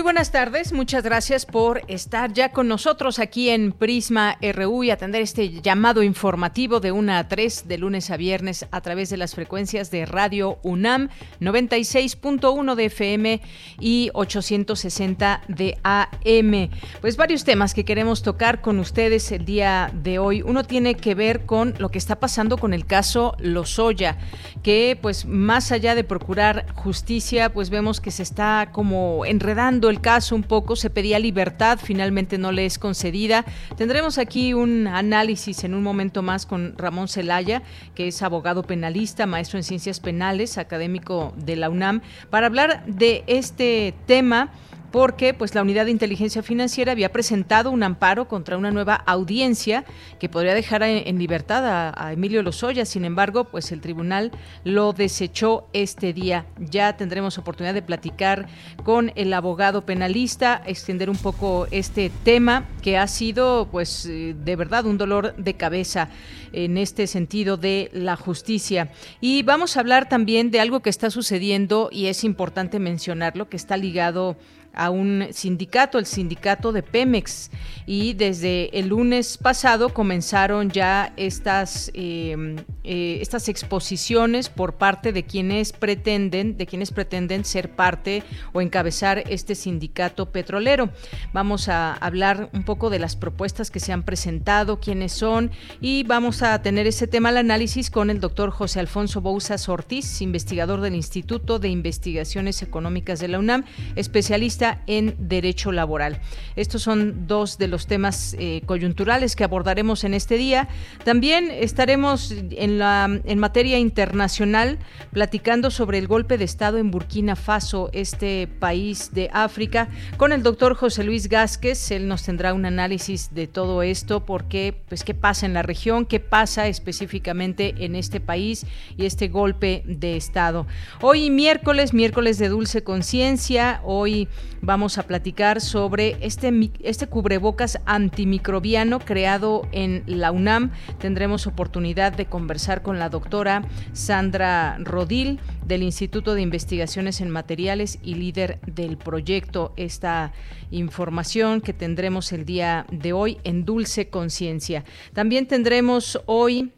Muy buenas tardes, muchas gracias por estar ya con nosotros aquí en Prisma RU y atender este llamado informativo de 1 a 3 de lunes a viernes a través de las frecuencias de Radio UNAM 96.1 de FM y 860 de AM. Pues varios temas que queremos tocar con ustedes el día de hoy. Uno tiene que ver con lo que está pasando con el caso Lozoya, que pues más allá de procurar justicia, pues vemos que se está como enredando el caso un poco, se pedía libertad, finalmente no le es concedida. Tendremos aquí un análisis en un momento más con Ramón Celaya, que es abogado penalista, maestro en ciencias penales, académico de la UNAM, para hablar de este tema porque pues la Unidad de Inteligencia Financiera había presentado un amparo contra una nueva audiencia que podría dejar en, libertad a, Emilio Lozoya. Sin embargo, pues el tribunal lo desechó este día. Ya tendremos oportunidad de platicar con el abogado penalista, extender un poco este tema que ha sido pues eh, de verdad un dolor de cabeza en este sentido de la justicia. Y vamos a hablar también de algo que está sucediendo y es importante mencionarlo, que está ligado a un sindicato, el sindicato de Pemex, y desde el lunes pasado comenzaron ya estas, em, eh, estas exposiciones por parte de quienes pretenden, de quienes pretenden ser parte o encabezar este sindicato petrolero. Vamos a hablar un poco de las propuestas que se han presentado, quiénes son, y vamos a tener ese tema al análisis con el doctor José Alfonso Bouzas Ortiz, investigador del Instituto de Investigaciones Económicas de la UNAM, especialista en derecho laboral. Estos son dos de los temas eh, coyunturales que abordaremos en este día. También estaremos en, la, en materia internacional platicando sobre el golpe de Estado en Burkina Faso, este país de África, con el doctor José Luis Gásquez. Él nos tendrá un análisis de todo esto, porque, pues, qué pasa en la región, qué pasa específicamente en este país y este golpe de Estado. Hoy miércoles, miércoles de Dulce Conciencia, hoy vamos a platicar sobre este, este cubrebocas antimicrobiano creado en la UNAM. Tendremos oportunidad de conversar con la doctora Sandra Rodil del Instituto de Investigaciones en Materiales y líder del proyecto. Esta información que tendremos el día de hoy en Dulce Conciencia. También tendremos hoy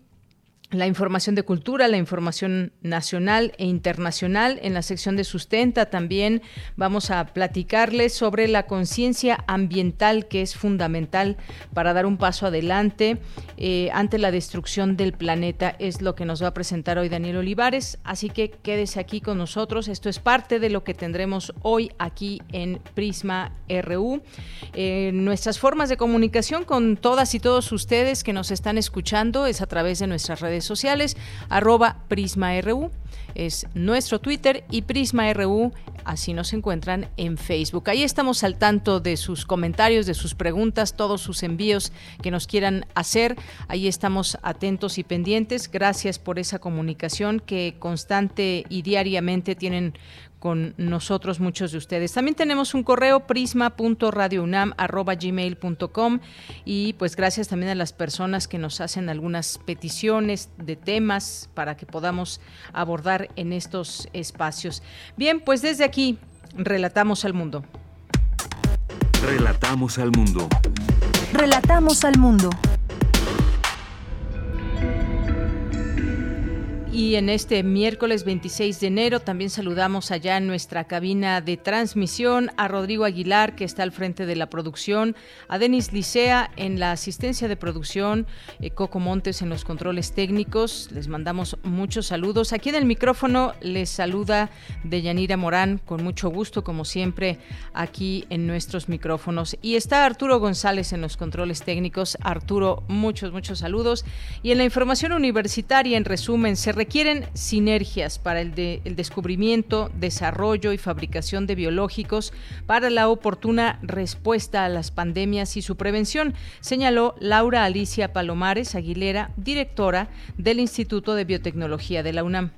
la información de cultura, la información nacional e internacional. En la sección de sustenta también vamos a platicarles sobre la conciencia ambiental que es fundamental para dar un paso adelante eh, ante la destrucción del planeta. Es lo que nos va a presentar hoy Daniel Olivares. Así que quédese aquí con nosotros. Esto es parte de lo que tendremos hoy aquí en Prisma RU. Eh, nuestras formas de comunicación con todas y todos ustedes que nos están escuchando es a través de nuestras redes sociales, arroba PrismaRU, es nuestro Twitter y PrismaRU, así nos encuentran en Facebook. Ahí estamos al tanto de sus comentarios, de sus preguntas, todos sus envíos que nos quieran hacer. Ahí estamos atentos y pendientes. Gracias por esa comunicación que constante y diariamente tienen con nosotros muchos de ustedes. También tenemos un correo prisma.radiounam@gmail.com y pues gracias también a las personas que nos hacen algunas peticiones de temas para que podamos abordar en estos espacios. Bien, pues desde aquí relatamos al mundo. Relatamos al mundo. Relatamos al mundo. Y en este miércoles 26 de enero también saludamos allá en nuestra cabina de transmisión a Rodrigo Aguilar, que está al frente de la producción, a Denis Licea en la asistencia de producción, eh, Coco Montes en los controles técnicos. Les mandamos muchos saludos. Aquí en el micrófono les saluda Deyanira Morán, con mucho gusto, como siempre, aquí en nuestros micrófonos. Y está Arturo González en los controles técnicos. Arturo, muchos, muchos saludos. Y en la información universitaria, en resumen, se requieren sinergias para el, descubrimiento, desarrollo y fabricación de biológicos para la oportuna respuesta a las pandemias y su prevención, señaló Laura Alicia Palomares Aguilera, directora del Instituto de Biotecnología de la UNAM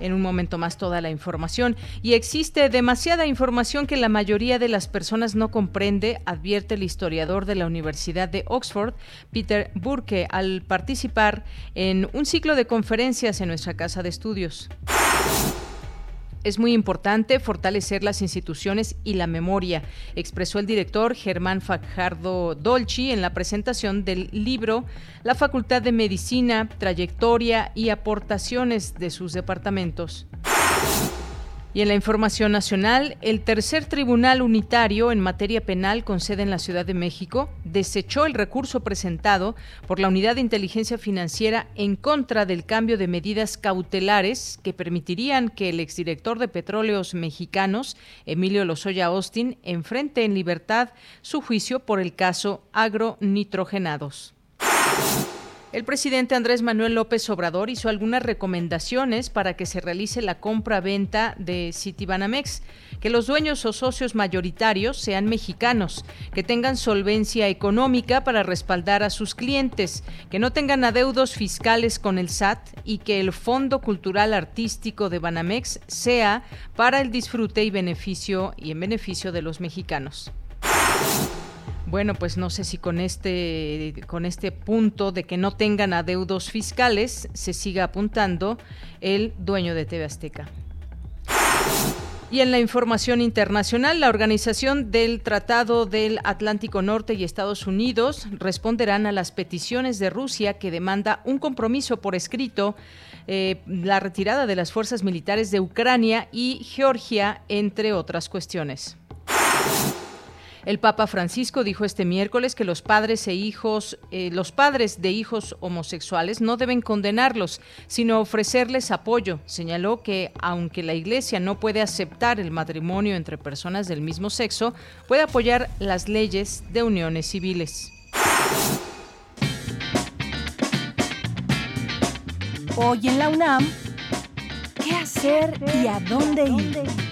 en un momento más toda la información. Y existe demasiada información que la mayoría de las personas no comprende, advierte el historiador de la Universidad de Oxford, Peter Burke, al participar en un ciclo de conferencias en nuestra casa de estudios. Es muy importante fortalecer las instituciones y la memoria, expresó el director Germán Fajardo Dolci en la presentación del libro La Facultad de Medicina, Trayectoria y Aportaciones de sus departamentos. Y en la información nacional, el tercer tribunal unitario en materia penal con sede en la Ciudad de México desechó el recurso presentado por la Unidad de Inteligencia Financiera en contra del cambio de medidas cautelares que permitirían que el exdirector de Petróleos Mexicanos, Emilio Lozoya Austin, enfrente en libertad su juicio por el caso agronitrogenados. El presidente Andrés Manuel López Obrador hizo algunas recomendaciones para que se realice la compra-venta de Citibanamex, que los dueños o socios mayoritarios sean mexicanos, que tengan solvencia económica para respaldar a sus clientes, que no tengan adeudos fiscales con el SAT y que el Fondo Cultural Artístico de Banamex sea para el disfrute y beneficio y en beneficio de los mexicanos. Bueno, pues no sé si con este, con este punto de que no tengan adeudos fiscales se siga apuntando el dueño de TV Azteca. Y en la información internacional, la Organización del Tratado del Atlántico Norte y Estados Unidos responderán a las peticiones de Rusia que demanda un compromiso por escrito, eh, la retirada de las fuerzas militares de Ucrania y Georgia, entre otras cuestiones. El Papa Francisco dijo este miércoles que los padres e hijos, eh, los padres de hijos homosexuales no deben condenarlos, sino ofrecerles apoyo. Señaló que aunque la Iglesia no puede aceptar el matrimonio entre personas del mismo sexo, puede apoyar las leyes de uniones civiles. Hoy en la UNAM, ¿qué hacer y a dónde ir?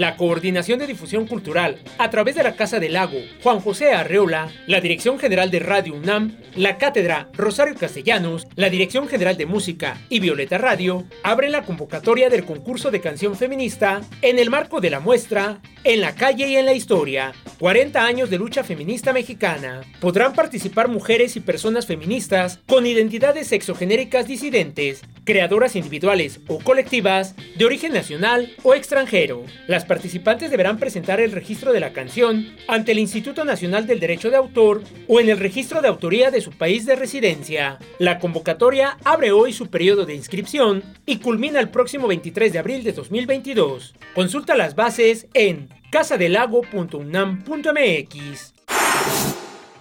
La Coordinación de Difusión Cultural, a través de la Casa del Lago, Juan José Arreola, la Dirección General de Radio UNAM, la Cátedra Rosario Castellanos, la Dirección General de Música y Violeta Radio, abren la convocatoria del concurso de canción feminista en el marco de la muestra En la calle y en la historia, 40 años de lucha feminista mexicana. Podrán participar mujeres y personas feministas con identidades sexogenéricas disidentes, creadoras individuales o colectivas de origen nacional o extranjero. Las participantes deberán presentar el registro de la canción ante el Instituto Nacional del Derecho de Autor o en el registro de autoría de su país de residencia. La convocatoria abre hoy su periodo de inscripción y culmina el próximo 23 de abril de 2022. Consulta las bases en casadelago.unam.mx.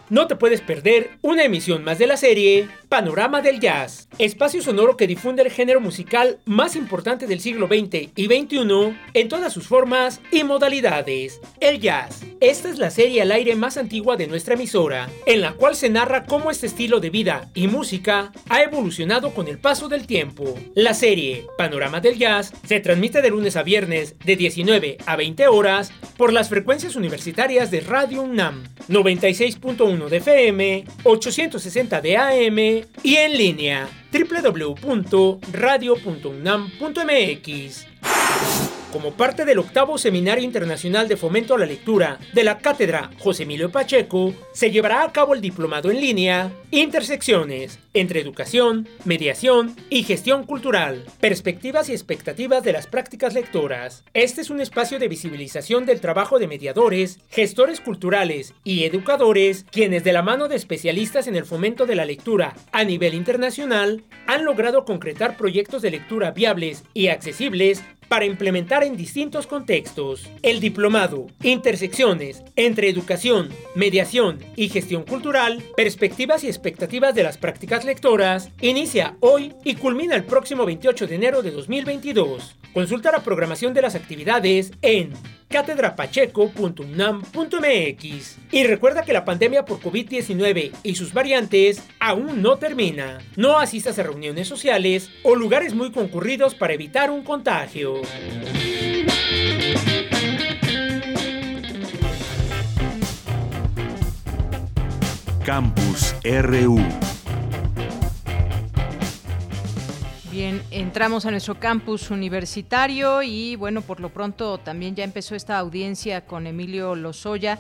No te puedes perder una emisión más de la serie Panorama del Jazz, espacio sonoro que difunde el género musical más importante del siglo XX y XXI en todas sus formas y modalidades, el jazz. Esta es la serie al aire más antigua de nuestra emisora, en la cual se narra cómo este estilo de vida y música ha evolucionado con el paso del tiempo. La serie Panorama del Jazz se transmite de lunes a viernes de 19 a 20 horas por las frecuencias universitarias de Radio UNAM 96.1 de FM, 860 de AM y en línea www.radio.unam.mx. Como parte del octavo Seminario Internacional de Fomento a la Lectura de la Cátedra José Emilio Pacheco, se llevará a cabo el diplomado en línea Intersecciones entre educación, mediación y gestión cultural, perspectivas y expectativas de las prácticas lectoras. Este es un espacio de visibilización del trabajo de mediadores, gestores culturales y educadores, quienes de la mano de especialistas en el fomento de la lectura a nivel internacional han logrado concretar proyectos de lectura viables y accesibles para implementar en distintos contextos. El diplomado Intersecciones entre educación, mediación y gestión cultural, perspectivas y expectativas de las prácticas lectoras, inicia hoy y culmina el próximo 28 de enero de 2022. Consulta la programación de las actividades en catedrapacheco.unam.mx. Y recuerda que la pandemia por COVID-19 y sus variantes aún no termina. No asistas a reuniones sociales o lugares muy concurridos para evitar un contagio. Campus RU Bien, entramos a nuestro campus universitario y bueno, por lo pronto también ya empezó esta audiencia con Emilio Lozoya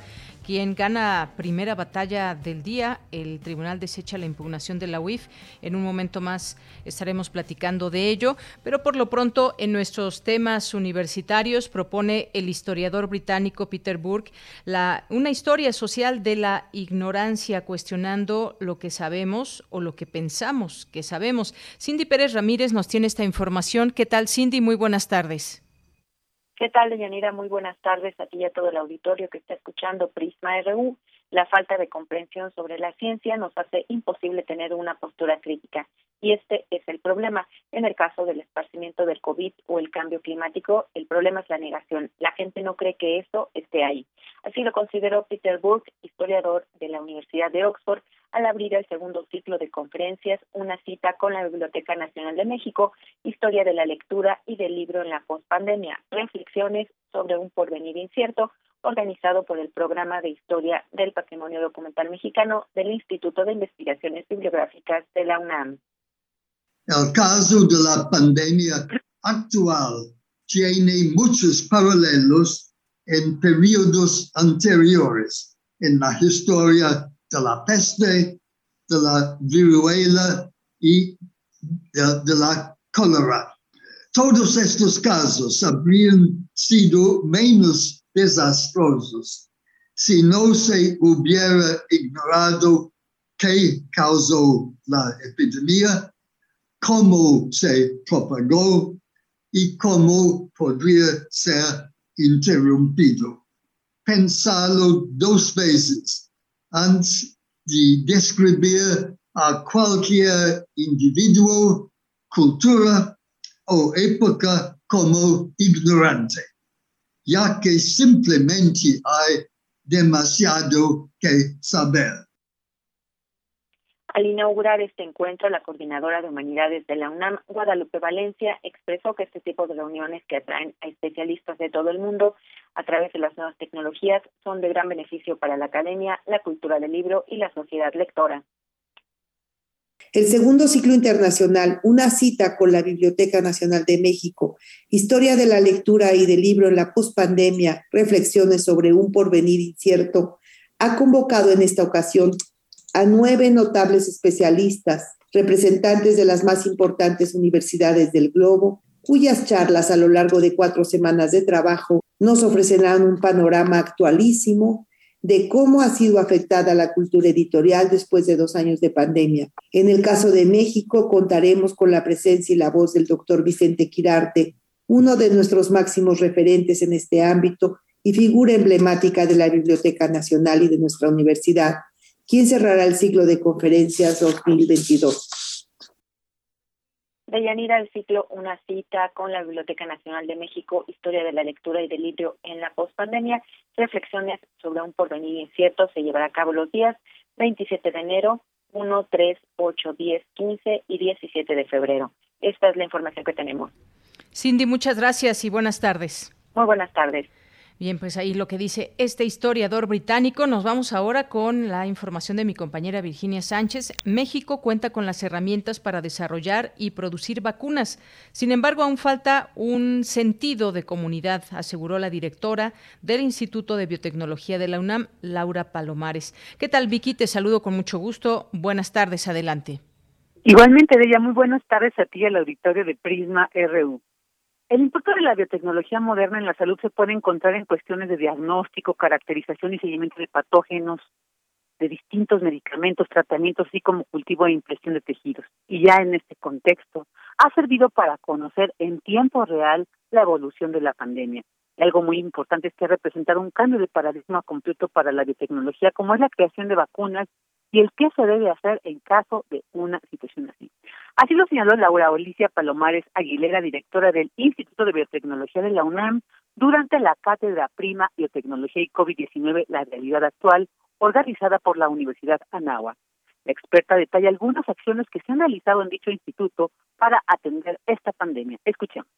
quien gana primera batalla del día. El tribunal desecha la impugnación de la UIF. En un momento más estaremos platicando de ello, pero por lo pronto en nuestros temas universitarios propone el historiador británico Peter Burke la, una historia social de la ignorancia, cuestionando lo que sabemos o lo que pensamos que sabemos. Cindy Pérez Ramírez nos tiene esta información. ¿Qué tal, Cindy? Muy buenas tardes. ¿Qué tal, Deyanira? Muy buenas tardes a ti y a todo el auditorio que está escuchando Prisma RU. La falta de comprensión sobre la ciencia nos hace imposible tener una postura crítica. Y este es el problema. En el caso del esparcimiento del COVID o el cambio climático, el problema es la negación. La gente no cree que eso esté ahí. Así lo consideró Peter Burke, historiador de la Universidad de Oxford, al abrir el segundo ciclo de conferencias, una cita con la Biblioteca Nacional de México, Historia de la Lectura y del Libro en la Postpandemia, Reflexiones sobre un porvenir incierto, organizado por el Programa de Historia del Patrimonio Documental Mexicano del Instituto de Investigaciones Bibliográficas de la UNAM. El caso de la pandemia actual tiene muchos paralelos en periodos anteriores en la historia de la peste, de la viruela y de, la cólera. Todos estos casos habrían sido menos desastrosos si no se hubiera ignorado qué causó la epidemia, cómo se propagó y cómo podría ser interrumpido. Pensalo dos veces antes de describir a cualquier individuo, cultura o época como ignorante, ya que simplemente hay demasiado que saber. Al inaugurar este encuentro, la coordinadora de humanidades de la UNAM, Guadalupe Valencia, expresó que este tipo de reuniones que atraen a especialistas de todo el mundo a través de las nuevas tecnologías son de gran beneficio para la academia, la cultura del libro y la sociedad lectora. El segundo ciclo internacional, una cita con la Biblioteca Nacional de México, historia de la lectura y del libro en la pospandemia, reflexiones sobre un porvenir incierto, ha convocado en esta ocasión a nueve notables especialistas, representantes de las más importantes universidades del globo, cuyas charlas a lo largo de cuatro semanas de trabajo nos ofrecerán un panorama actualísimo de cómo ha sido afectada la cultura editorial después de dos años de pandemia. En el caso de México, contaremos con la presencia y la voz del doctor Vicente Quirarte, uno de nuestros máximos referentes en este ámbito y figura emblemática de la Biblioteca Nacional y de nuestra universidad, quien cerrará el ciclo de conferencias 2022. Deyanira, el ciclo Una cita con la Biblioteca Nacional de México, Historia de la Lectura y del Libro en la Postpandemia, reflexiones sobre un porvenir incierto, se llevará a cabo los días 27 de enero, 1, 3, 8, 10, 15 y 17 de febrero. Esta es la información que tenemos. Cindy, muchas gracias y buenas tardes. Muy buenas tardes. Bien, pues ahí lo que dice este historiador británico. Nos vamos ahora con la información de mi compañera Virginia Sánchez. México cuenta con las herramientas para desarrollar y producir vacunas. Sin embargo, aún falta un sentido de comunidad, aseguró la directora del Instituto de Biotecnología de la UNAM, Laura Palomares. ¿Qué tal, Vicky? Te saludo con mucho gusto. Buenas tardes, adelante. Igualmente, ella muy buenas tardes a ti, al auditorio de Prisma RU. El impacto de la biotecnología moderna en la salud se puede encontrar en cuestiones de diagnóstico, caracterización y seguimiento de patógenos, de distintos medicamentos, tratamientos, así como cultivo e impresión de tejidos. Y ya en este contexto, ha servido para conocer en tiempo real la evolución de la pandemia. Y algo muy importante es que ha representado un cambio de paradigma completo para la biotecnología, como es la creación de vacunas y el qué se debe hacer en caso de una situación así. Así lo señaló Laura Olicia Palomares Aguilera, directora del Instituto de Biotecnología de la UNAM, durante la Cátedra Prima Biotecnología y COVID-19, la realidad actual, organizada por la Universidad Anáhuac. La experta detalla algunas acciones que se han realizado en dicho instituto para atender esta pandemia. Escuchemos.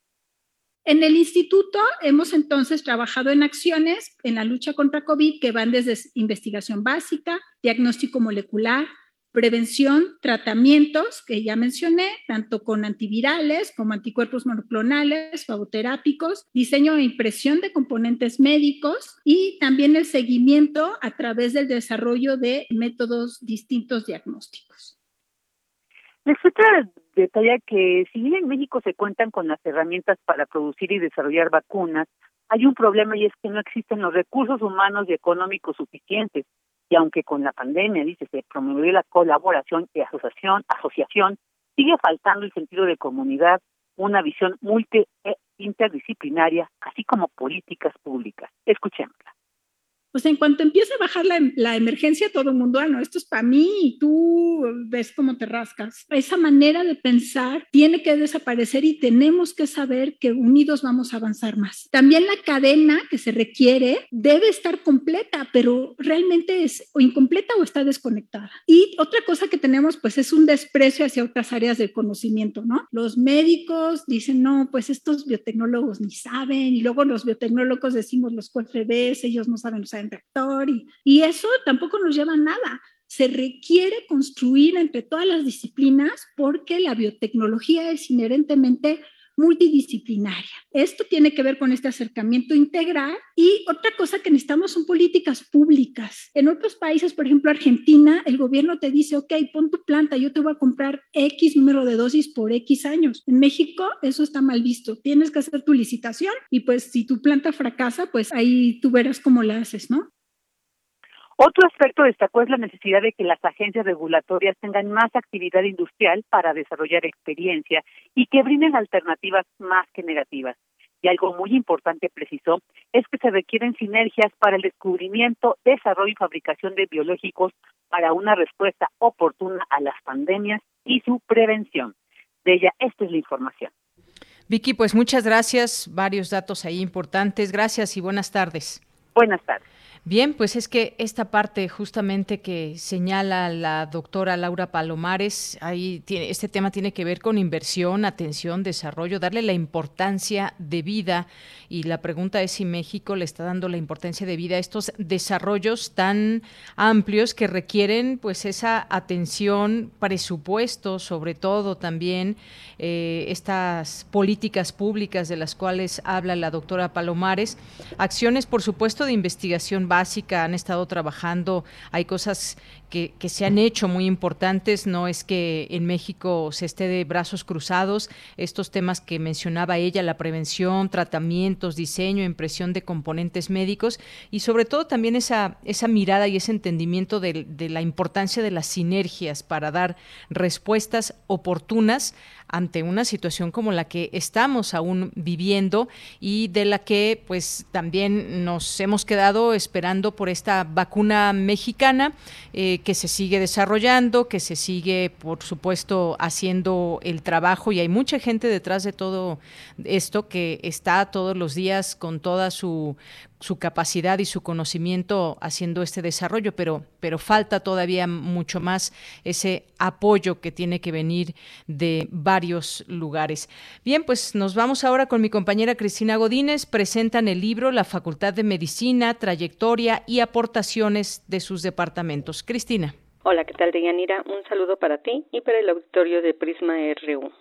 En el instituto hemos entonces trabajado en acciones en la lucha contra COVID que van desde investigación básica, diagnóstico molecular, prevención, tratamientos que ya mencioné, tanto con antivirales como anticuerpos monoclonales, fagoterápicos, diseño e impresión de componentes médicos y también el seguimiento a través del desarrollo de métodos distintos diagnósticos. detalla que si bien en México se cuentan con las herramientas para producir y desarrollar vacunas, hay un problema y es que no existen los recursos humanos y económicos suficientes. Y aunque con la pandemia, dice, se promovió la colaboración y asociación, asociación, sigue faltando el sentido de comunidad, una visión multi e interdisciplinaria, así como políticas públicas. Escuchémosla pues en cuanto empieza a bajar la, la emergencia, todo el mundo, ah, no, esto es para mí y tú ves cómo te rascas. Esa manera de pensar tiene que desaparecer y tenemos que saber que unidos vamos a avanzar más. También la cadena que se requiere debe estar completa, pero realmente es o incompleta o está desconectada. Y otra cosa que tenemos, pues es un desprecio hacia otras áreas del conocimiento, ¿no? Los médicos dicen, no, pues estos biotecnólogos ni saben, y luego los biotecnólogos decimos los QFBs, ellos no saben, o en y, eso tampoco nos lleva a nada. Se requiere construir entre todas las disciplinas porque la biotecnología es inherentemente multidisciplinaria. Esto tiene que ver con este acercamiento integral y otra cosa que necesitamos son políticas públicas. En otros países, por ejemplo Argentina, el gobierno te dice, ok, pon tu planta, yo te voy a comprar X número de dosis por X años. En México eso está mal visto. Tienes que hacer tu licitación y pues si tu planta fracasa, pues ahí tú verás cómo la haces, ¿no? Otro aspecto destacó es la necesidad de que las agencias regulatorias tengan más actividad industrial para desarrollar experiencia y que brinden alternativas más que negativas. Y algo muy importante precisó es que se requieren sinergias para el descubrimiento, desarrollo y fabricación de biológicos para una respuesta oportuna a las pandemias y su prevención. De ella, esta es la información. Vicky, pues muchas gracias. Varios datos ahí importantes. Gracias y buenas tardes. Buenas tardes. Bien, pues es que esta parte justamente que señala la doctora Laura Palomares, ahí tiene, este tema tiene que ver con inversión, atención, desarrollo, darle la importancia de vida. Y la pregunta es si México le está dando la importancia de vida a estos desarrollos tan amplios que requieren pues esa atención, presupuesto, sobre todo también eh, estas políticas públicas de las cuales habla la doctora Palomares, acciones por supuesto de investigación básica, han estado trabajando, hay cosas que, se han hecho muy importantes, no es que en México se esté de brazos cruzados, estos temas que mencionaba ella, la prevención, tratamientos, diseño, impresión de componentes médicos y sobre todo también esa, esa mirada y ese entendimiento de, de la importancia de las sinergias para dar respuestas oportunas ante una situación como la que estamos aún viviendo y de la que pues también nos hemos quedado esperando por esta vacuna mexicana eh, que se sigue desarrollando, que se sigue por supuesto haciendo el trabajo. Y hay mucha gente detrás de todo esto que está todos los días con toda su su capacidad y su conocimiento haciendo este desarrollo, pero, pero falta todavía mucho más ese apoyo que tiene que venir de varios lugares. Bien, pues nos vamos ahora con mi compañera Cristina Godínez. Presentan el libro La Facultad de Medicina, Trayectoria y Aportaciones de sus departamentos. Cristina. Hola, ¿qué tal, Deyanira? Un saludo para ti y para el auditorio de Prisma RU.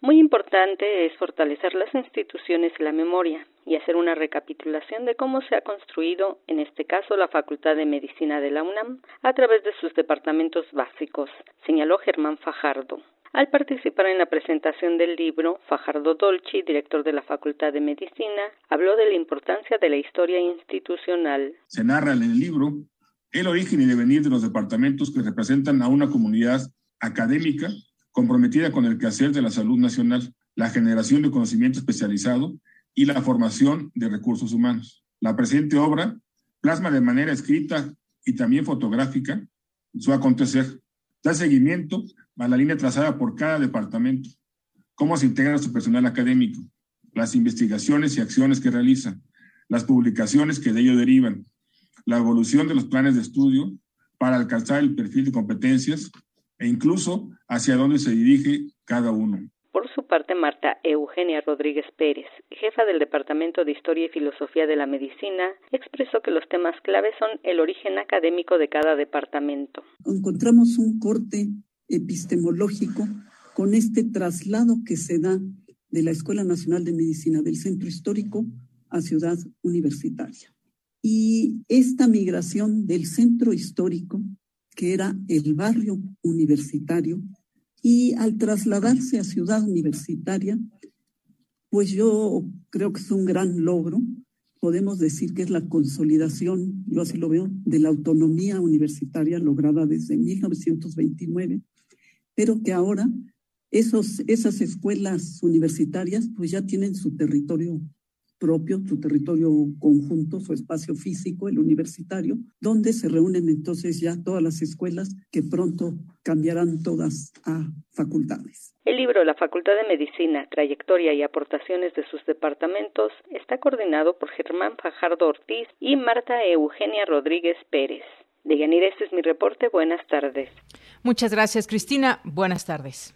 Muy importante es fortalecer las instituciones y la memoria y hacer una recapitulación de cómo se ha construido, en este caso, la Facultad de Medicina de la UNAM a través de sus departamentos básicos, señaló Germán Fajardo. Al participar en la presentación del libro, Fajardo Dolci, director de la Facultad de Medicina, habló de la importancia de la historia institucional. Se narra en el libro el origen y devenir de los departamentos que representan a una comunidad académica comprometida con el quehacer de la salud nacional, la generación de conocimiento especializado y la formación de recursos humanos. La presente obra plasma de manera escrita y también fotográfica su acontecer, da seguimiento a la línea trazada por cada departamento, cómo se integra su personal académico, las investigaciones y acciones que realiza, las publicaciones que de ello derivan, la evolución de los planes de estudio para alcanzar el perfil de competencias e incluso hacia dónde se dirige cada uno. Por su parte, Marta Eugenia Rodríguez Pérez, jefa del Departamento de Historia y Filosofía de la Medicina, expresó que los temas clave son el origen académico de cada departamento. Encontramos un corte epistemológico con este traslado que se da de la Escuela Nacional de Medicina del Centro Histórico a Ciudad Universitaria. Y esta migración del centro histórico que era el barrio universitario, y al trasladarse a Ciudad Universitaria, pues yo creo que es un gran logro. Podemos decir que es la consolidación, yo así lo veo, de la autonomía universitaria lograda desde 1929, pero que ahora esos, esas escuelas universitarias pues ya tienen su territorio propio, su territorio conjunto, su espacio físico, el universitario, donde se reúnen entonces ya todas las escuelas que pronto cambiarán todas a facultades. El libro La Facultad de Medicina, Trayectoria y Aportaciones de sus departamentos está coordinado por Germán Fajardo Ortiz y Marta Eugenia Rodríguez Pérez. De Yanira, este es mi reporte. Buenas tardes. Muchas gracias, Cristina. Buenas tardes.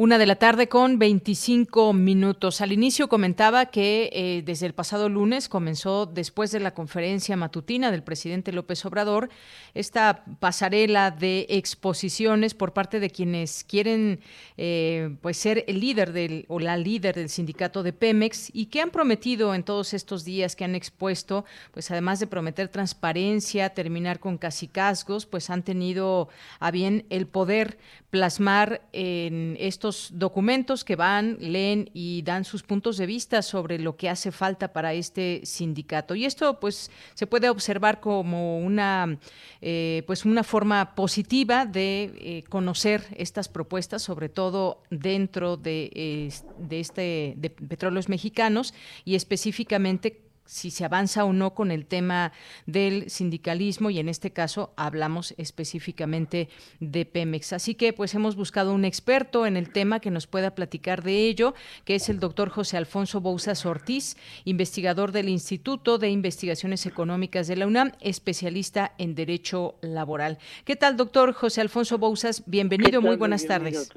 Una de la tarde con 25 minutos. Al inicio comentaba que eh, desde el pasado lunes comenzó, después de la conferencia matutina del presidente López Obrador, esta pasarela de exposiciones por parte de quienes quieren eh, pues ser el líder del, o la líder del sindicato de Pemex y que han prometido en todos estos días que han expuesto, pues además de prometer transparencia, terminar con casicazgos, pues han tenido a bien el poder plasmar en estos documentos que van, leen y dan sus puntos de vista sobre lo que hace falta para este sindicato. Y esto pues se puede observar como una eh, pues una forma positiva de eh, conocer estas propuestas, sobre todo dentro de, de este de petróleos mexicanos y específicamente si se avanza o no con el tema del sindicalismo y en este caso hablamos específicamente de Pemex. Así que pues hemos buscado un experto en el tema que nos pueda platicar de ello, que es el doctor José Alfonso Bouzas Ortiz, investigador del Instituto de Investigaciones Económicas de la UNAM, especialista en Derecho Laboral. ¿Qué tal, doctor José Alfonso Bouzas? Bienvenido, muy buenas tardes.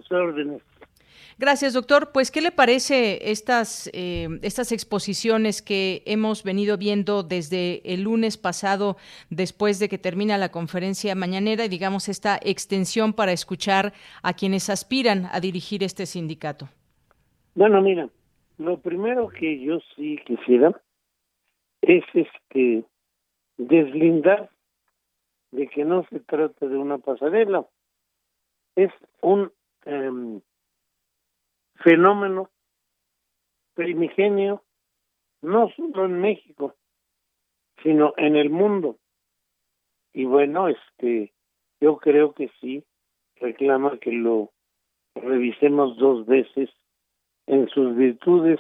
Gracias, doctor. Pues, ¿qué le parece estas, eh, estas exposiciones que hemos venido viendo desde el lunes pasado, después de que termina la conferencia mañanera, y digamos esta extensión para escuchar a quienes aspiran a dirigir este sindicato? Bueno, mira, lo primero que yo sí quisiera es este deslindar de que no se trata de una pasarela, es un em, fenómeno primigenio no solo en México, sino en el mundo. Y bueno, este, yo creo que sí reclama que lo revisemos dos veces en sus virtudes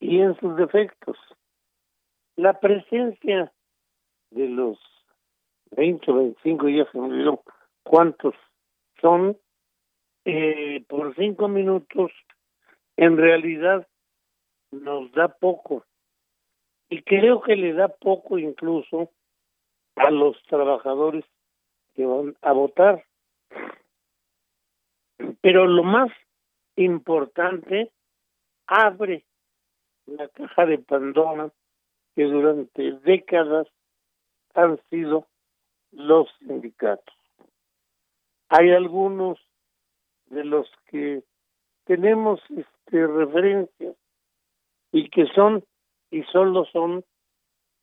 y en sus defectos. La presencia de los 20 o 25, ya se me olvidó cuántos son, eh, por cinco minutos, en realidad nos da poco. Y creo que le da poco incluso a los trabajadores que van a votar. Pero lo más importante, abre la caja de Pandora que durante décadas han sido los sindicatos. Hay algunos de los que tenemos este referencias y que son y solo son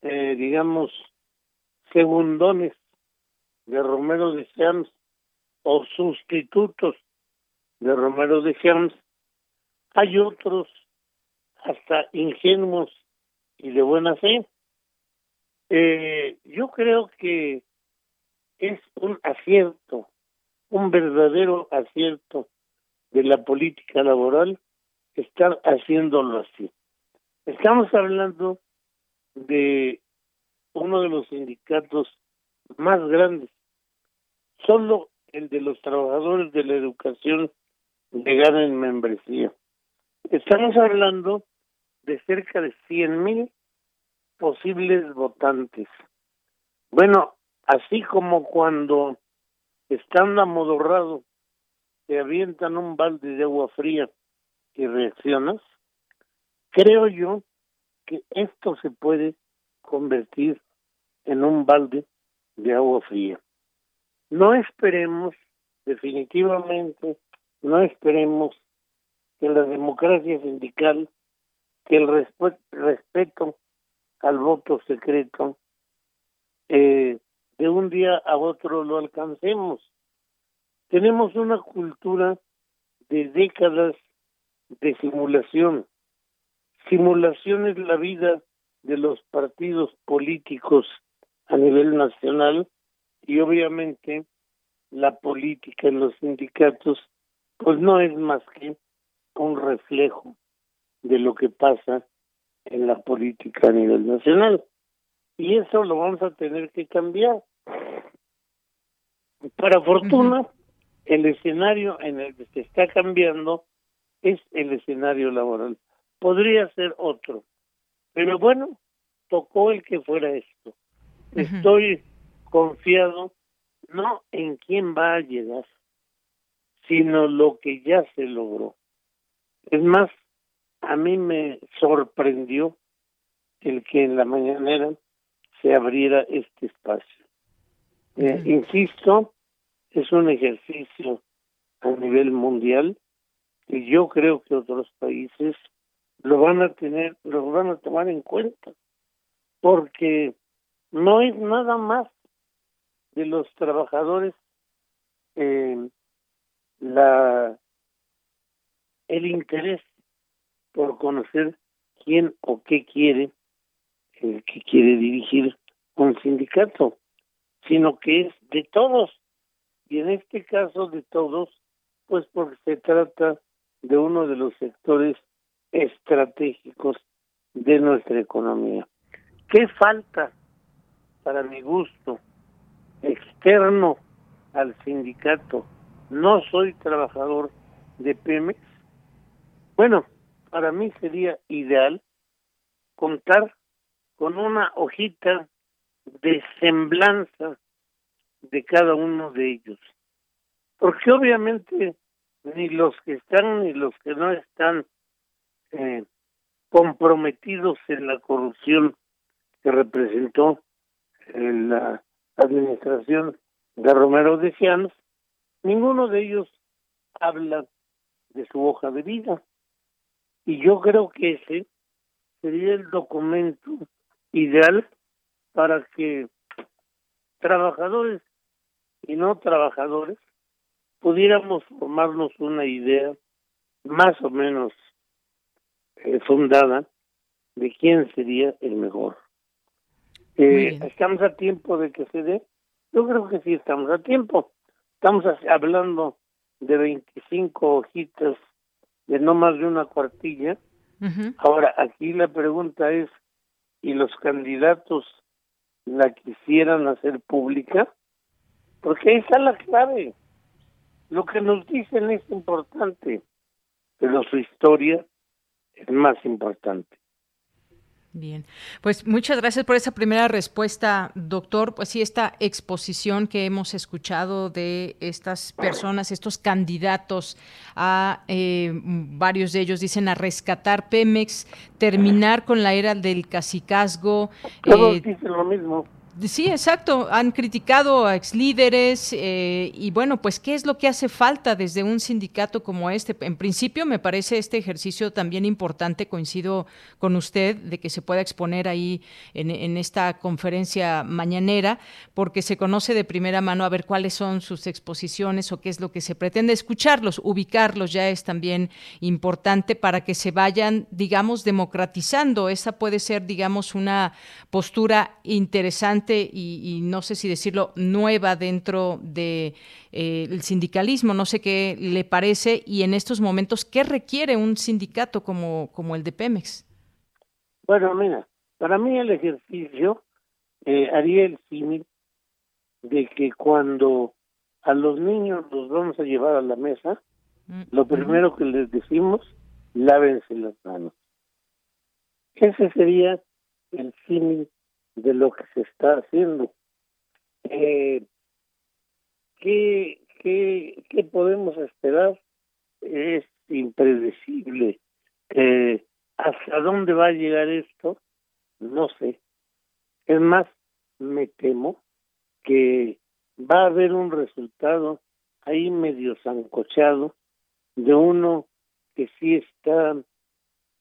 eh, digamos segundones de Romero de Champs o sustitutos de Romero de Champs hay otros hasta ingenuos y de buena fe. Eh, yo creo que es un acierto un verdadero acierto de la política laboral estar haciéndolo así. Estamos hablando de uno de los sindicatos más grandes. Solo el de los trabajadores de la educación le en membresía. Estamos hablando de cerca de cien mil posibles votantes. Bueno, así como cuando están amodorrados te avientan un balde de agua fría y reaccionas, creo yo que esto se puede convertir en un balde de agua fría. No esperemos, definitivamente, no esperemos que la democracia sindical, que el respeto al voto secreto, eh, de un día a otro lo alcancemos. Tenemos una cultura de décadas de simulación. Simulación es la vida de los partidos políticos a nivel nacional y obviamente la política en los sindicatos pues no es más que un reflejo de lo que pasa en la política a nivel nacional. Y eso lo vamos a tener que cambiar. Para fortuna, el escenario en el que se está cambiando es el escenario laboral. Podría ser otro, pero bueno, tocó el que fuera esto. Estoy confiado no en quién va a llegar, sino lo que ya se logró. Es más, a mí me sorprendió el que en la mañanera se abriera este espacio. Eh, insisto, es un ejercicio a nivel mundial y yo creo que otros países lo van a tener, lo van a tomar en cuenta, porque no es nada más de los trabajadores eh, la el interés por conocer quién o qué quiere el que quiere dirigir un sindicato, sino que es de todos y en este caso de todos, pues porque se trata de uno de los sectores estratégicos de nuestra economía. ¿Qué falta, para mi gusto, externo al sindicato? No soy trabajador de Pemex. Bueno, para mí sería ideal contar con una hojita de semblanza de cada uno de ellos. Porque obviamente ni los que están ni los que no están eh, comprometidos en la corrupción que representó en la administración de Romero de Cianos, ninguno de ellos habla de su hoja de vida. Y yo creo que ese sería el documento ideal para que trabajadores y no trabajadores, pudiéramos formarnos una idea más o menos eh, fundada de quién sería el mejor. Eh, ¿Estamos a tiempo de que se dé? Yo creo que sí estamos a tiempo. Estamos hablando de 25 hojitas de no más de una cuartilla. Ahora, aquí la pregunta es, ¿y los candidatos la quisieran hacer pública, porque ahí está la clave. Lo que nos dicen es importante, pero su historia es más importante. Bien, pues muchas gracias por esa primera respuesta, doctor. Pues sí, esta exposición que hemos escuchado de estas personas, estos candidatos a eh, varios de ellos dicen a rescatar Pemex, terminar con la era del cacicazgo. Todos eh, dicen lo mismo. Sí, exacto. Han criticado a exlíderes eh, y bueno, pues ¿qué es lo que hace falta desde un sindicato como este? En principio me parece este ejercicio también importante, coincido con usted, de que se pueda exponer ahí en esta conferencia mañanera, porque se conoce de primera mano a ver cuáles son sus exposiciones o qué es lo que se pretende escucharlos, ubicarlos ya es también importante para que se vayan, digamos, democratizando. Esa puede ser, digamos, una postura interesante y, no sé si decirlo, nueva dentro del de, eh, sindicalismo. No sé qué le parece y en estos momentos, ¿qué requiere un sindicato como, como el de Pemex? Bueno, mira, para mí el ejercicio eh, haría el símil de que cuando a los niños los vamos a llevar a la mesa, mm, lo primero que les decimos, lávense las manos. Ese sería el símil de lo que se está haciendo. Eh, ¿qué, qué, qué podemos esperar? Es impredecible. Eh, ¿Hasta dónde va a llegar esto? No sé. Es más, me temo que va a haber un resultado ahí medio zancochado de uno que sí está,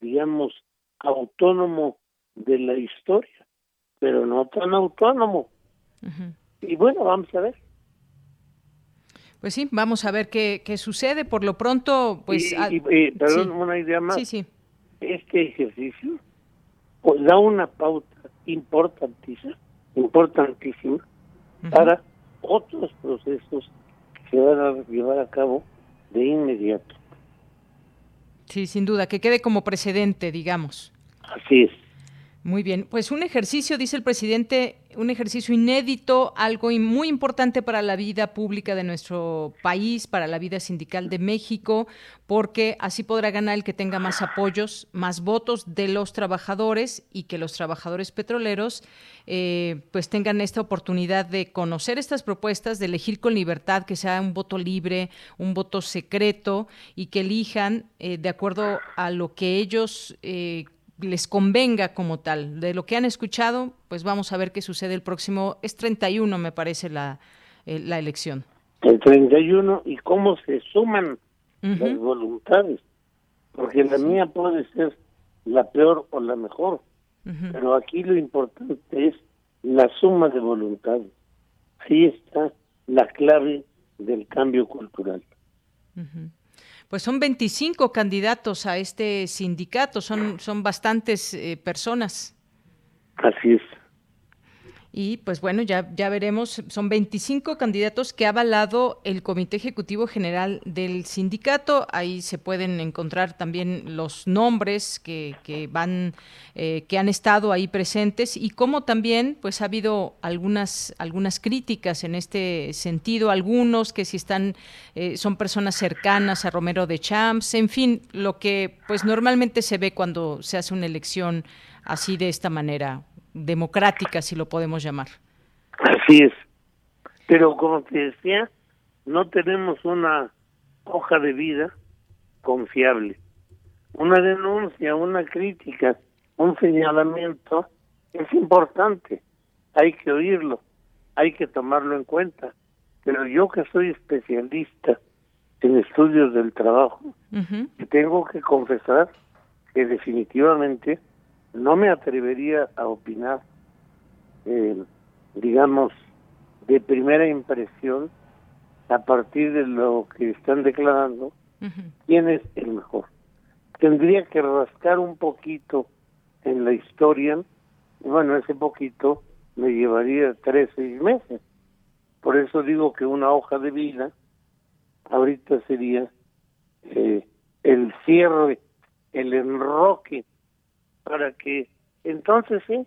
digamos, autónomo de la historia pero no tan autónomo. Y bueno, vamos a ver. Pues sí, vamos a ver qué, qué sucede. Por lo pronto, pues... Y, perdón, una idea más. Sí, sí. Este ejercicio pues, da una pauta importantísima, importantísima para otros procesos que se van a llevar a cabo de inmediato. Sí, sin duda, que quede como precedente, digamos. Así es. Muy bien, pues un ejercicio, dice el presidente, un ejercicio inédito, algo muy importante para la vida pública de nuestro país, para la vida sindical de México, porque así podrá ganar el que tenga más apoyos, más votos de los trabajadores y que los trabajadores petroleros eh, pues tengan esta oportunidad de conocer estas propuestas, de elegir con libertad, que sea un voto libre, un voto secreto y que elijan eh, de acuerdo a lo que ellos eh, les convenga como tal. De lo que han escuchado, pues vamos a ver qué sucede el próximo, es 31 me parece la, eh, la elección. El 31 y cómo se suman las voluntades, porque la mía puede ser la peor o la mejor, pero aquí lo importante es la suma de voluntades. Ahí está la clave del cambio cultural. Pues son 25 candidatos a este sindicato, son, son bastantes eh, personas. Así es. Y pues bueno, ya, ya veremos, son 25 candidatos que ha avalado el Comité Ejecutivo General del sindicato. Ahí se pueden encontrar también los nombres que, que van, eh, que han estado ahí presentes y como también pues ha habido algunas, algunas críticas en este sentido, algunos que si están, eh, son personas cercanas a Romero de Champs, en fin, lo que pues normalmente se ve cuando se hace una elección así de esta manera, democrática, si lo podemos llamar. Así es. Pero como te decía, no tenemos una hoja de vida confiable. Una denuncia, una crítica, un señalamiento es importante. Hay que oírlo, hay que tomarlo en cuenta. Pero yo que soy especialista en estudios del trabajo, tengo que confesar que definitivamente no me atrevería a opinar, eh, digamos, de primera impresión a partir de lo que están declarando, quién es el mejor. Tendría que rascar un poquito en la historia, y bueno, ese poquito me llevaría tres, seis meses. Por eso digo que una hoja de vida ahorita sería eh, el cierre, el enroque para que entonces sí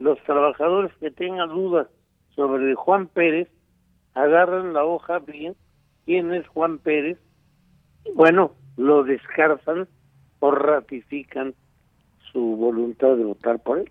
los trabajadores que tengan dudas sobre Juan Pérez agarran la hoja bien, quién es Juan Pérez, bueno, lo descartan o ratifican su voluntad de votar por él.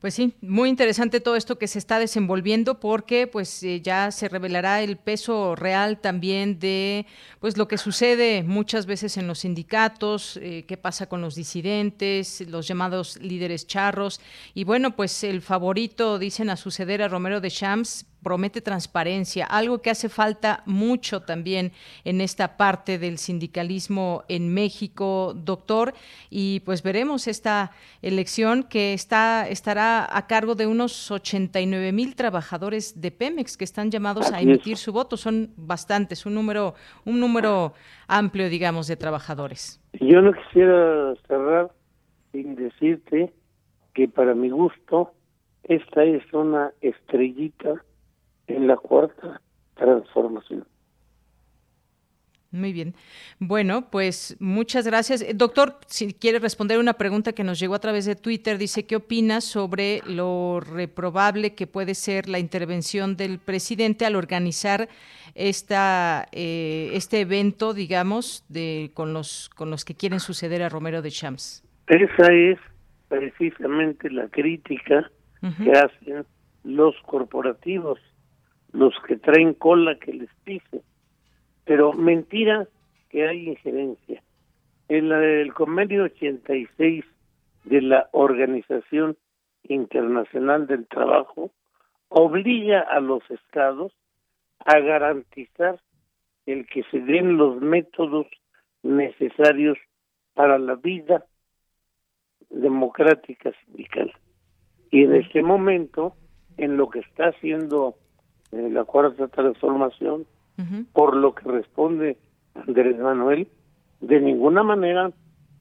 Pues sí, muy interesante todo esto que se está desenvolviendo porque pues eh, ya se revelará el peso real también de pues lo que sucede muchas veces en los sindicatos, eh, qué pasa con los disidentes, los llamados líderes charros. Y bueno, pues el favorito dicen a suceder a Romero de Champs promete transparencia, algo que hace falta mucho también en esta parte del sindicalismo en México, doctor, y pues veremos esta elección que está estará a cargo de unos 89 mil trabajadores de Pemex que están llamados a emitir su voto, son bastantes, un número un número amplio, digamos, de trabajadores. Yo no quisiera cerrar sin decirte que para mi gusto esta es una estrellita en la cuarta transformación. Muy bien. Bueno, pues muchas gracias. Eh, doctor, si quiere responder una pregunta que nos llegó a través de Twitter, dice, ¿qué opina sobre lo reprobable que puede ser la intervención del presidente al organizar esta, eh, este evento, digamos, de, con, los, con los que quieren suceder a Romero de Champs? Esa es precisamente la crítica que hacen los corporativos los que traen cola que les pise. Pero mentira que hay injerencia. En el convenio 86 de la Organización Internacional del Trabajo obliga a los estados a garantizar el que se den los métodos necesarios para la vida democrática sindical. Y en este momento, en lo que está haciendo en la cuarta transformación, por lo que responde Andrés Manuel, de ninguna manera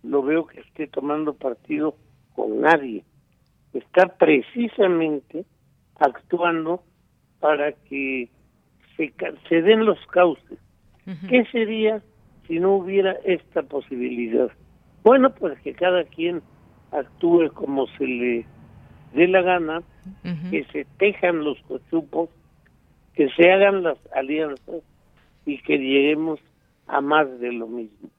lo veo que esté tomando partido con nadie. Está precisamente actuando para que se, se den los cauces. ¿Qué sería si no hubiera esta posibilidad? Bueno, pues que cada quien actúe como se le dé la gana, que se tejan los cochupos que se hagan las alianzas y que lleguemos a más de lo mismo.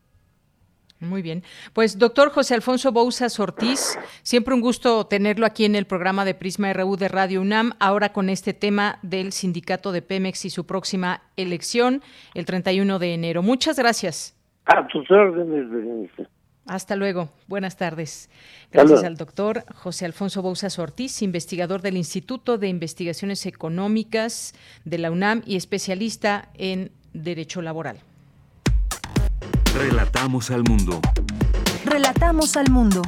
Muy bien. Pues doctor José Alfonso Bouzas Ortiz, siempre un gusto tenerlo aquí en el programa de Prisma RU de Radio UNAM, ahora con este tema del sindicato de Pemex y su próxima elección el 31 de enero. Muchas gracias. A tus órdenes, Berenice. Hasta luego. Buenas tardes. Gracias al doctor José Alfonso Bouzas Ortiz, investigador del Instituto de Investigaciones Económicas de la UNAM y especialista en Derecho Laboral. Relatamos al mundo. Relatamos al mundo.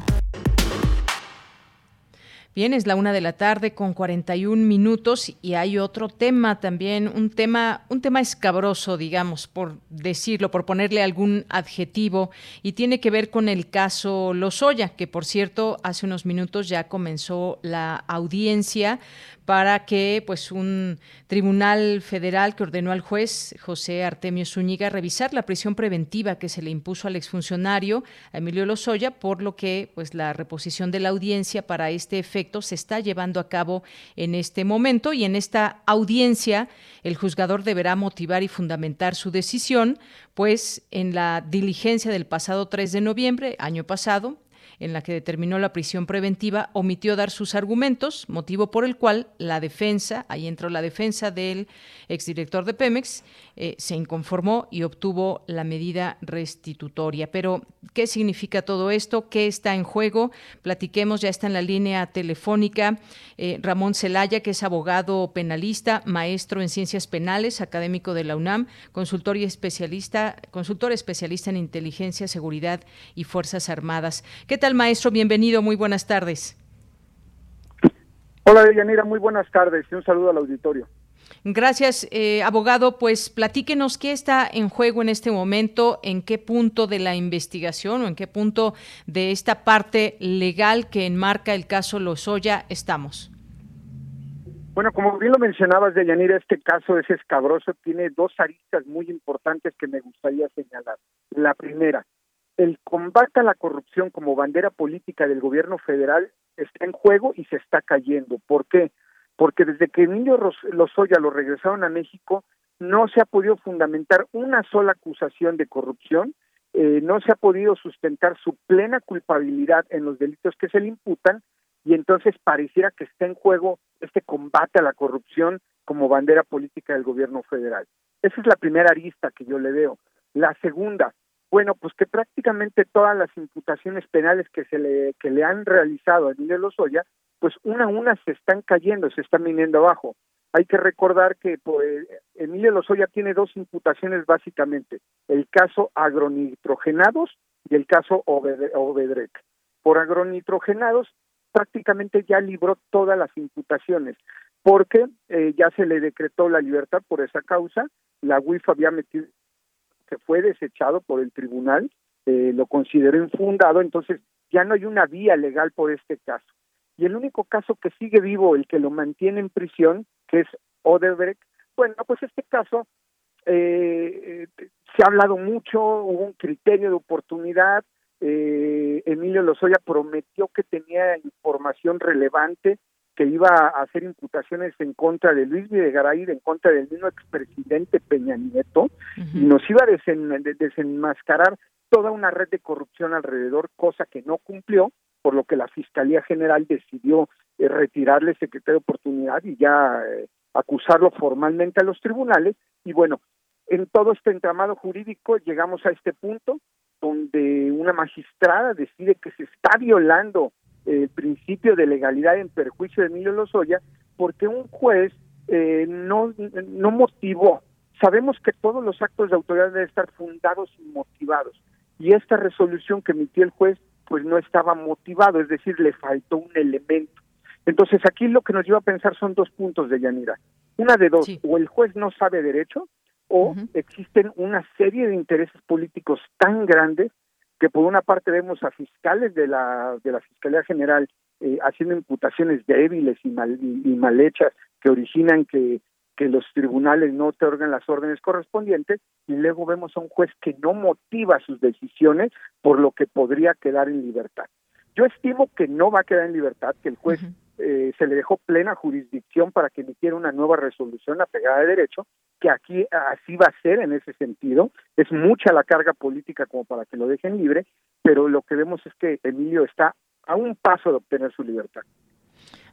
Bien, es la una de la tarde con 41 minutos y hay otro tema también, un tema, un tema escabroso, digamos, por decirlo, por ponerle algún adjetivo, y tiene que ver con el caso Lozoya, que por cierto, hace unos minutos ya comenzó la audiencia para que pues un tribunal federal que ordenó al juez José Artemio Zúñiga revisar la prisión preventiva que se le impuso al exfuncionario Emilio Lozoya, por lo que pues la reposición de la audiencia para este efecto se está llevando a cabo en este momento y en esta audiencia el juzgador deberá motivar y fundamentar su decisión, pues en la diligencia del pasado 3 de noviembre, año pasado, en la que determinó la prisión preventiva, omitió dar sus argumentos, motivo por el cual la defensa, ahí entró la defensa del exdirector de Pemex, eh, se inconformó y obtuvo la medida restitutoria. Pero, ¿qué significa todo esto? ¿Qué está en juego? Platiquemos, ya está en la línea telefónica eh, Ramón Celaya, que es abogado penalista, maestro en ciencias penales, académico de la UNAM, consultor y especialista, consultor especialista en inteligencia, seguridad y fuerzas armadas. ¿Qué tal, maestro? Bienvenido, muy buenas tardes. Hola, Deyanira, muy buenas tardes y un saludo al auditorio. Gracias, eh, abogado. Pues platíquenos qué está en juego en este momento, en qué punto de la investigación o en qué punto de esta parte legal que enmarca el caso Lozoya estamos. Bueno, como bien lo mencionabas, Deyanira, este caso es escabroso, tiene dos aristas muy importantes que me gustaría señalar. La primera, el combate a la corrupción como bandera política del gobierno federal está en juego y se está cayendo. ¿Por qué? Porque desde que Emilio Lozoya lo regresaron a México, no se ha podido fundamentar una sola acusación de corrupción, eh, no se ha podido sustentar su plena culpabilidad en los delitos que se le imputan y entonces pareciera que está en juego este combate a la corrupción como bandera política del gobierno federal. Esa es la primera arista que yo le veo. La segunda, bueno, pues que prácticamente todas las imputaciones penales que se le que le han realizado a Emilio Lozoya, pues una a una se están cayendo, se están viniendo abajo. Hay que recordar que pues, Emilio Lozoya tiene dos imputaciones básicamente, el caso agronitrogenados y el caso Obedrec. Por agronitrogenados prácticamente ya libró todas las imputaciones, porque eh, ya se le decretó la libertad por esa causa, la UIF había metido que fue desechado por el tribunal, eh, lo consideró infundado, entonces ya no hay una vía legal por este caso. Y el único caso que sigue vivo, el que lo mantiene en prisión, que es Odebrecht, bueno, pues este caso eh, se ha hablado mucho, hubo un criterio de oportunidad, eh, Emilio Lozoya prometió que tenía información relevante, que iba a hacer imputaciones en contra de Luis Videgaray, en contra del mismo expresidente Peña Nieto, y nos iba a desenmascarar toda una red de corrupción alrededor, cosa que no cumplió, por lo que la Fiscalía General decidió eh, retirarle secretario de oportunidad y ya eh, acusarlo formalmente a los tribunales. Y bueno, en todo este entramado jurídico llegamos a este punto donde una magistrada decide que se está violando el principio de legalidad en perjuicio de Emilio Lozoya porque un juez eh, no, no motivó. Sabemos que todos los actos de autoridad deben estar fundados y motivados. Y esta resolución que emitió el juez pues no estaba motivado, es decir, le faltó un elemento. Entonces aquí lo que nos lleva a pensar son dos puntos de Yanira. Una de dos, o el juez no sabe derecho o existen una serie de intereses políticos tan grandes que por una parte vemos a fiscales de la de la Fiscalía General eh, haciendo imputaciones débiles y mal, y, mal hechas que originan que que los tribunales no otorgan las órdenes correspondientes y luego vemos a un juez que no motiva sus decisiones por lo que podría quedar en libertad. Yo estimo que no va a quedar en libertad, que el juez eh, se le dejó plena jurisdicción para que emitiera una nueva resolución apegada de derecho, que aquí así va a ser en ese sentido. Es mucha la carga política como para que lo dejen libre, pero lo que vemos es que Emilio está a un paso de obtener su libertad.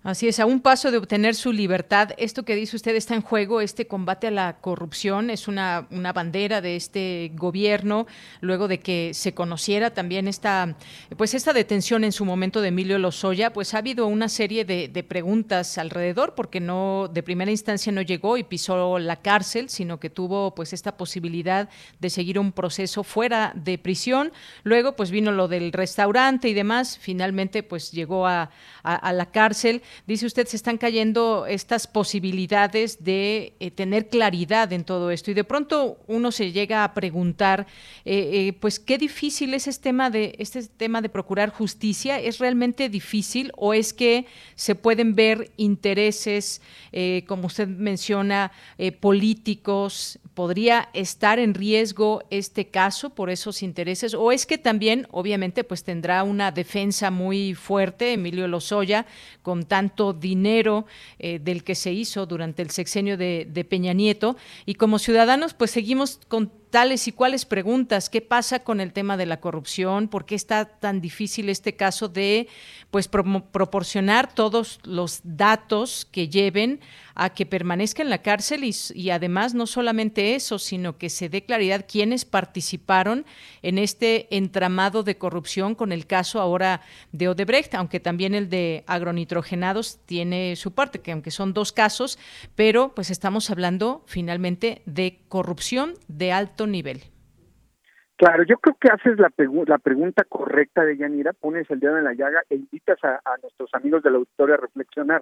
Así es, a un paso de obtener su libertad. Esto que dice usted está en juego, este combate a la corrupción, es una, una bandera de este gobierno, luego de que se conociera también esta, pues esta detención en su momento de Emilio Lozoya, pues ha habido una serie de, preguntas alrededor, porque no, de primera instancia no llegó y pisó la cárcel, sino que tuvo pues esta posibilidad de seguir un proceso fuera de prisión. Luego, pues vino lo del restaurante y demás, finalmente pues llegó a, a la cárcel dice usted, se están cayendo estas posibilidades de eh, tener claridad en todo esto. Y de pronto uno se llega a preguntar, eh, eh, pues qué difícil es este tema de este tema de procurar justicia. ¿Es realmente difícil o es que se pueden ver intereses, como usted menciona, políticos? ¿Podría estar en riesgo este caso por esos intereses? ¿O es que también, obviamente, pues tendrá una defensa muy fuerte, Emilio Lozoya, con tanto dinero eh, del que se hizo durante el sexenio de, de Peña Nieto. Y como ciudadanos, pues seguimos con tales y cuáles preguntas. ¿Qué pasa con el tema de la corrupción? ¿Por qué está tan difícil este caso de pues proporcionar todos los datos que lleven a que permanezca en la cárcel y, además no solamente eso, sino que se dé claridad quiénes participaron en este entramado de corrupción con el caso ahora de Odebrecht, aunque también el de agronitrogenados tiene su parte, que aunque son dos casos, pero pues estamos hablando finalmente de corrupción de alto nivel. Claro, yo creo que haces la, pregunta correcta de Yanira, pones el dedo en la llaga e invitas a, nuestros amigos de la auditorio a reflexionar.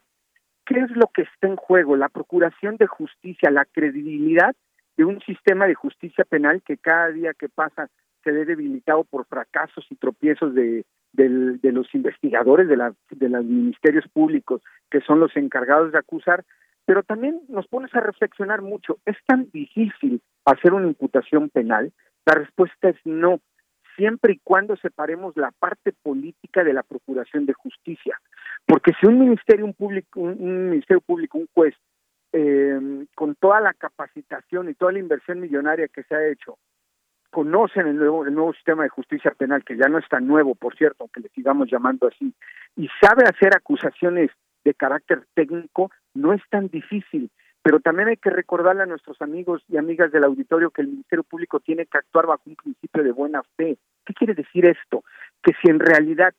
¿Qué es lo que está en juego? La procuración de justicia, la credibilidad de un sistema de justicia penal que cada día que pasa se ve debilitado por fracasos y tropiezos de, los investigadores de, de los ministerios públicos, que son los encargados de acusar, pero también nos pones a reflexionar mucho. Es tan difícil hacer una imputación penal. La respuesta es no. siempre y cuando separemos la parte política de la procuración de justicia. Porque si un ministerio público, un, ministerio público, un juez, eh, con toda la capacitación y toda la inversión millonaria que se ha hecho, conocen el nuevo, el nuevo sistema de justicia penal, que ya no es tan nuevo, por cierto, aunque le sigamos llamando así, y sabe hacer acusaciones de carácter técnico, no es tan difícil. Pero también hay que recordarle a nuestros amigos y amigas del auditorio que el Ministerio Público tiene que actuar bajo un principio de buena fe. ¿Qué quiere decir esto? Que si en realidad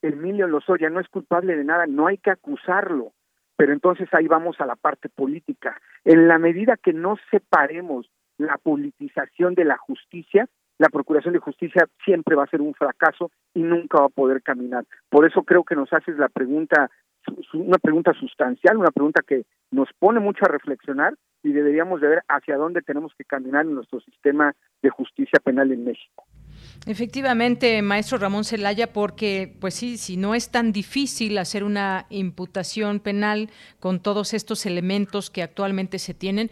Emilio Lozoya no es culpable de nada, no hay que acusarlo. Pero entonces ahí vamos a la parte política. En la medida que no separemos la politización de la justicia, la Procuración de Justicia siempre va a ser un fracaso y nunca va a poder caminar. Por eso creo que nos haces la pregunta una pregunta sustancial, una pregunta que nos pone mucho a reflexionar y deberíamos de ver hacia dónde tenemos que caminar en nuestro sistema de justicia penal en México. Efectivamente, maestro Ramón Celaya, porque pues sí, si no es tan difícil hacer una imputación penal con todos estos elementos que actualmente se tienen,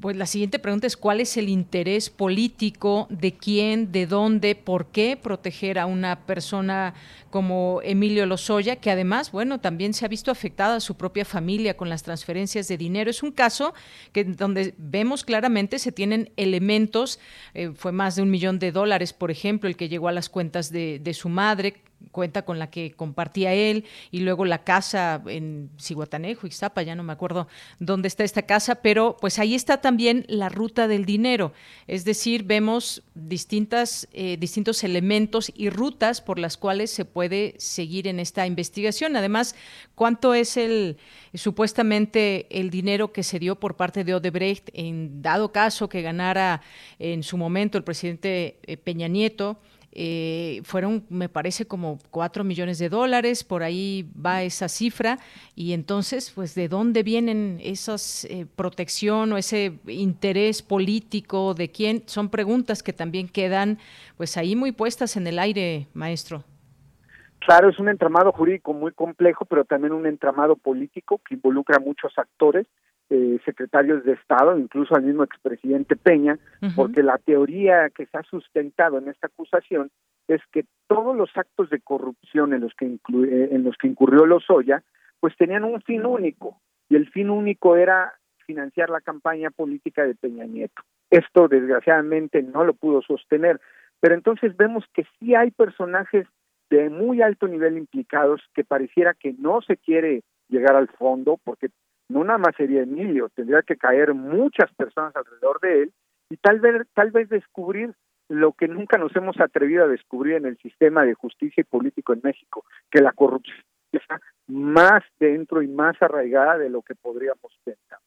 pues la siguiente pregunta es cuál es el interés político de quién, de dónde, por qué proteger a una persona como Emilio Lozoya, que además, bueno, también se ha visto afectada a su propia familia con las transferencias de dinero. Es un caso que donde vemos claramente se tienen elementos, eh, fue más de un millón de dólares, por ejemplo, el que llegó a las cuentas de, de su madre, cuenta con la que compartía él, y luego la casa en Cihuatanejo, Ixtapa, ya no me acuerdo dónde está esta casa, pero pues ahí está también la ruta del dinero, es decir, vemos distintas, eh, distintos elementos y rutas por las cuales se puede seguir en esta investigación. Además, ¿cuánto es el supuestamente el dinero que se dio por parte de Odebrecht en dado caso que ganara en su momento el presidente eh, Peña Nieto? Eh, fueron, me parece, como cuatro millones de dólares, por ahí va esa cifra, y entonces, pues, ¿de dónde vienen esas eh, protección o ese interés político de quién? Son preguntas que también quedan, pues, ahí muy puestas en el aire, maestro. Claro, es un entramado jurídico muy complejo, pero también un entramado político que involucra a muchos actores eh, secretarios de Estado, incluso al mismo expresidente Peña, porque la teoría que se ha sustentado en esta acusación es que todos los actos de corrupción en los que, eh, en los que incurrió Lozoya, pues tenían un fin único, y el fin único era financiar la campaña política de Peña Nieto. Esto, desgraciadamente, no lo pudo sostener, pero entonces vemos que sí hay personajes de muy alto nivel implicados que pareciera que no se quiere llegar al fondo porque no nada más sería Emilio, tendría que caer muchas personas alrededor de él y tal vez, tal vez descubrir lo que nunca nos hemos atrevido a descubrir en el sistema de justicia y político en México, que la corrupción está más dentro y más arraigada de lo que podríamos pensar.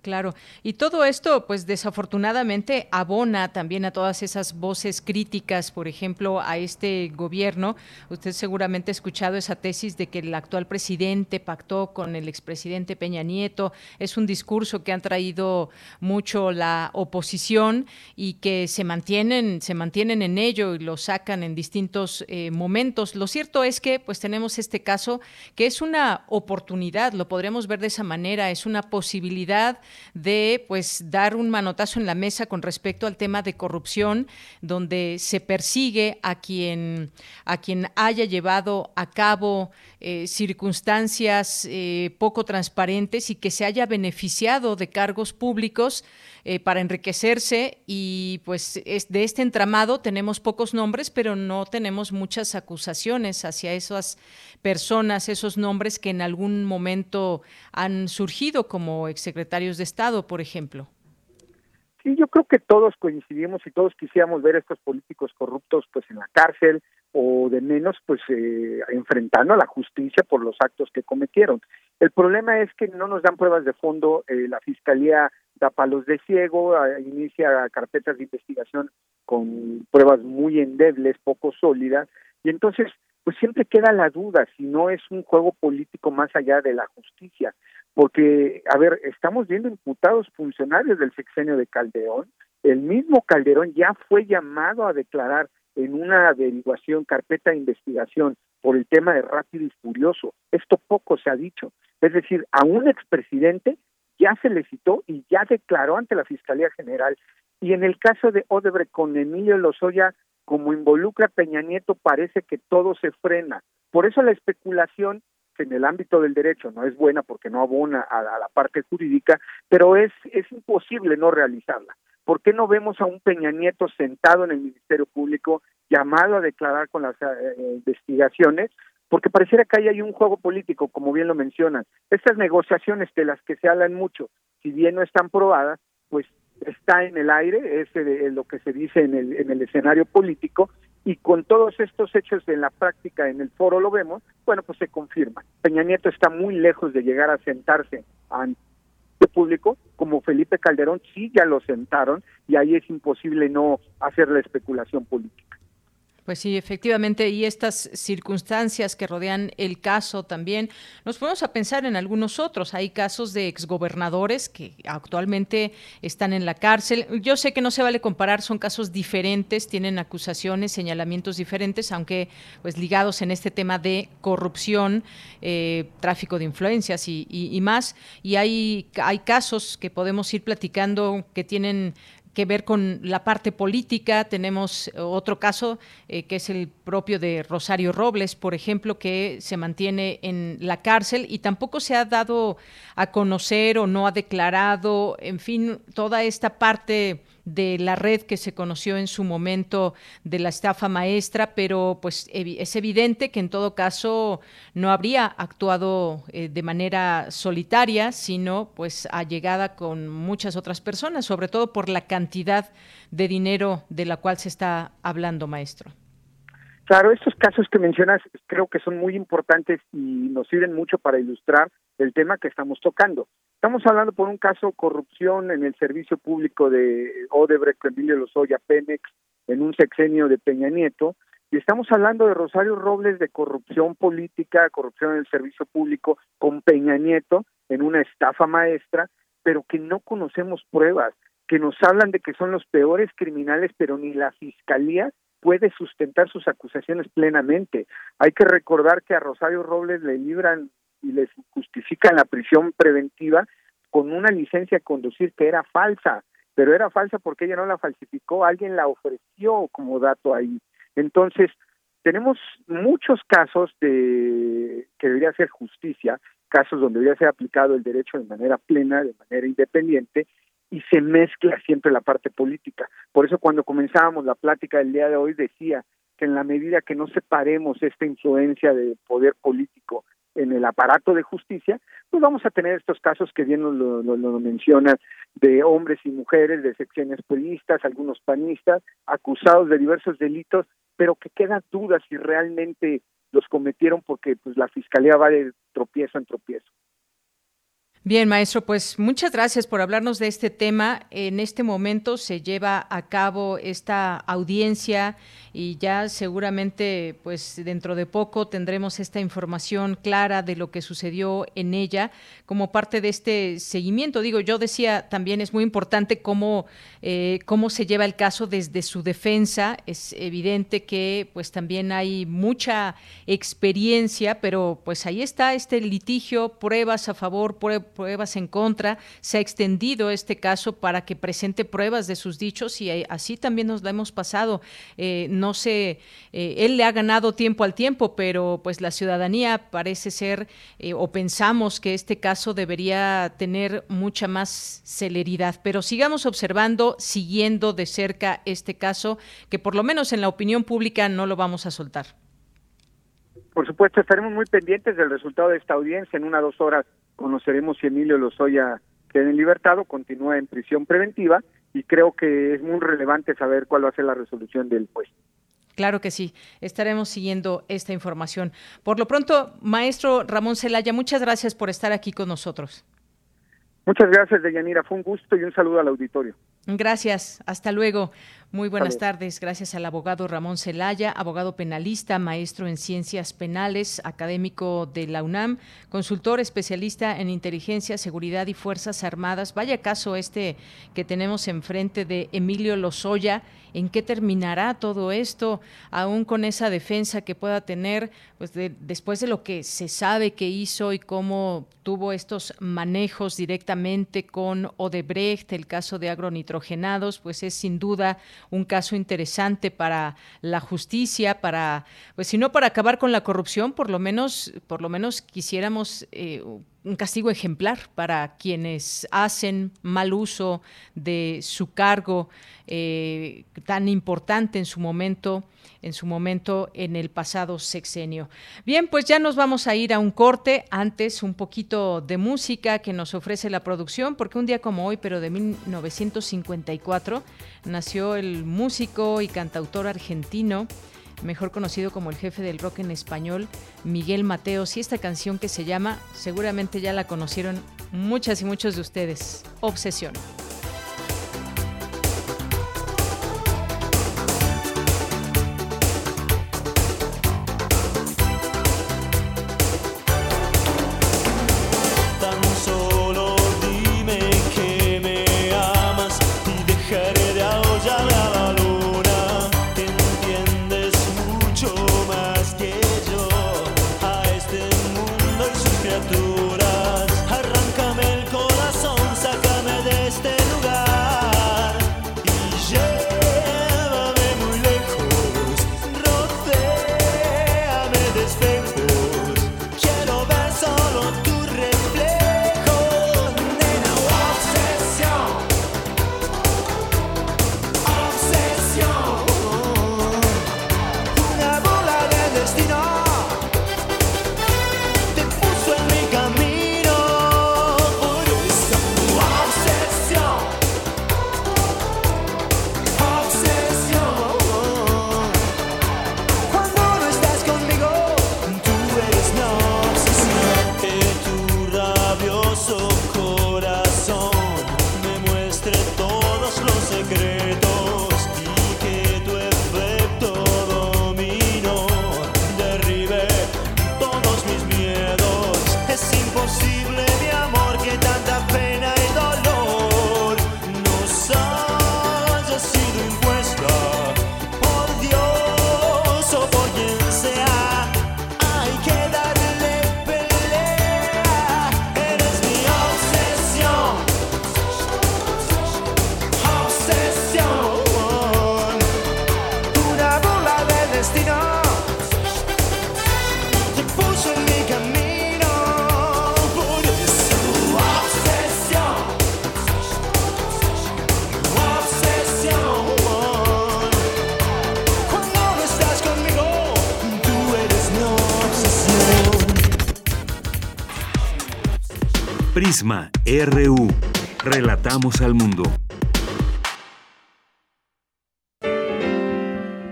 Claro, y todo esto, pues desafortunadamente, abona también a todas esas voces críticas, por ejemplo, a este gobierno. Usted seguramente ha escuchado esa tesis de que el actual presidente pactó con el expresidente Peña Nieto. Es un discurso que han traído mucho la oposición y que se mantienen, se mantienen en ello y lo sacan en distintos eh, momentos. Lo cierto es que, pues, tenemos este caso que es una oportunidad, lo podremos ver de esa manera, es una posibilidad de pues dar un manotazo en la mesa con respecto al tema de corrupción, donde se persigue a quien, a quien haya llevado a cabo eh, circunstancias eh, poco transparentes y que se haya beneficiado de cargos públicos eh, para enriquecerse y pues es, de este entramado tenemos pocos nombres, pero no tenemos muchas acusaciones hacia esas personas, esos nombres que en algún momento han surgido como exsecretarios de Estado, por ejemplo. Sí, yo creo que todos coincidimos y todos quisiéramos ver a estos políticos corruptos pues en la cárcel o de menos pues eh, enfrentando a la justicia por los actos que cometieron. El problema es que no nos dan pruebas de fondo, eh, la fiscalía da palos de ciego, inicia carpetas de investigación con pruebas muy endebles, poco sólidas, y entonces pues siempre queda la duda si no es un juego político más allá de la justicia, porque, a ver, estamos viendo imputados funcionarios del sexenio de Calderón, el mismo Calderón ya fue llamado a declarar en una averiguación, carpeta de investigación por el tema de Rápido y Furioso. Esto poco se ha dicho. Es decir, a un expresidente ya se le citó y ya declaró ante la Fiscalía General. Y en el caso de Odebrecht con Emilio Lozoya, como involucra a Peña Nieto, parece que todo se frena. Por eso la especulación que en el ámbito del derecho no es buena porque no abona a, la parte jurídica, pero es, es imposible no realizarla. ¿Por qué no vemos a un Peña Nieto sentado en el Ministerio Público llamado a declarar con las eh, investigaciones? Porque pareciera que ahí hay un juego político, como bien lo mencionan. Estas negociaciones de las que se hablan mucho, si bien no están probadas, pues está en el aire, es lo que se dice en el, en el escenario político, y con todos estos hechos en la práctica en el foro lo vemos, bueno, pues se confirma. Peña Nieto está muy lejos de llegar a sentarse ante el público, como Felipe Calderón sí ya lo sentaron y ahí es imposible no hacer la especulación política. Pues sí, efectivamente, y estas circunstancias que rodean el caso también, nos ponemos a pensar en algunos otros. Hay casos de exgobernadores que actualmente están en la cárcel. Yo sé que no se vale comparar, son casos diferentes, tienen acusaciones, señalamientos diferentes, aunque pues ligados en este tema de corrupción, eh, tráfico de influencias y, y más. Y hay, hay casos que podemos ir platicando que tienen que ver con la parte política. Tenemos otro caso eh, que es el propio de Rosario Robles, por ejemplo, que se mantiene en la cárcel y tampoco se ha dado a conocer o no ha declarado, en fin, toda esta parte de la red que se conoció en su momento de la estafa maestra, pero pues es evidente que en todo caso no habría actuado eh, de manera solitaria, sino pues allegada con muchas otras personas, sobre todo por la cantidad de dinero de la cual se está hablando, maestro. Claro, estos casos que mencionas creo que son muy importantes y nos sirven mucho para ilustrar el tema que estamos tocando. Estamos hablando por un caso corrupción en el servicio público de Odebrecht, Emilio Lozoya, Pemex, en un sexenio de Peña Nieto, y estamos hablando de Rosario Robles de corrupción política, corrupción en el servicio público con Peña Nieto en una estafa maestra, pero que no conocemos pruebas, que nos hablan de que son los peores criminales, pero ni la fiscalía puede sustentar sus acusaciones plenamente. Hay que recordar que a Rosario Robles le libran y les justifican la prisión preventiva con una licencia de conducir que era falsa, pero era falsa porque ella no la falsificó, alguien la ofreció como dato ahí. Entonces, tenemos muchos casos de que debería ser justicia, casos donde debería ser aplicado el derecho de manera plena, de manera independiente, y se mezcla siempre la parte política. Por eso cuando comenzábamos la plática del día de hoy decía que en la medida que no separemos esta influencia de poder político en el aparato de justicia, pues vamos a tener estos casos que bien lo, lo, mencionan de hombres y mujeres, de secciones periodistas, algunos panistas, acusados de diversos delitos, pero que quedan dudas si realmente los cometieron porque pues la fiscalía va de tropiezo en tropiezo. Bien, maestro, pues muchas gracias por hablarnos de este tema. En este momento se lleva a cabo esta audiencia y ya seguramente pues dentro de poco tendremos esta información clara de lo que sucedió en ella como parte de este seguimiento. Digo, yo decía también es muy importante cómo, eh, cómo se lleva el caso desde su defensa. Es evidente que pues también hay mucha experiencia, pero pues ahí está este litigio, pruebas a favor, pruebas pruebas en contra, se ha extendido este caso para que presente pruebas de sus dichos y eh, así también nos la hemos pasado. Eh, no sé, eh, él le ha ganado tiempo al tiempo, pero pues la ciudadanía parece ser o pensamos que este caso debería tener mucha más celeridad. Pero sigamos observando, siguiendo de cerca este caso, que por lo menos en la opinión pública no lo vamos a soltar. Por supuesto, estaremos muy pendientes del resultado de esta audiencia. En una dos horas conoceremos si Emilio Lozoya queda en libertad o continúa en prisión preventiva y creo que es muy relevante saber cuál va a ser la resolución del juez. Claro que sí, estaremos siguiendo esta información. Por lo pronto, maestro Ramón Celaya, muchas gracias por estar aquí con nosotros. Muchas gracias, Deyanira. Fue un gusto y un saludo al auditorio. Gracias. Hasta luego. Muy buenas tardes. Gracias al abogado Ramón Celaya, abogado penalista, maestro en ciencias penales, académico de la UNAM, consultor especialista en inteligencia, seguridad y fuerzas armadas. Vaya caso este que tenemos enfrente de Emilio Lozoya. ¿En qué terminará todo esto? Aún con esa defensa que pueda tener, pues después de lo que se sabe que hizo y cómo tuvo estos manejos directamente con Odebrecht, el caso de agronitro nitrogenados, pues es sin duda un caso interesante para la justicia, para, pues si no para acabar con la corrupción, por lo menos, por lo menos quisiéramos eh, un castigo ejemplar para quienes hacen mal uso de su cargo eh, tan importante en su momento en su momento en el pasado sexenio. Bien, pues ya nos vamos a ir a un corte. Antes, un poquito de música que nos ofrece la producción, porque un día como hoy, pero de 1954, nació el músico y cantautor argentino mejor conocido como el jefe del rock en español, Miguel Mateos, y esta canción que se llama, seguramente ya la conocieron muchas y muchos de ustedes, Obsesión. RU. Relatamos al mundo.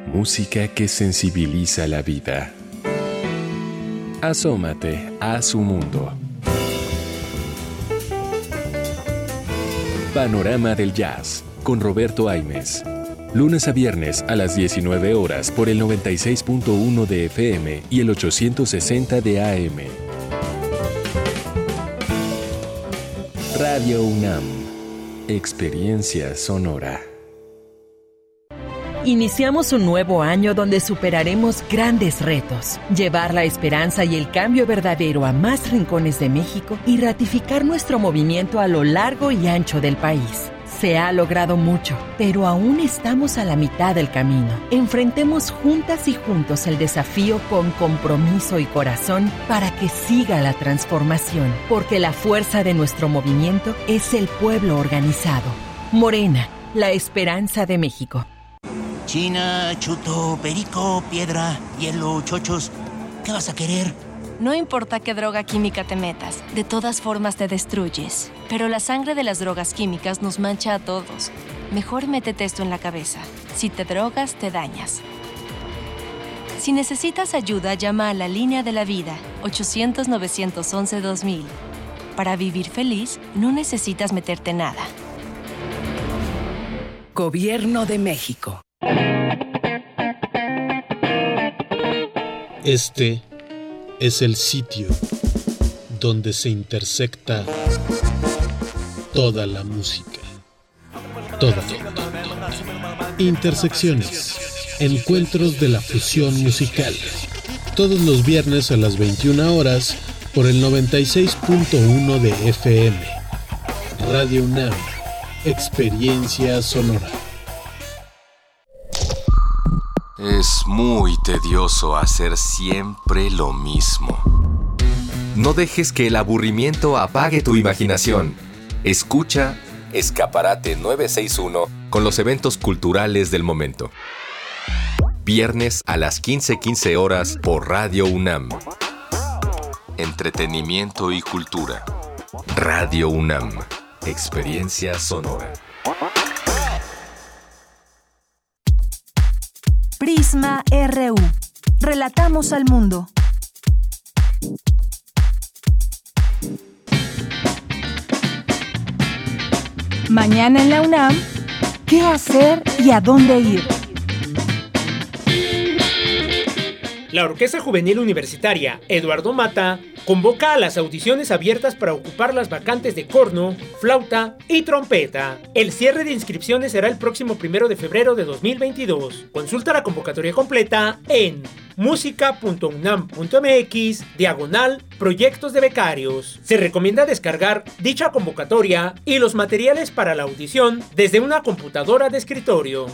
Música que sensibiliza la vida. Asómate a su mundo. Panorama del Jazz con Roberto Aimes. Lunes a viernes a las 19 horas por el 96.1 de FM y el 860 de AM. UNAM. Experiencia sonora. Iniciamos un nuevo año donde superaremos grandes retos, llevar la esperanza y el cambio verdadero a más rincones de México y ratificar nuestro movimiento a lo largo y ancho del país. Se ha logrado mucho, pero aún estamos a la mitad del camino. Enfrentemos juntas y juntos el desafío con compromiso y corazón para que siga la transformación, porque la fuerza de nuestro movimiento es el pueblo organizado. Morena, la esperanza de México. China, chuto, perico, piedra, hielo, chochos. ¿Qué vas a querer? No importa qué droga química te metas, de todas formas te destruyes. Pero la sangre de las drogas químicas nos mancha a todos. Mejor métete esto en la cabeza. Si te drogas, te dañas. Si necesitas ayuda, llama a la línea de la vida, 800-911-2000. Para vivir feliz, no necesitas meterte nada. Gobierno de México. Este es el sitio donde se intersecta toda la música. Toda. Intersecciones. Encuentros de la fusión musical. Todos los viernes a las 21 horas por el 96.1 de FM. Radio UNAM. Experiencia sonora. Es muy tedioso hacer siempre lo mismo. No dejes que el aburrimiento apague tu imaginación. Escucha Escaparate 961 con los eventos culturales del momento. Viernes a las 15:15 horas por Radio UNAM. Entretenimiento y cultura. Radio UNAM. Experiencia sonora. Prisma RU. Relatamos al mundo. Mañana en la UNAM, ¿qué hacer y a dónde ir? La Orquesta Juvenil Universitaria Eduardo Mata convoca a las audiciones abiertas para ocupar las vacantes de corno, flauta y trompeta. El cierre de inscripciones será el próximo primero de febrero de 2022. Consulta la convocatoria completa en música.unam.mx diagonal proyectos de becarios. Se recomienda descargar dicha convocatoria y los materiales para la audición desde una computadora de escritorio.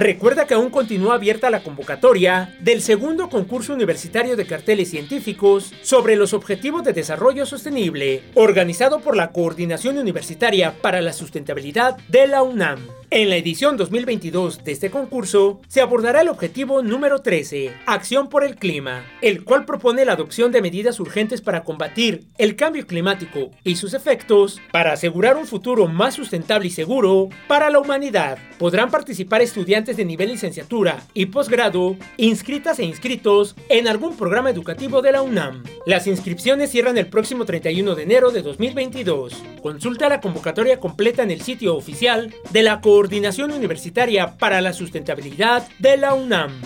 Recuerda que aún continúa abierta la convocatoria del segundo concurso universitario de carteles científicos sobre los objetivos de desarrollo sostenible, organizado por la Coordinación Universitaria para la Sustentabilidad de la UNAM. En la edición 2022 de este concurso se abordará el objetivo número 13, Acción por el Clima, el cual propone la adopción de medidas urgentes para combatir el cambio climático y sus efectos para asegurar un futuro más sustentable y seguro para la humanidad. Podrán participar estudiantes de nivel licenciatura y posgrado inscritas e inscritos en algún programa educativo de la UNAM. Las inscripciones cierran el próximo 31 de enero de 2022. Consulta la convocatoria completa en el sitio oficial de la Coordinación Coordinación Universitaria para la Sustentabilidad de la UNAM.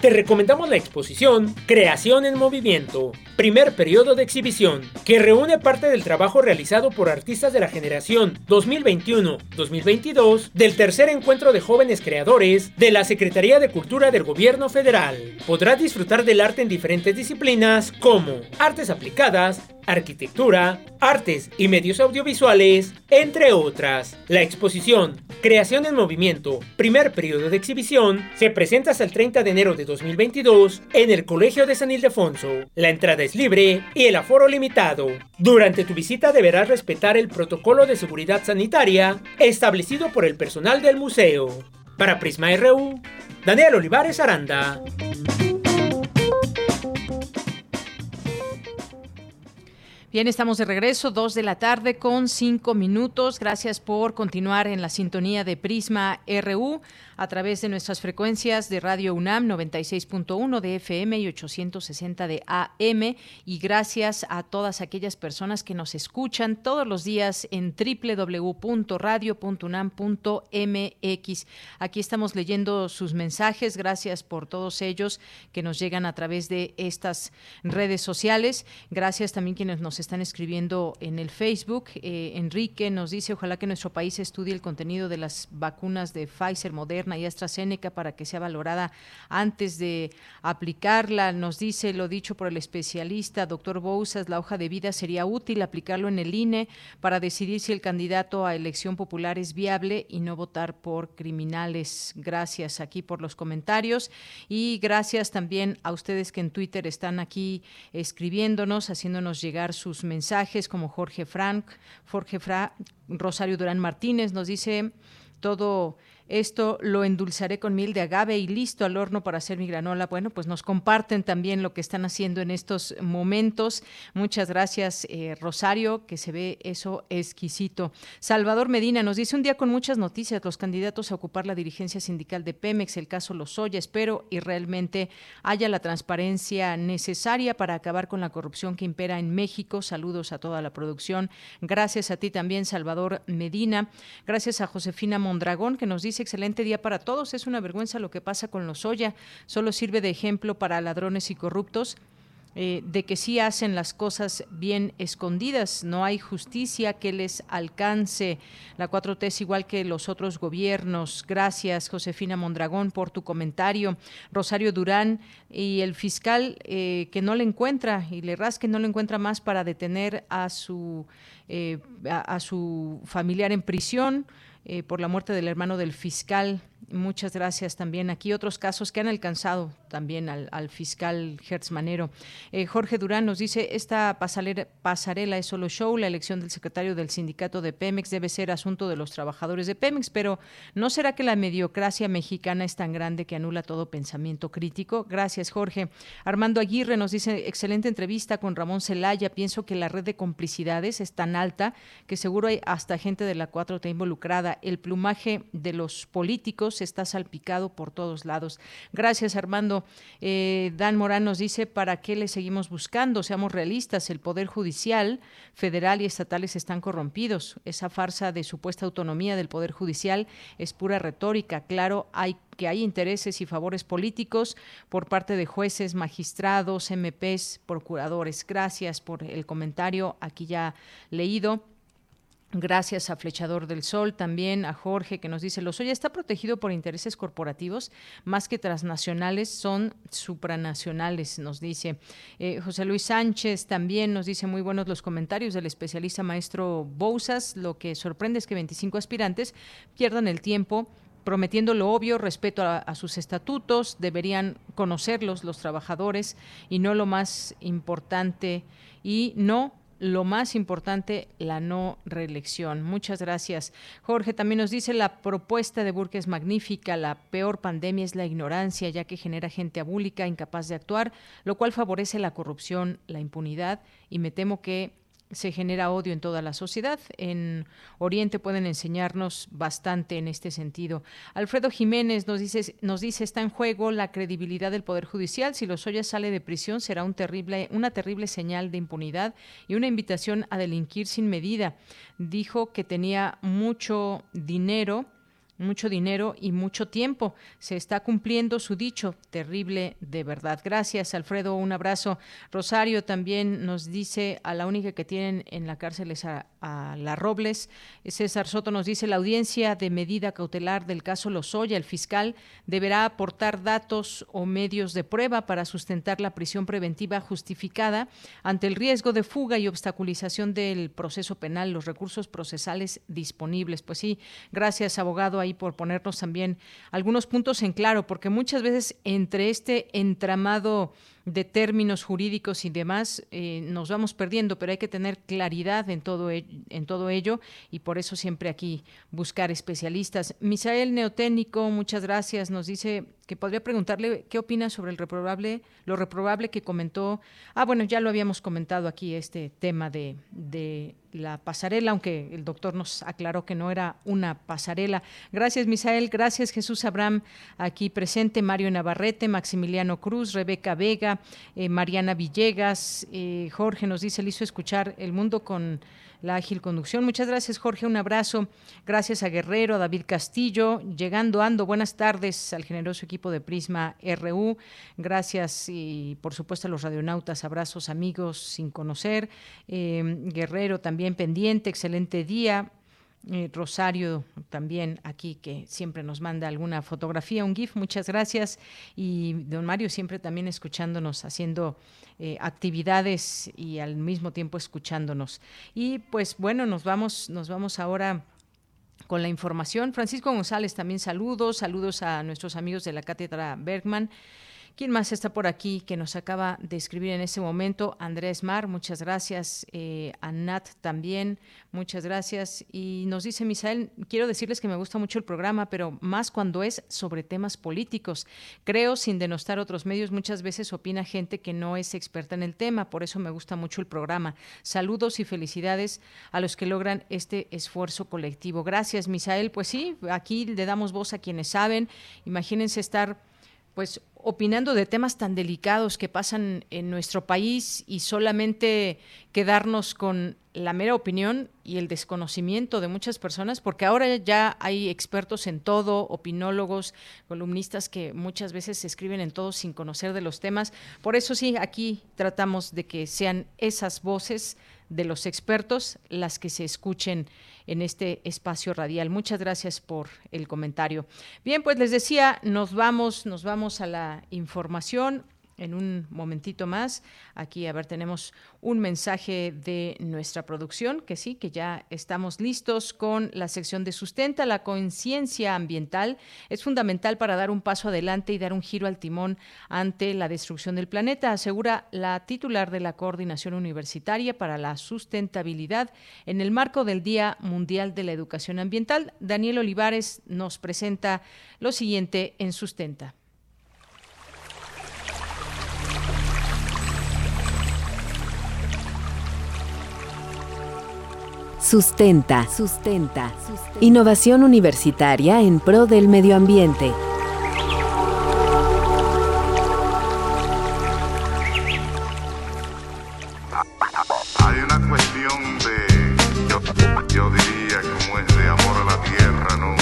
Te recomendamos la exposición Creación en Movimiento, primer periodo de exhibición, que reúne parte del trabajo realizado por artistas de la generación 2021-2022 del tercer encuentro de jóvenes creadores de la Secretaría de Cultura del Gobierno Federal. Podrás disfrutar del arte en diferentes disciplinas como artes aplicadas, arquitectura, artes y medios audiovisuales, entre otras. La exposición Creación en Movimiento, primer periodo de exhibición, se presenta hasta el 30 de enero de 2022 en el Colegio de San Ildefonso. La entrada es libre y el aforo limitado. Durante tu visita deberás respetar el protocolo de seguridad sanitaria establecido por el personal del museo. Para Prisma RU, Daniel Olivares Aranda. Bien, estamos de regreso, dos de la tarde con cinco minutos. Gracias por continuar en la sintonía de Prisma RU a través de nuestras frecuencias de Radio UNAM 96.1 de FM y 860 de AM. Y gracias a todas aquellas personas que nos escuchan todos los días en www.radio.unam.mx. Aquí estamos leyendo sus mensajes. Gracias por todos ellos que nos llegan a través de estas redes sociales. Gracias también quienes nos están escribiendo en el Facebook. Eh, Enrique nos dice, ojalá que nuestro país estudie el contenido de las vacunas de Pfizer, Moderna y AstraZeneca para que sea valorada antes de aplicarla. Nos dice lo dicho por el especialista doctor Bousas, la hoja de vida sería útil aplicarlo en el INE para decidir si el candidato a elección popular es viable y no votar por criminales. Gracias aquí por los comentarios y gracias también a ustedes que en Twitter están aquí escribiéndonos, haciéndonos llegar sus mensajes, como Jorge Frank, Jorge Rosario Durán Martínez nos dice todo esto lo endulzaré con miel de agave y listo al horno para hacer mi granola. Bueno, pues nos comparten también lo que están haciendo en estos momentos. Muchas gracias, eh, Rosario, que se ve eso exquisito. Salvador Medina nos dice un día con muchas noticias, los candidatos a ocupar la dirigencia sindical de Pemex, el caso Lozoya, espero y realmente haya la transparencia necesaria para acabar con la corrupción que impera en México. Saludos a toda la producción. Gracias a ti también, Salvador Medina. Gracias a Josefina Mondragón, que nos dice excelente día para todos. Es una vergüenza lo que pasa con los Oya. Solo sirve de ejemplo para ladrones y corruptos eh, de que sí hacen las cosas bien escondidas, no hay justicia que les alcance. La 4T es igual que los otros gobiernos. Gracias, Josefina Mondragón, por tu comentario. Rosario Durán y el fiscal eh, que no le encuentra y le rasque no le encuentra más para detener a su, eh, a, su familiar en prisión. Por la muerte del hermano del fiscal Muchas gracias también. Aquí otros casos que han alcanzado también al, fiscal Hertz Manero. Eh, Jorge Durán nos dice, esta pasarela, es solo show, la elección del secretario del sindicato de Pemex debe ser asunto de los trabajadores de Pemex, pero ¿no será que la mediocracia mexicana es tan grande que anula todo pensamiento crítico? Gracias, Jorge. Armando Aguirre nos dice, excelente entrevista con Ramón Celaya. Pienso que la red de complicidades es tan alta que seguro hay hasta gente de la 4T involucrada. El plumaje de los políticos está salpicado por todos lados. Gracias, Armando. Eh, Dan Morán nos dice, ¿para qué le seguimos buscando? Seamos realistas, el Poder Judicial, federal y estatales están corrompidos. Esa farsa de supuesta autonomía del Poder Judicial es pura retórica. Claro, hay que hay intereses y favores políticos por parte de jueces, magistrados, MPs, procuradores. Gracias por el comentario aquí ya leído. Gracias a Flechador del Sol, también a Jorge que nos dice, Lozoya está protegido por intereses corporativos más que transnacionales, son supranacionales, nos dice. Eh, José Luis Sánchez también nos dice muy buenos los comentarios del especialista maestro Bousas. Lo que sorprende es que 25 aspirantes pierdan el tiempo prometiendo lo obvio respecto a, sus estatutos, deberían conocerlos los trabajadores y no lo más importante y no lo más importante, la no reelección. Muchas gracias. Jorge también nos dice, la propuesta de Burke es magnífica, la peor pandemia es la ignorancia, ya que genera gente abúlica, incapaz de actuar, lo cual favorece la corrupción, la impunidad, y me temo que se genera odio en toda la sociedad. En Oriente pueden enseñarnos bastante en este sentido. Alfredo Jiménez nos dice, nos dice está en juego la credibilidad del Poder Judicial. Si Lozoya sale de prisión será un terrible, una terrible señal de impunidad y una invitación a delinquir sin medida. Dijo que tenía mucho dinero mucho dinero y mucho tiempo. Se está cumpliendo su dicho, terrible de verdad. Gracias, Alfredo, un abrazo. Rosario también nos dice, a la única que tienen en la cárcel es a, la Robles. César Soto nos dice, la audiencia de medida cautelar del caso Lozoya, el fiscal, deberá aportar datos o medios de prueba para sustentar la prisión preventiva justificada ante el riesgo de fuga y obstaculización del proceso penal, los recursos procesales disponibles. Pues sí, gracias, abogado por ponernos también algunos puntos en claro, porque muchas veces entre este entramado de términos jurídicos y demás eh, nos vamos perdiendo, pero hay que tener claridad en todo, en todo ello y por eso siempre aquí buscar especialistas. Misael Neotécnico, muchas gracias, nos dice que podría preguntarle qué opina sobre el reprobable, lo reprobable que comentó. Ah, bueno, ya lo habíamos comentado aquí, este tema de, de la pasarela, aunque el doctor nos aclaró que no era una pasarela. Gracias, Misael. Gracias, Jesús Abraham, aquí presente, Mario Navarrete, Maximiliano Cruz, Rebeca Vega, eh, Mariana Villegas, eh, Jorge nos dice, le hizo escuchar el mundo con la ágil conducción. Muchas gracias, Jorge. Un abrazo. Gracias a Guerrero, a David Castillo. Llegando, ando. Buenas tardes al generoso equipo de Prisma RU. Gracias y, por supuesto, a los radionautas. Abrazos, amigos sin conocer. Eh, Guerrero también pendiente. Excelente día. Eh, Rosario también aquí que siempre nos manda alguna fotografía, un GIF, muchas gracias. Y don Mario siempre también escuchándonos, haciendo eh, actividades y al mismo tiempo escuchándonos. Y pues bueno, nos vamos, nos vamos ahora con la información. Francisco González también saludos, saludos a nuestros amigos de la Cátedra Bergman. ¿Quién más está por aquí que nos acaba de escribir en ese momento? Andrés Mar, muchas gracias. Eh, a Nat también, muchas gracias. Y nos dice Misael, quiero decirles que me gusta mucho el programa, pero más cuando es sobre temas políticos. Creo, sin denostar otros medios, muchas veces opina gente que no es experta en el tema, por eso me gusta mucho el programa. Saludos y felicidades a los que logran este esfuerzo colectivo. Gracias, Misael. Pues sí, aquí le damos voz a quienes saben. Imagínense estar pues opinando de temas tan delicados que pasan en nuestro país y solamente quedarnos con la mera opinión y el desconocimiento de muchas personas, porque ahora ya hay expertos en todo, opinólogos, columnistas que muchas veces escriben en todo sin conocer de los temas. Por eso sí, aquí tratamos de que sean esas voces de los expertos las que se escuchen en este espacio radial. Muchas gracias por el comentario. Bien, pues les decía, nos vamos, nos vamos a la información en un momentito más. Aquí, a ver, tenemos un mensaje de nuestra producción, que sí, que ya estamos listos con la sección de sustenta. La conciencia ambiental es fundamental para dar un paso adelante y dar un giro al timón ante la destrucción del planeta, asegura la titular de la Coordinación Universitaria para la Sustentabilidad en el marco del Día Mundial de la Educación Ambiental. Daniel Olivares nos presenta lo siguiente en Sustenta. Sustenta. Sustenta. Innovación universitaria en pro del medio ambiente. Hay una cuestión de, yo, diría, como es de amor a la tierra, ¿no?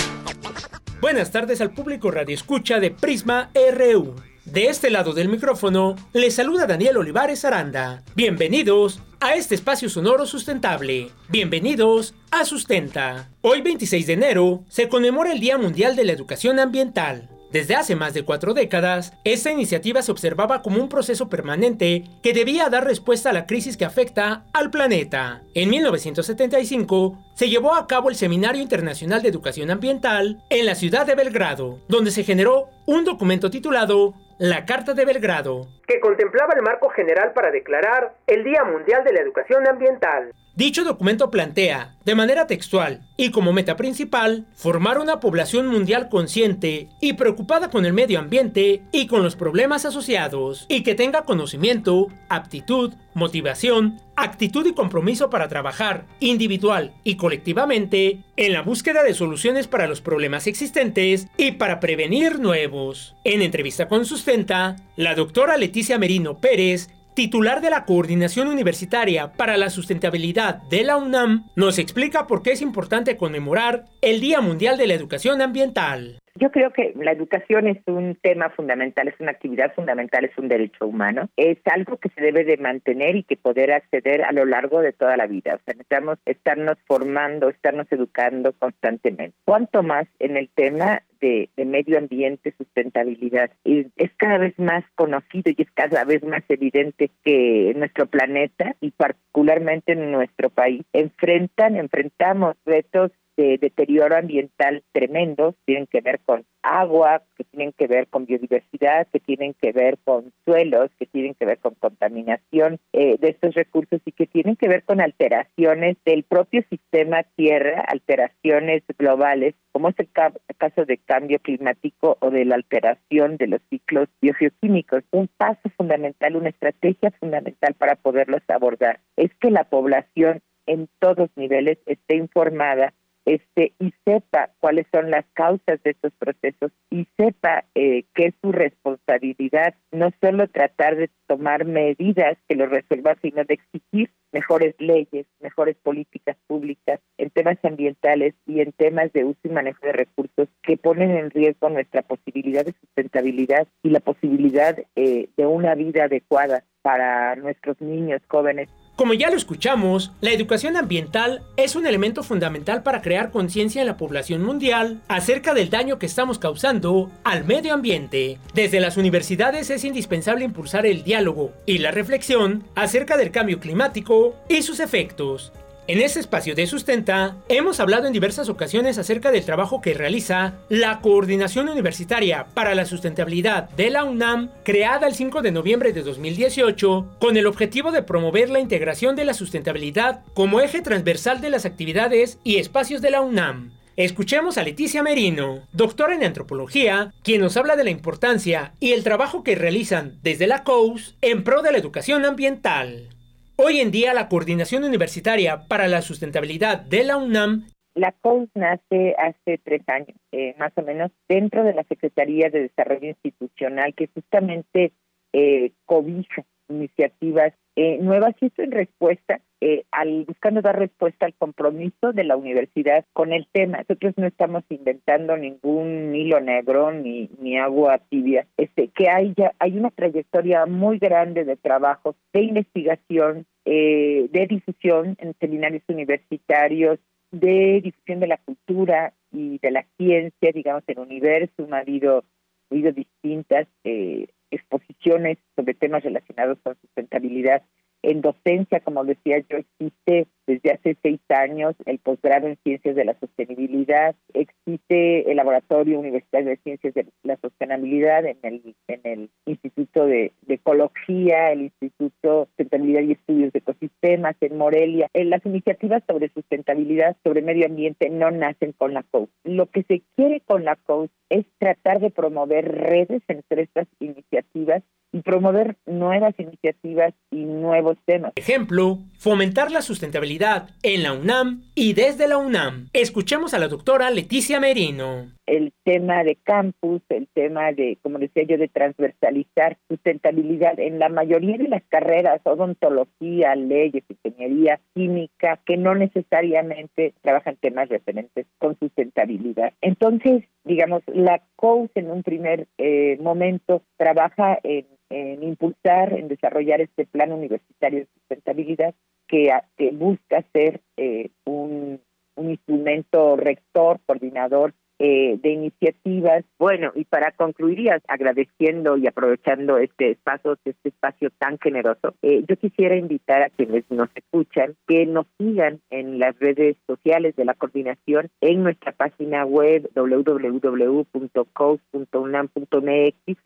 Buenas tardes al público Radio Escucha de Prisma RU. De este lado del micrófono, les saluda Daniel Olivares Aranda. Bienvenidos a este espacio sonoro sustentable. Bienvenidos a Sustenta. Hoy 26 de enero se conmemora el Día Mundial de la Educación Ambiental. Desde hace más de cuatro décadas, esta iniciativa se observaba como un proceso permanente que debía dar respuesta a la crisis que afecta al planeta. En 1975, se llevó a cabo el Seminario Internacional de Educación Ambiental en la ciudad de Belgrado, donde se generó un documento titulado la Carta de Belgrado, que contemplaba el marco general para declarar el Día Mundial de la Educación Ambiental. Dicho documento plantea, de manera textual y como meta principal, formar una población mundial consciente y preocupada con el medio ambiente y con los problemas asociados, y que tenga conocimiento, aptitud, motivación, actitud y compromiso para trabajar individual y colectivamente en la búsqueda de soluciones para los problemas existentes y para prevenir nuevos. En entrevista con Sustenta, la doctora Leticia Merino Pérez titular de la Coordinación Universitaria para la Sustentabilidad de la UNAM, nos explica por qué es importante conmemorar el Día Mundial de la Educación Ambiental. Yo creo que la educación es un tema fundamental, es una actividad fundamental, es un derecho humano. Es algo que se debe de mantener y que poder acceder a lo largo de toda la vida. O sea, necesitamos estarnos formando, estarnos educando constantemente. Cuanto más en el tema de, medio ambiente, sustentabilidad. Es cada vez más conocido y es cada vez más evidente que nuestro planeta y particularmente en nuestro país enfrentan, enfrentamos retos de deterioro ambiental tremendos, tienen que ver con agua, que tienen que ver con biodiversidad, que tienen que ver con suelos, que tienen que ver con contaminación eh, de estos recursos y que tienen que ver con alteraciones del propio sistema tierra, alteraciones globales, como es el, caso de cambio climático o de la alteración de los ciclos biogeoquímicos. Un paso fundamental, una estrategia fundamental para poderlos abordar es que la población en todos niveles esté informada este y sepa cuáles son las causas de estos procesos y sepa eh, que es su responsabilidad no solo tratar de tomar medidas que lo resuelvan, sino de exigir mejores leyes, mejores políticas públicas en temas ambientales y en temas de uso y manejo de recursos que ponen en riesgo nuestra posibilidad de sustentabilidad y la posibilidad eh, de una vida adecuada para nuestros niños, jóvenes como ya lo escuchamos, la educación ambiental es un elemento fundamental para crear conciencia en la población mundial acerca del daño que estamos causando al medio ambiente. Desde las universidades es indispensable impulsar el diálogo y la reflexión acerca del cambio climático y sus efectos, en este espacio de Sustenta, hemos hablado en diversas ocasiones acerca del trabajo que realiza la Coordinación Universitaria para la Sustentabilidad de la UNAM, creada el 5 de noviembre de 2018, con el objetivo de promover la integración de la sustentabilidad como eje transversal de las actividades y espacios de la UNAM. Escuchemos a Leticia Merino, doctora en antropología, quien nos habla de la importancia y el trabajo que realizan desde la COUS en pro de la educación ambiental. Hoy en día la Coordinación Universitaria para la Sustentabilidad de la UNAM La COUS nace hace tres años, eh, más o menos, dentro de la Secretaría de Desarrollo Institucional, que justamente eh, cobija iniciativas eh, nuevas esto en respuesta eh, al buscando dar respuesta al compromiso de la universidad con el tema. Nosotros no estamos inventando ningún hilo negro ni, ni agua tibia. Este, que hay ya hay una trayectoria muy grande de trabajo, de investigación, eh, de difusión en seminarios universitarios, de difusión de la cultura y de la ciencia, digamos, en Universo ha habido, ha habido distintas eh, exposiciones sobre temas relacionados con sustentabilidad en docencia, como decía yo, existe desde hace seis años el posgrado en Ciencias de la Sostenibilidad, existe el Laboratorio Universitario de Ciencias de la Sostenibilidad en el, en el Instituto de, Ecología, el Instituto de Sustentabilidad y Estudios de Ecosistemas en Morelia. En las iniciativas sobre sustentabilidad, sobre medio ambiente, no nacen con la COUS. Lo que se quiere con la COUS es tratar de promover redes entre estas iniciativas y promover nuevas iniciativas y nuevos temas. Ejemplo, fomentar la sustentabilidad en la UNAM y desde la UNAM. Escuchemos a la doctora Leticia Merino. El tema de campus, el tema de, como decía yo, de transversalizar sustentabilidad en la mayoría de las carreras, odontología, leyes, ingeniería, química, que no necesariamente trabajan temas referentes con sustentabilidad. Entonces, digamos, la COUS en un primer eh, momento trabaja en en impulsar, en desarrollar este plan universitario de sustentabilidad que, busca ser eh, un instrumento rector, coordinador eh, de iniciativas. Bueno, y para concluir agradeciendo y aprovechando este espacio, este espacio tan generoso, eh, yo quisiera invitar a quienes nos escuchan que nos sigan en las redes sociales de la coordinación en nuestra página web www.cos.unam.mx,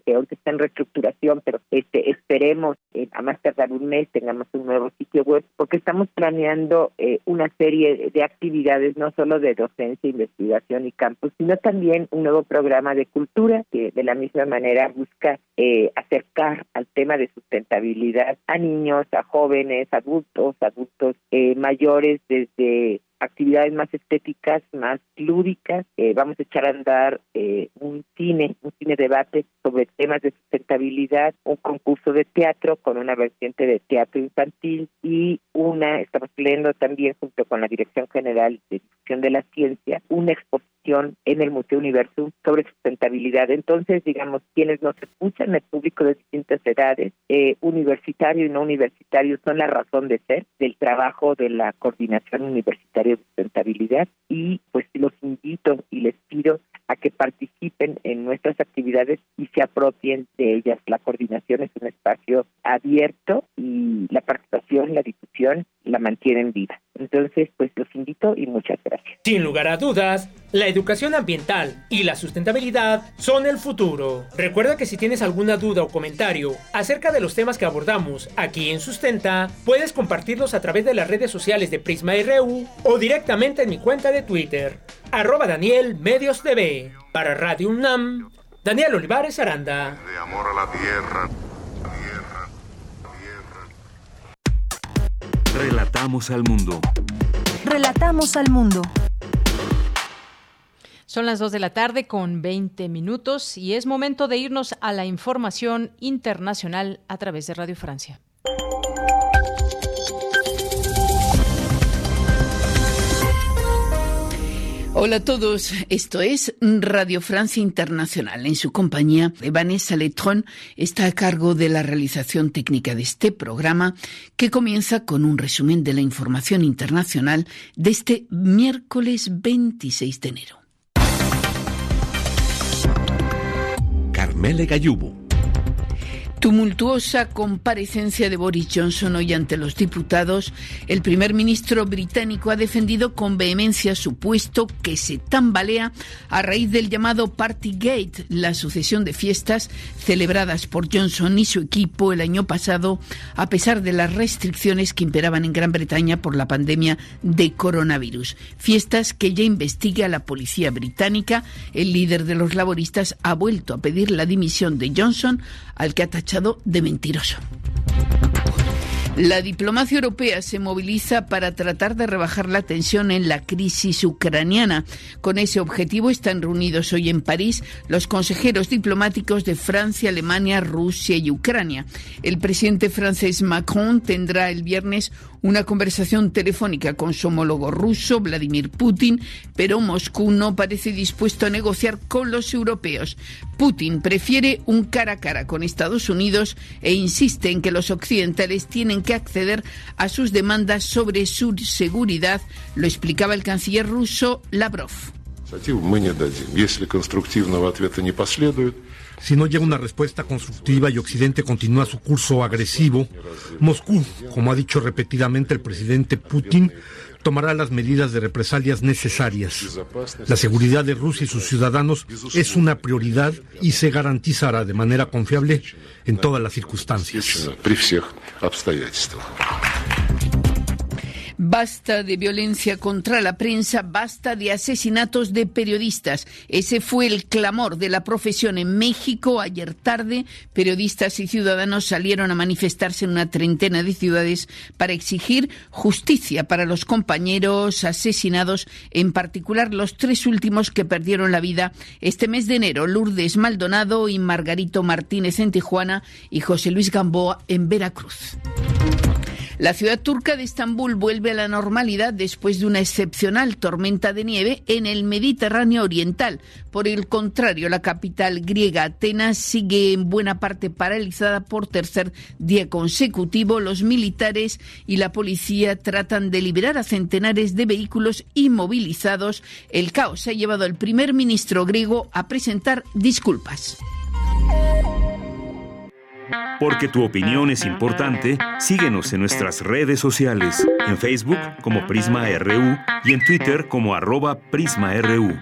que ahorita está en reestructuración, pero este esperemos eh, a más tardar un mes tengamos un nuevo sitio web, porque estamos planeando una serie de actividades, no solo de docencia, investigación y campus, sino también un nuevo programa de cultura que de la misma manera busca eh, acercar al tema de sustentabilidad a niños, a jóvenes, adultos, adultos eh, mayores desde actividades más estéticas, más lúdicas. Eh, vamos a echar a andar eh, un cine, un cine debate sobre temas de sustentabilidad, un concurso de teatro con una vertiente de teatro infantil y una, estamos leyendo también junto con la Dirección General de Difusión de la Ciencia, una exposición en el Museo Universum sobre sustentabilidad. Entonces, digamos, quienes nos escuchan, el público de distintas edades, eh, universitario y no universitario, son la razón de ser del trabajo de la coordinación universitaria de sustentabilidad y pues los invito y les pido a que participen en nuestras actividades y se apropien de ellas. La coordinación es un espacio abierto y la participación, la difusión la mantienen viva. Entonces, pues los invito y muchas gracias. Sin lugar a dudas, la educación ambiental y la sustentabilidad son el futuro. Recuerda que si tienes alguna duda o comentario acerca de los temas que abordamos aquí en Sustenta, puedes compartirlos a través de las redes sociales de Prisma RU o directamente en mi cuenta de Twitter, arroba Daniel Medios TV. Para Radio UNAM, Daniel Olivares Aranda. De amor a la tierra. Relatamos al mundo. Relatamos al mundo. Son las 2 de la tarde con 20 minutos y es momento de irnos a la información internacional a través de Radio Francia. Hola a todos, esto es Radio Francia Internacional. En su compañía, Vanessa Letron está a cargo de la realización técnica de este programa, que comienza con un resumen de la información internacional de este miércoles 26 de enero. Carmele Gallubo. Tumultuosa comparecencia de Boris Johnson hoy ante los diputados, el primer ministro británico ha defendido con vehemencia su puesto que se tambalea a raíz del llamado Partygate, la sucesión de fiestas celebradas por Johnson y su equipo el año pasado, a pesar de las restricciones que imperaban en Gran Bretaña por la pandemia de coronavirus. Fiestas que ya investiga la policía británica. El líder de los laboristas ha vuelto a pedir la dimisión de Johnson, al que ha tachado de mentiroso. La diplomacia europea se moviliza para tratar de rebajar la tensión en la crisis ucraniana. Con ese objetivo están reunidos hoy en París los consejeros diplomáticos de Francia, Alemania, Rusia y Ucrania. El presidente francés Macron tendrá el viernes una conversación telefónica con su homólogo ruso, Vladimir Putin, pero Moscú no parece dispuesto a negociar con los europeos. Putin prefiere un cara a cara con Estados Unidos e insiste en que los occidentales tienen que acceder a sus demandas sobre su seguridad, lo explicaba el canciller ruso Lavrov. Si no llega una respuesta constructiva y Occidente continúa su curso agresivo, Moscú, como ha dicho repetidamente el presidente Putin, tomará las medidas de represalias necesarias. La seguridad de Rusia y sus ciudadanos es una prioridad y se garantizará de manera confiable en todas las circunstancias. Basta de violencia contra la prensa, basta de asesinatos de periodistas. Ese fue el clamor de la profesión en México. Ayer tarde, periodistas y ciudadanos salieron a manifestarse en una treintena de ciudades para exigir justicia para los compañeros asesinados, en particular los tres últimos que perdieron la vida este mes de enero, Lourdes Maldonado y Margarito Martínez en Tijuana y José Luis Gamboa en Veracruz. La ciudad turca de Estambul vuelve a la normalidad después de una excepcional tormenta de nieve en el Mediterráneo Oriental. Por el contrario, la capital griega Atenas sigue en buena parte paralizada por tercer día consecutivo. Los militares y la policía tratan de liberar a centenares de vehículos inmovilizados. El caos ha llevado al primer ministro griego a presentar disculpas. Porque tu opinión es importante, síguenos en nuestras redes sociales, en Facebook como Prisma RU y en Twitter como arroba PrismaRU.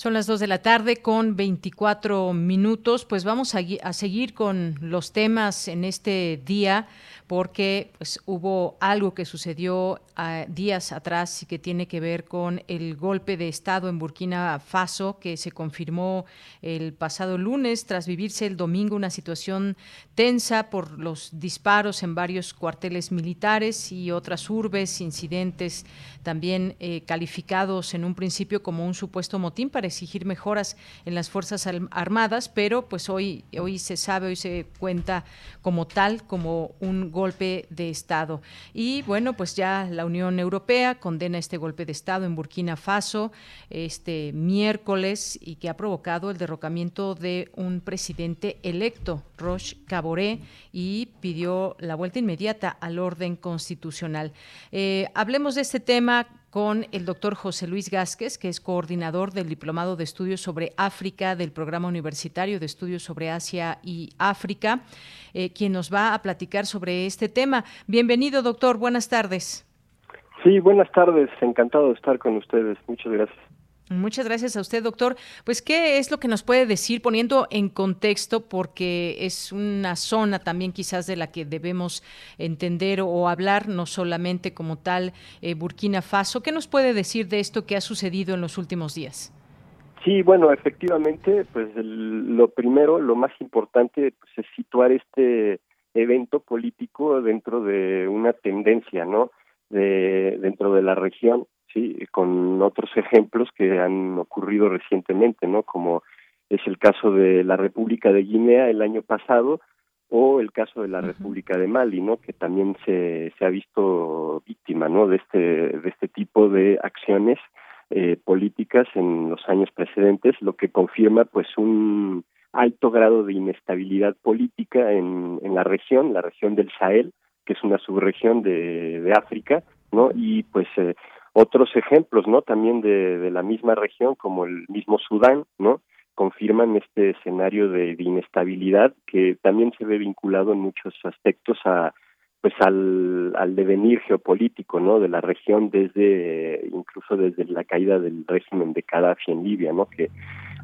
Son las 2 de la tarde con 24 minutos. Pues vamos a, a seguir con los temas en este día porque pues, hubo algo que sucedió ah, días atrás y que tiene que ver con el golpe de Estado en Burkina Faso que se confirmó el pasado lunes tras vivirse el domingo una situación tensa por los disparos en varios cuarteles militares y otras urbes, incidentes también eh, calificados en un principio como un supuesto motín para exigir mejoras en las Fuerzas Armadas, pero pues hoy, hoy se sabe, hoy se cuenta como tal, como un golpe de Estado. Y bueno, pues ya la Unión Europea condena este golpe de Estado en Burkina Faso este miércoles y que ha provocado el derrocamiento de un presidente electo, Roche Caboré, y pidió la vuelta inmediata al orden constitucional. Eh, hablemos de este tema con el doctor José Luis Gásquez, que es coordinador del Diplomado de Estudios sobre África del Programa Universitario de Estudios sobre Asia y África, eh, quien nos va a platicar sobre este tema. Bienvenido, doctor. Buenas tardes. Sí, buenas tardes. Encantado de estar con ustedes. Muchas gracias. Muchas gracias a usted, doctor. Pues, ¿qué es lo que nos puede decir poniendo en contexto, porque es una zona también quizás de la que debemos entender o hablar, no solamente como tal eh, Burkina Faso? ¿Qué nos puede decir de esto que ha sucedido en los últimos días? Sí, bueno, efectivamente, pues lo primero, lo más importante pues, es situar este evento político dentro de una tendencia, ¿no? De, dentro de la región sí, con otros ejemplos que han ocurrido recientemente, ¿no? Como es el caso de la República de Guinea el año pasado o el caso de la República de Mali, ¿no? Que también se, se ha visto víctima, ¿no? De este de este tipo de acciones eh, políticas en los años precedentes, lo que confirma, pues, un alto grado de inestabilidad política en, en la región, la región del Sahel, que es una subregión de, de África, ¿no? Y pues eh, otros ejemplos, ¿no? También de, de la misma región, como el mismo Sudán, ¿no? confirman este escenario de, inestabilidad que también se ve vinculado en muchos aspectos a pues al, al devenir geopolítico no de la región desde incluso desde la caída del régimen de Gaddafi en Libia no que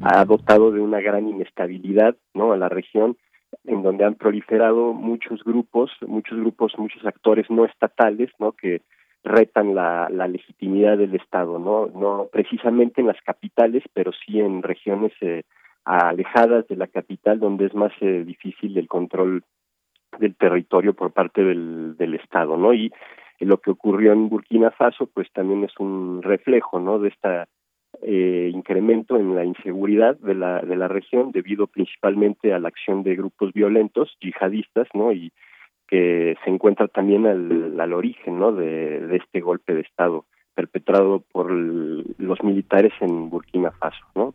ha dotado de una gran inestabilidad no a la región en donde han proliferado muchos grupos muchos grupos muchos actores no estatales no que retan la, legitimidad del Estado, ¿no? No precisamente en las capitales, pero sí en regiones eh, alejadas de la capital donde es más eh, difícil el control del territorio por parte del, del Estado, ¿no? Y lo que ocurrió en Burkina Faso, pues también es un reflejo, ¿no? De esta eh, incremento en la inseguridad de la de la región debido principalmente a la acción de grupos violentos yihadistas, ¿no? Y que se encuentra también al, al origen, ¿no? De, de este golpe de Estado perpetrado por los militares en Burkina Faso, ¿no?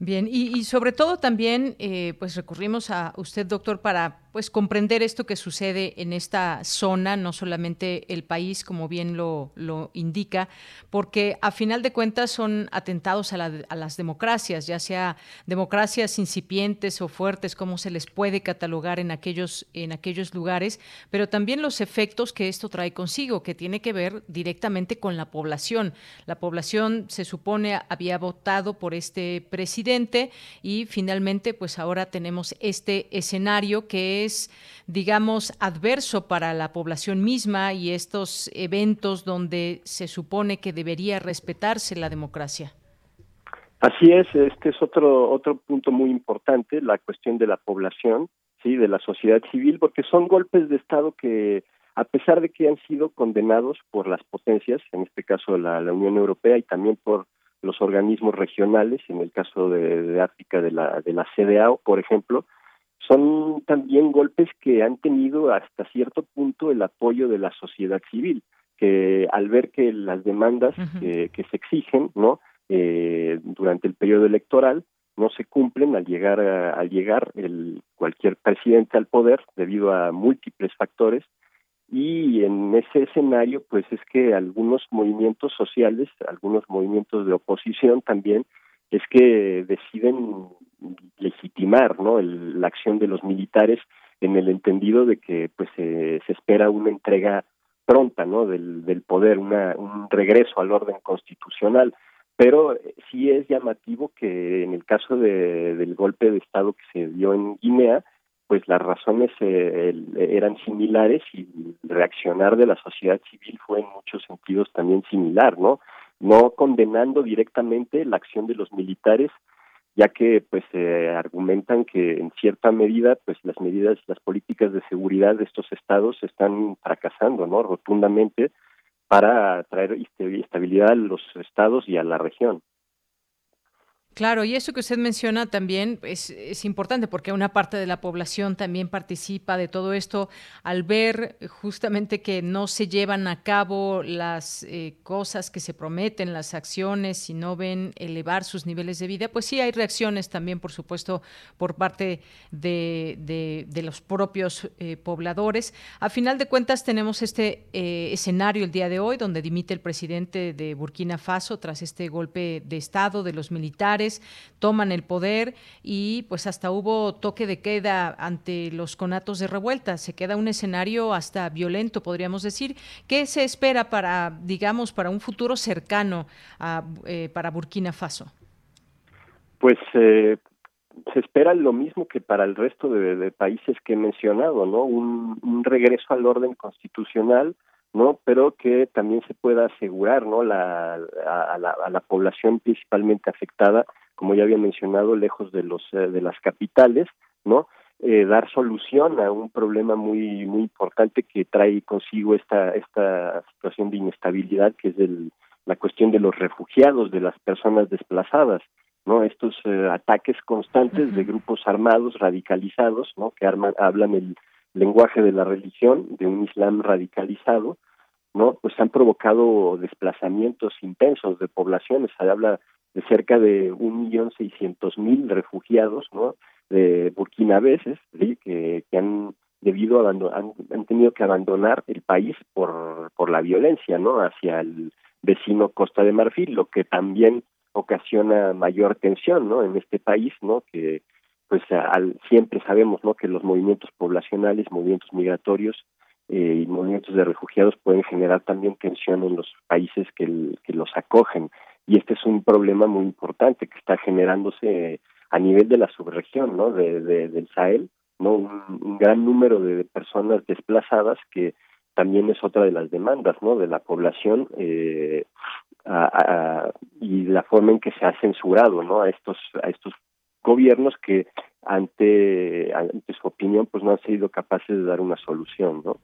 Bien, y, sobre todo también, eh, pues recurrimos a usted, doctor, para pues comprender esto que sucede en esta zona, no solamente el país, como bien lo, lo indica, porque a final de cuentas son atentados a, la, a, las democracias, ya sea democracias incipientes o fuertes, como se les puede catalogar en aquellos, en aquellos lugares, pero también los efectos que esto trae consigo, que tiene que ver directamente con la población. La población se supone había votado por este presidente y finalmente, pues ahora tenemos este escenario que es, digamos, adverso para la población misma y estos eventos donde se supone que debería respetarse la democracia. Así es, este es otro otro punto muy importante, la cuestión de la población, sí, de la sociedad civil, porque son golpes de estado que a pesar de que han sido condenados por las potencias, en este caso la, la Unión Europea y también por los organismos regionales, en el caso de, de África de la de la CDAO, por ejemplo, son también golpes que han tenido hasta cierto punto el apoyo de la sociedad civil, que al ver que las demandas uh -huh. que, que, se exigen, ¿no? Eh, durante el periodo electoral no se cumplen al llegar a, al llegar el cualquier presidente al poder debido a múltiples factores y en ese escenario pues es que algunos movimientos sociales, algunos movimientos de oposición también es que deciden legitimar ¿no? El, la acción de los militares en el entendido de que pues se, se espera una entrega pronta no del, poder una, un regreso al orden constitucional pero sí es llamativo que en el caso de, del golpe de estado que se dio en Guinea pues las razones eh, eran similares y reaccionar de la sociedad civil fue en muchos sentidos también similar no no condenando directamente la acción de los militares ya que pues eh, argumentan que en cierta medida pues las medidas las políticas de seguridad de estos estados están fracasando no rotundamente para traer estabilidad a los estados y a la región Claro, y eso que usted menciona también es, es, importante porque una parte de la población también participa de todo esto al ver justamente que no se llevan a cabo las eh, cosas que se prometen, las acciones, y no ven elevar sus niveles de vida, pues sí hay reacciones también, por supuesto, por parte de, de, de los propios eh, pobladores. A final de cuentas tenemos este eh, escenario el día de hoy donde dimite el presidente de Burkina Faso tras este golpe de Estado de los militares toman el poder y pues hasta hubo toque de queda ante los conatos de revuelta. Se queda un escenario hasta violento, podríamos decir. ¿Qué se espera para, digamos, para un futuro cercano a, eh, para Burkina Faso? Pues eh, se espera lo mismo que para el resto de, países que he mencionado, ¿no? Un regreso al orden constitucional, no pero que también se pueda asegurar no la a, la, a la población principalmente afectada como ya había mencionado lejos de los eh, de las capitales no eh, dar solución a un problema muy muy importante que trae consigo esta esta situación de inestabilidad que es el, la cuestión de los refugiados de las personas desplazadas no estos eh, ataques constantes uh -huh. de grupos armados radicalizados no que arman, hablan el lenguaje de la religión, de un Islam radicalizado, ¿no? Pues han provocado desplazamientos intensos de poblaciones. Se habla de cerca de un millón seiscientos mil refugiados, ¿no? De burkinabeses, ¿sí? Que, que han debido a han, tenido que abandonar el país por, por la violencia, ¿no? Hacia el vecino Costa de Marfil, lo que también ocasiona mayor tensión, ¿no? En este país, ¿no? Que pues siempre sabemos no que los movimientos poblacionales movimientos migratorios eh, y movimientos de refugiados pueden generar también tensión en los países que, el, que los acogen. Y este es un problema muy importante que está generándose a nivel de la subregión de, de del Sahel no un, gran número de personas desplazadas que también es otra de las demandas de la población eh, y la forma en que se ha censurado no a estos gobiernos que ante, su opinión pues no han sido capaces de dar una solución, ¿no?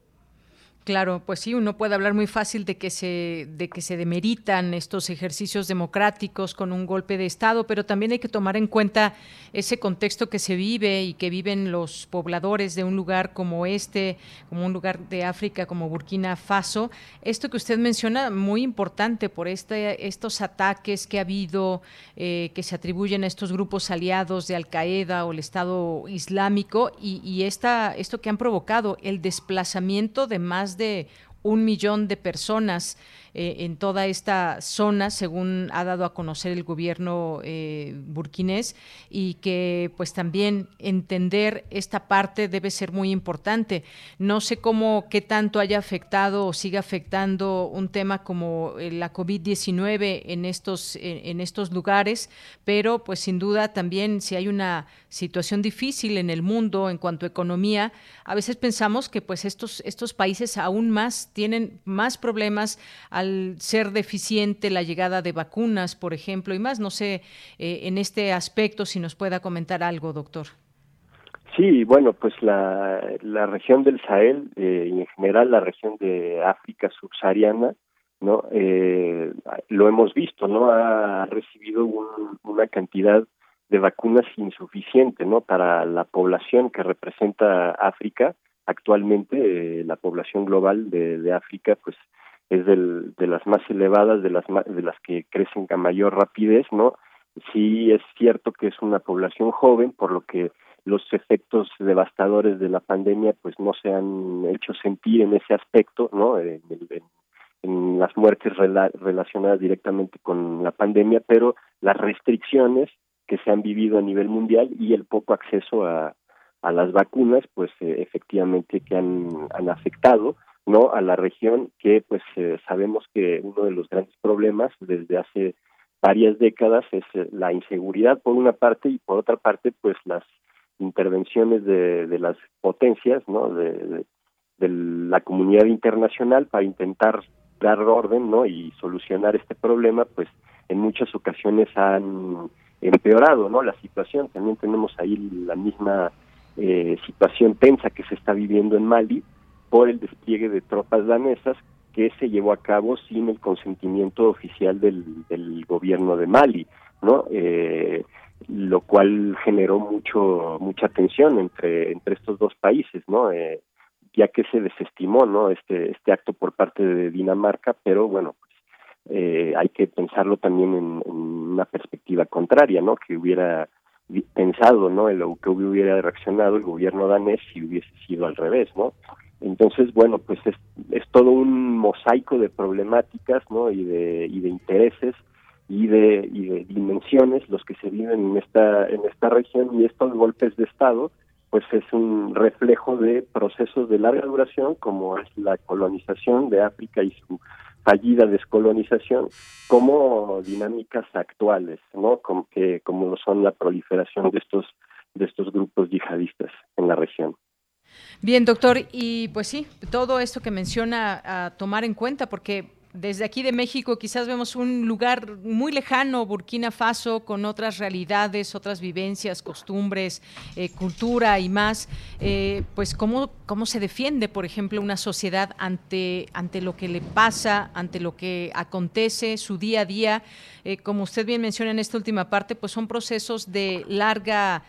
Claro, pues sí, uno puede hablar muy fácil de que se de que se demeritan estos ejercicios democráticos con un golpe de estado, pero también hay que tomar en cuenta ese contexto que se vive y que viven los pobladores de un lugar como este, como un lugar de África como Burkina Faso. Esto que usted menciona muy importante por este estos ataques que ha habido eh, que se atribuyen a estos grupos aliados de Al Qaeda o el Estado Islámico y, y esta esto que han provocado el desplazamiento de más de un millón de personas eh, en toda esta zona, según ha dado a conocer el gobierno eh, burkinés, y que pues también entender esta parte debe ser muy importante. No sé cómo, qué tanto haya afectado o siga afectando un tema como eh, la COVID-19 en estos, en estos lugares, pero pues sin duda también si hay una situación difícil en el mundo en cuanto a economía, a veces pensamos que pues estos, estos países aún más tienen más problemas al ser deficiente la llegada de vacunas, por ejemplo, y más. No sé, eh, en este aspecto, si nos pueda comentar algo, doctor. Sí, bueno, pues la, la región del Sahel eh, y en general la región de África subsahariana, ¿no? Eh, lo hemos visto, ¿no? Ha recibido una cantidad de vacunas insuficiente, ¿no? Para la población que representa África. Actualmente, la población global de, de África, pues es del, de las más elevadas, de las de las que crecen a mayor rapidez, ¿no? Sí es cierto que es una población joven, por lo que los efectos devastadores de la pandemia pues no se han hecho sentir en ese aspecto, ¿no? En, las muertes relacionadas directamente con la pandemia, pero las restricciones que se han vivido a nivel mundial y el poco acceso a, las vacunas, pues eh, efectivamente que han afectado no a la región que pues eh, sabemos que uno de los grandes problemas desde hace varias décadas es eh, la inseguridad por una parte y por otra parte pues las intervenciones de, de las potencias no de, de, la comunidad internacional para intentar dar orden no y solucionar este problema pues en muchas ocasiones han empeorado no la situación. También tenemos ahí la misma eh, situación tensa que se está viviendo en Mali por el despliegue de tropas danesas que se llevó a cabo sin el consentimiento oficial del, gobierno de Mali, ¿no? Eh, lo cual generó mucho mucha tensión entre entre estos dos países, ¿no? Eh, ya que se desestimó, ¿no? Este este acto por parte de Dinamarca, pero bueno, pues, eh, hay que pensarlo también en, en, una perspectiva contraria, ¿no? Que hubiera pensado, ¿no? El que hubiera reaccionado el gobierno danés si hubiese sido al revés, ¿no? Entonces, bueno, pues es, todo un mosaico de problemáticas, ¿no? Y de, y de intereses y de, y de dimensiones los que se viven en esta, en esta región y estos golpes de Estado, pues es un reflejo de procesos de larga duración como es la colonización de África y su fallida descolonización como dinámicas actuales, ¿no? Como que como lo son la proliferación de estos de estos grupos yihadistas en la región. Bien, doctor, y pues sí, todo esto que menciona a tomar en cuenta, porque desde aquí de México quizás vemos un lugar muy lejano, Burkina Faso, con otras realidades, otras vivencias, costumbres, eh, cultura y más. Eh, pues cómo, cómo se defiende, por ejemplo, una sociedad ante, ante lo que le pasa, ante lo que acontece, su día a día. Eh, como usted bien menciona en esta última parte, pues son procesos de larga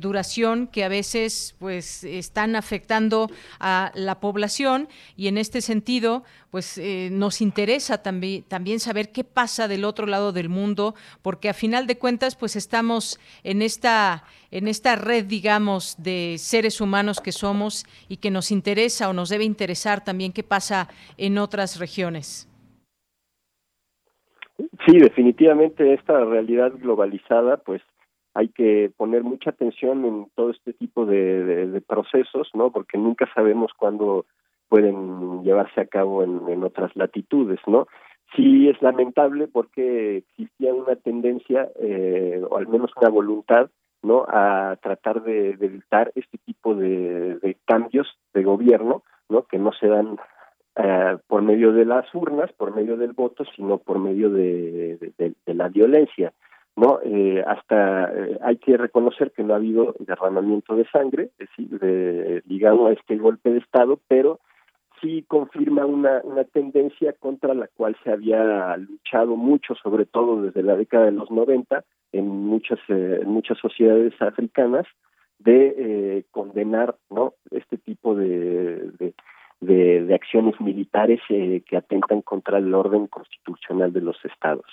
duración que a veces pues están afectando a la población y en este sentido pues nos interesa también saber qué pasa del otro lado del mundo, porque a final de cuentas, pues estamos en esta, en esta red, digamos, de seres humanos que somos y que nos interesa o nos debe interesar también qué pasa en otras regiones. Sí, definitivamente esta realidad globalizada, pues hay que poner mucha atención en todo este tipo de, de procesos, ¿no? Porque nunca sabemos cuándo pueden llevarse a cabo en, otras latitudes, ¿no? Sí es lamentable porque existía una tendencia, eh, o al menos una voluntad, ¿no? A tratar de, evitar este tipo de, cambios de gobierno, ¿no? Que no se dan eh, por medio de las urnas, por medio del voto, sino por medio de, la violencia, ¿no? Eh, hasta eh, hay que reconocer que no ha habido derramamiento de sangre, es decir, de, ligado a este golpe de Estado, pero sí confirma una, una tendencia contra la cual se había luchado mucho, sobre todo desde la década de los 90, en muchas, eh, en muchas sociedades africanas, de eh, condenar no este tipo de, de, de, acciones militares eh, que atentan contra el orden constitucional de los estados.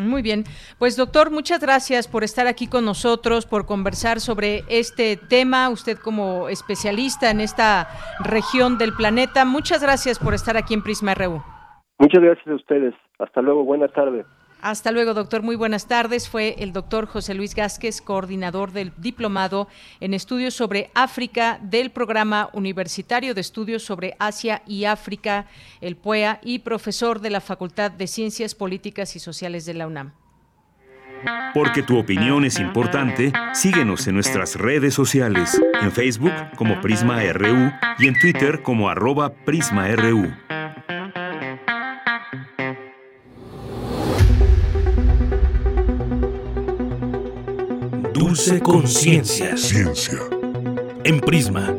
Muy bien, pues doctor, muchas gracias por estar aquí con nosotros, por conversar sobre este tema, usted como especialista en esta región del planeta, muchas gracias por estar aquí en Prisma RU. Muchas gracias a ustedes, hasta luego, buena tarde. Hasta luego, doctor. Muy buenas tardes. Fue el doctor José Luis Gásquez, coordinador del diplomado en estudios sobre África del Programa Universitario de Estudios sobre Asia y África, el PUEA, y profesor de la Facultad de Ciencias Políticas y Sociales de la UNAM. Porque tu opinión es importante, síguenos en nuestras redes sociales, en Facebook como Prisma RU y en Twitter como arroba PrismaRU. Dulce Conciencia. Ciencia. En Prisma.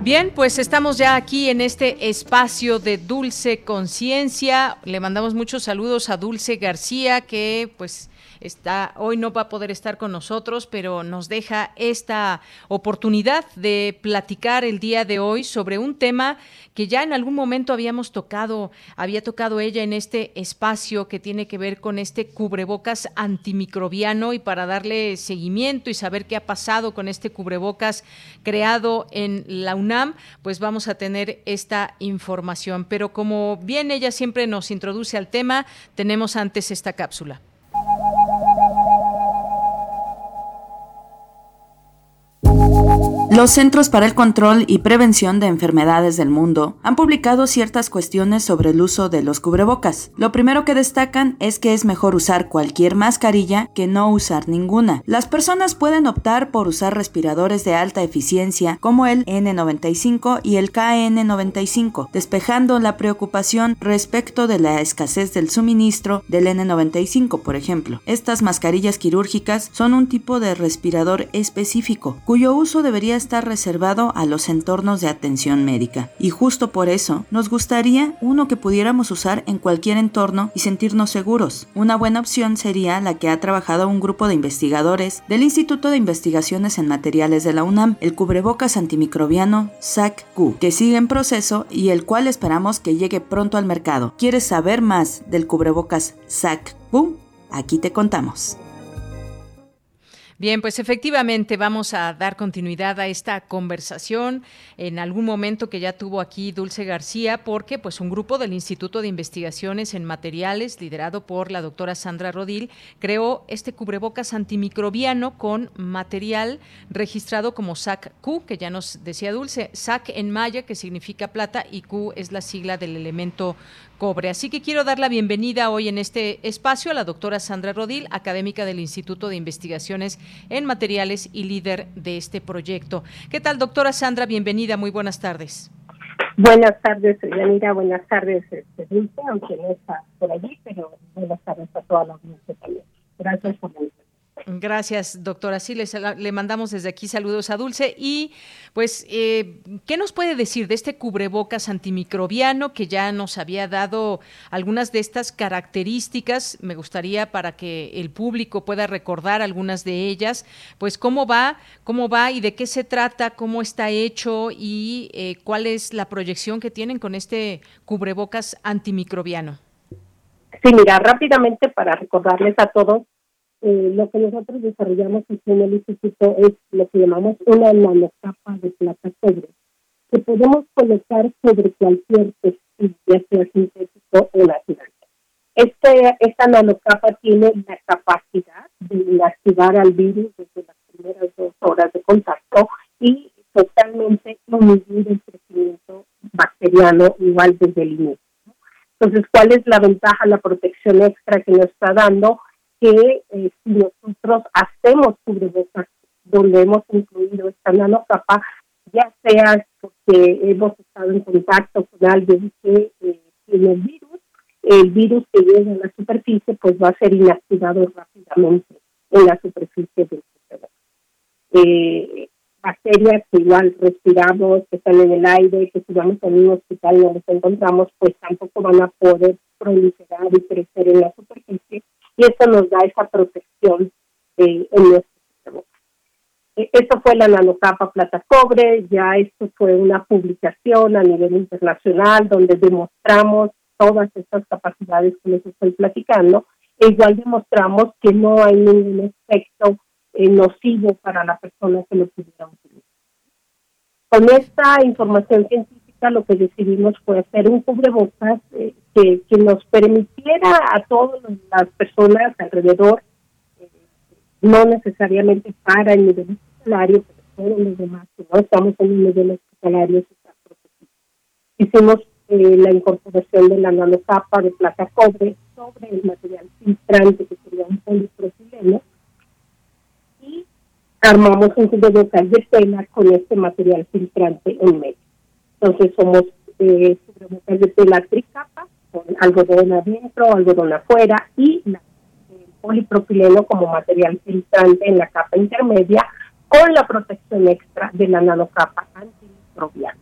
Bien, pues estamos ya aquí en este espacio de Dulce Conciencia. Le mandamos muchos saludos a Dulce García, que pues está hoy no va a poder estar con nosotros, pero nos deja esta oportunidad de platicar el día de hoy sobre un tema que ya en algún momento habíamos tocado, había tocado ella en este espacio que tiene que ver con este cubrebocas antimicrobiano y para darle seguimiento y saber qué ha pasado con este cubrebocas creado en la UNAM, pues vamos a tener esta información. Pero como bien ella siempre nos introduce al tema, tenemos antes esta cápsula. you. Los Centros para el Control y Prevención de Enfermedades del Mundo han publicado ciertas cuestiones sobre el uso de los cubrebocas. Lo primero que destacan es que es mejor usar cualquier mascarilla que no usar ninguna. Las personas pueden optar por usar respiradores de alta eficiencia como el N95 y el KN95, despejando la preocupación respecto de la escasez del suministro del N95, por ejemplo. Estas mascarillas quirúrgicas son un tipo de respirador específico, cuyo uso debería está reservado a los entornos de atención médica. Y justo por eso nos gustaría uno que pudiéramos usar en cualquier entorno y sentirnos seguros. Una buena opción sería la que ha trabajado un grupo de investigadores del Instituto de Investigaciones en Materiales de la UNAM, el cubrebocas antimicrobiano SAC-Q, que sigue en proceso y el cual esperamos que llegue pronto al mercado. ¿Quieres saber más del cubrebocas SAC-Q? Aquí te contamos. Bien, pues efectivamente vamos a dar continuidad a esta conversación en algún momento que ya tuvo aquí Dulce García, porque pues un grupo del Instituto de Investigaciones en Materiales, liderado por la doctora Sandra Rodil, creó este cubrebocas antimicrobiano con material registrado como SAC-Q, que ya nos decía Dulce, SAC en maya, que significa plata, y Q es la sigla del elemento Así que quiero dar la bienvenida hoy en este espacio a la doctora Sandra Rodil, académica del Instituto de Investigaciones en Materiales y líder de este proyecto. ¿Qué tal, doctora Sandra? Bienvenida, muy buenas tardes. Buenas tardes, Yanira, buenas tardes, este, aunque no está por allí, pero buenas tardes a toda la audiencia. Gracias por la Gracias, doctora. Sí, le mandamos desde aquí saludos a Dulce. Y, pues, eh, ¿qué nos puede decir de este cubrebocas antimicrobiano que ya nos había dado algunas de estas características? Me gustaría para que el público pueda recordar algunas de ellas. Pues, ¿cómo va? ¿Cómo va y de qué se trata? ¿Cómo está hecho? ¿Y eh, cuál es la proyección que tienen con este cubrebocas antimicrobiano? Sí, mira, rápidamente para recordarles a todos eh, lo que nosotros desarrollamos en el instituto es lo que llamamos una nanocapa de plata cobre, que podemos colocar sobre cualquier textil, ya sea sintético o natural. Este, esta nanocapa tiene la capacidad de inactivar al virus desde las primeras dos horas de contacto y totalmente inhibir el crecimiento bacteriano igual desde el inicio. Entonces, ¿cuál es la ventaja, la protección extra que nos está dando? Que eh, si nosotros hacemos cubrebocas donde hemos incluido esta nanocapa, ya sea porque hemos estado en contacto con alguien que eh, tiene el virus, el virus que llega a la superficie pues va a ser inactivado rápidamente en la superficie del cubreboca. Eh, bacterias que igual respiramos, que están en el aire, que si vamos a un hospital y nos encontramos, pues tampoco van a poder proliferar y crecer en la superficie y eso nos da esa protección eh, en nuestro eh, Esto fue la nanocapa plata cobre, ya esto fue una publicación a nivel internacional donde demostramos todas estas capacidades que les estoy platicando, e igual demostramos que no hay ningún efecto eh, nocivo para la persona que lo pudiera utilizar. Con esta información científica lo que decidimos fue hacer un cubrebocas eh, que, nos permitiera a todas las personas alrededor, eh, no necesariamente para el nivel hospitalario, pero todos los demás que no estamos en el nivel hospitalario, hicimos la incorporación de la nanocapa de plata cobre sobre el material filtrante que sería un polipropileno armamos un cubrebocas de tela con este material filtrante en medio. Entonces somos eh, de tela tricapa, con algodón adentro, algodón afuera y el polipropileno como material filtrante en la capa intermedia con la protección extra de la nanocapa antimicrobiana.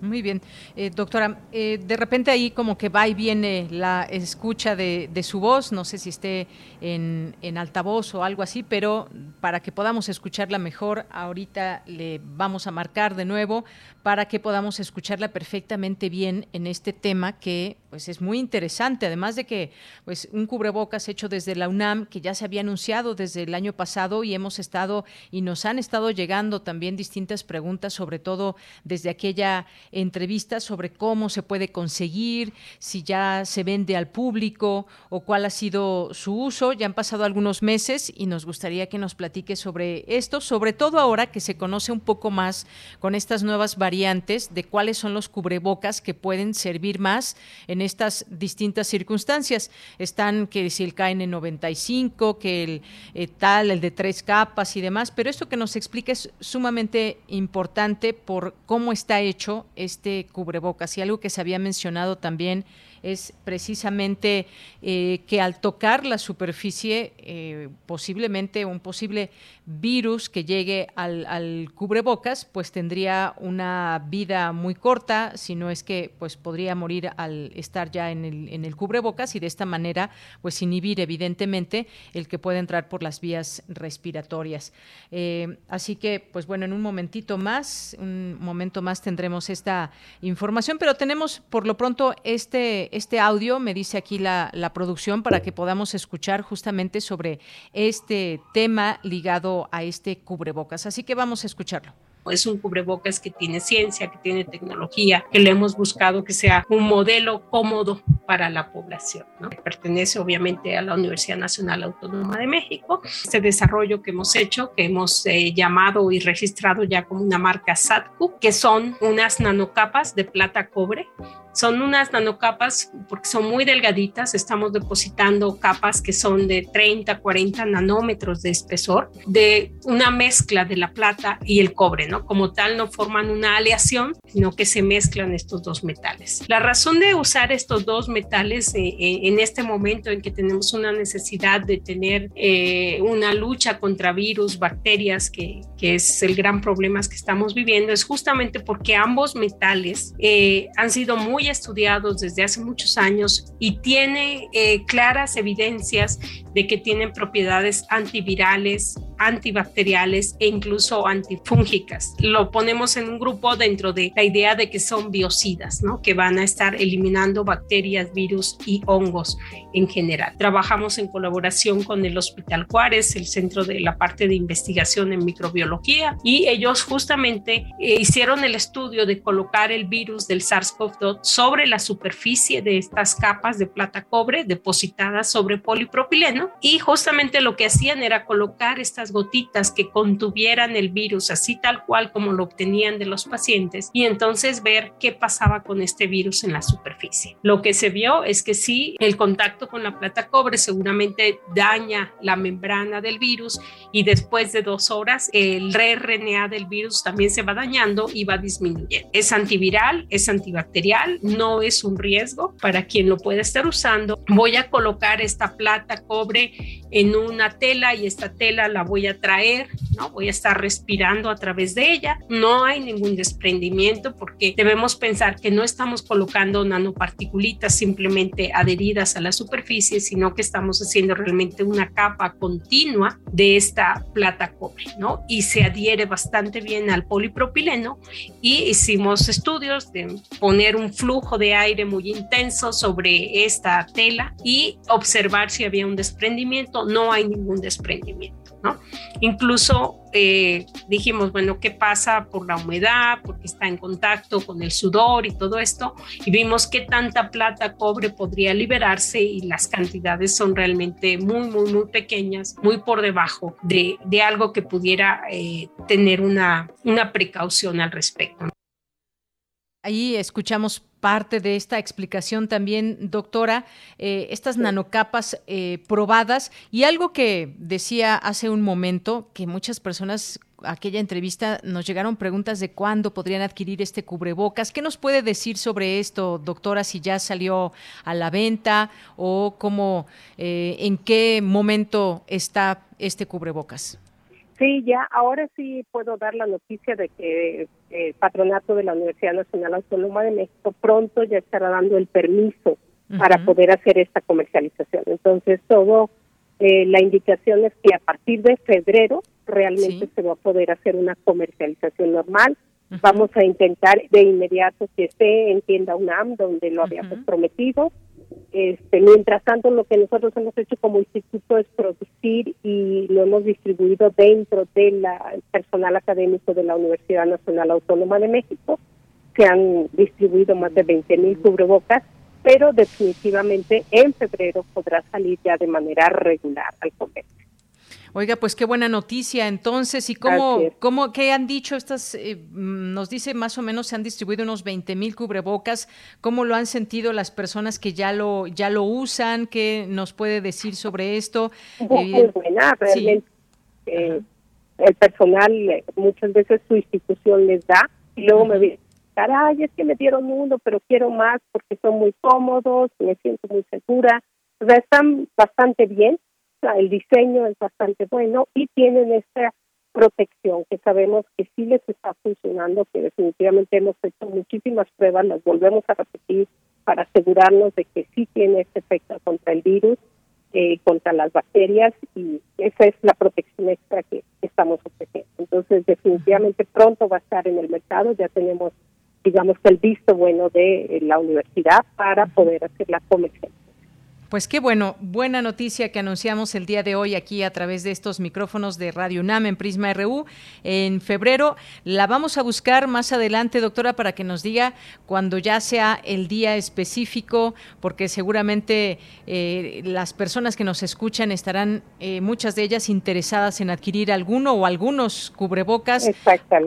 Muy bien. Eh, doctora, eh, de repente ahí como que va y viene la escucha de, su voz, no sé si esté en, en, altavoz o algo así, pero para que podamos escucharla mejor, ahorita le vamos a marcar de nuevo para que podamos escucharla perfectamente bien en este tema que pues es muy interesante, además de que pues un cubrebocas hecho desde la UNAM que ya se había anunciado desde el año pasado y hemos estado y nos han estado llegando también distintas preguntas, sobre todo desde aquella entrevista sobre cómo se puede conseguir, si ya se vende al público o cuál ha sido su uso. Ya han pasado algunos meses y nos gustaría que nos platique sobre esto, sobre todo ahora que se conoce un poco más con estas nuevas variantes de cuáles son los cubrebocas que pueden servir más en estas distintas circunstancias. Están que si el KN95, que el eh, tal, el de tres capas y demás, pero esto que nos explica es sumamente importante por cómo está hecho este cubrebocas. Y algo que se había mencionado también es precisamente eh, que al tocar la superficie, eh, posiblemente un posible virus que llegue al, cubrebocas, pues tendría una vida muy corta, si no es que pues podría morir al estar ya en el, en el cubrebocas y de esta manera pues inhibir evidentemente el que pueda entrar por las vías respiratorias. Eh, así que pues bueno, en un momentito más, un momento más tendremos esta información, pero tenemos por lo pronto este, este audio, me dice aquí la, la producción, para que podamos escuchar justamente sobre este tema ligado a este cubrebocas. Así que vamos a escucharlo es un cubrebocas que tiene ciencia, que tiene tecnología, que le hemos buscado que sea un modelo cómodo para la población. Pertenece obviamente a la Universidad Nacional Autónoma de México. Este desarrollo que hemos hecho, que hemos eh, llamado y registrado ya como una marca SATCU, que son unas nanocapas de plata cobre son unas nanocapas porque son muy delgaditas, estamos depositando capas que son de 30, 40 nanómetros de espesor, de una mezcla de la plata y el cobre, ¿no? Como tal no forman una aleación, sino que se mezclan estos dos metales. La razón de usar estos dos metales eh, eh, en este momento en que tenemos una necesidad de tener eh, una lucha contra virus, bacterias, que, que, es el gran problema que estamos viviendo, es justamente porque ambos metales han sido muy estudiados desde hace muchos años y tiene eh, claras evidencias de que tienen propiedades antivirales, antibacteriales e incluso antifúngicas. Lo ponemos en un grupo dentro de la idea de que son biocidas, ¿no? que van a estar eliminando bacterias, virus y hongos en general. Trabajamos en colaboración con el Hospital Juárez, el centro de la parte de investigación en microbiología, y ellos justamente eh, hicieron el estudio de colocar el virus del SARS-CoV-2 sobre la superficie de estas capas de plata cobre depositadas sobre polipropileno y justamente lo que hacían era colocar estas gotitas que contuvieran el virus así tal cual como lo obtenían de los pacientes y entonces ver qué pasaba con este virus en la superficie. Lo que se vio es que sí, el contacto con la plata cobre seguramente daña la membrana del virus y después de dos horas el RNA del virus también se va dañando y va disminuyendo. Es antiviral, es antibacterial, no es un riesgo para quien lo pueda estar usando. Voy a colocar esta plata cobre en una tela y esta tela la voy a traer, ¿no? Voy a estar respirando a través de ella. No hay ningún desprendimiento porque debemos pensar que no estamos colocando nanoparticulitas simplemente adheridas a la superficie, sino que estamos haciendo realmente una capa continua de esta plata cobre, ¿no? Y se adhiere bastante bien al polipropileno y hicimos estudios de poner un flujo de aire muy intenso sobre esta tela y observar si había un desprendimiento. No hay ningún desprendimiento. ¿no? Incluso eh, dijimos, bueno, ¿qué pasa por la humedad? Porque está en contacto con el sudor y todo esto, y vimos qué tanta plata cobre podría liberarse y las cantidades son realmente muy, muy, muy pequeñas, muy por debajo de, de algo que pudiera eh, tener una, una precaución al respecto. Ahí escuchamos parte de esta explicación también, doctora, eh, estas nanocapas eh, probadas y algo que decía hace un momento, que muchas personas aquella entrevista nos llegaron preguntas de cuándo podrían adquirir este cubrebocas. ¿Qué nos puede decir sobre esto, doctora, si ya salió a la venta o cómo, eh, en qué momento está este cubrebocas? Sí, ya ahora sí puedo dar la noticia de que el patronato de la Universidad Nacional Autónoma de México pronto ya estará dando el permiso para poder hacer esta comercialización. Entonces, todo eh, la indicación es que a partir de febrero realmente se va a poder hacer una comercialización normal. Vamos a intentar de inmediato que esté en tienda UNAM, donde lo habíamos prometido. Este, mientras tanto, lo que nosotros hemos hecho como instituto es producir y lo hemos distribuido dentro del personal académico de la Universidad Nacional Autónoma de México. Se han distribuido más de 20 mil cubrebocas, pero definitivamente en febrero podrá salir ya de manera regular al comercio. Oiga, pues qué buena noticia entonces. ¿Y cómo, cómo qué han dicho estas? Eh, mm, nos dice más o menos se han distribuido unos 20 mil cubrebocas. ¿Cómo lo han sentido las personas que ya lo ya lo usan? ¿Qué nos puede decir sobre esto? Muy buena, realmente. Eh, el personal eh, muchas veces su institución les da y luego me dicen, ay, es que me dieron uno, pero quiero más porque son muy cómodos, me siento muy segura. O sea, están bastante bien el diseño es bastante bueno y tienen esta protección que sabemos que sí les está funcionando, que definitivamente hemos hecho muchísimas pruebas, las volvemos a repetir para asegurarnos de que sí tiene este efecto contra el virus, eh, contra las bacterias y esa es la protección extra que estamos ofreciendo. Entonces definitivamente pronto va a estar en el mercado, ya tenemos digamos que el visto bueno de la universidad para poder hacer la comercialización. Pues qué bueno, buena noticia que anunciamos el día de hoy aquí a través de estos micrófonos de Radio UNAM en Prisma RU. En febrero la vamos a buscar más adelante, doctora, para que nos diga cuando ya sea el día específico, porque seguramente eh, las personas que nos escuchan estarán, eh, muchas de ellas, interesadas en adquirir alguno o algunos cubrebocas.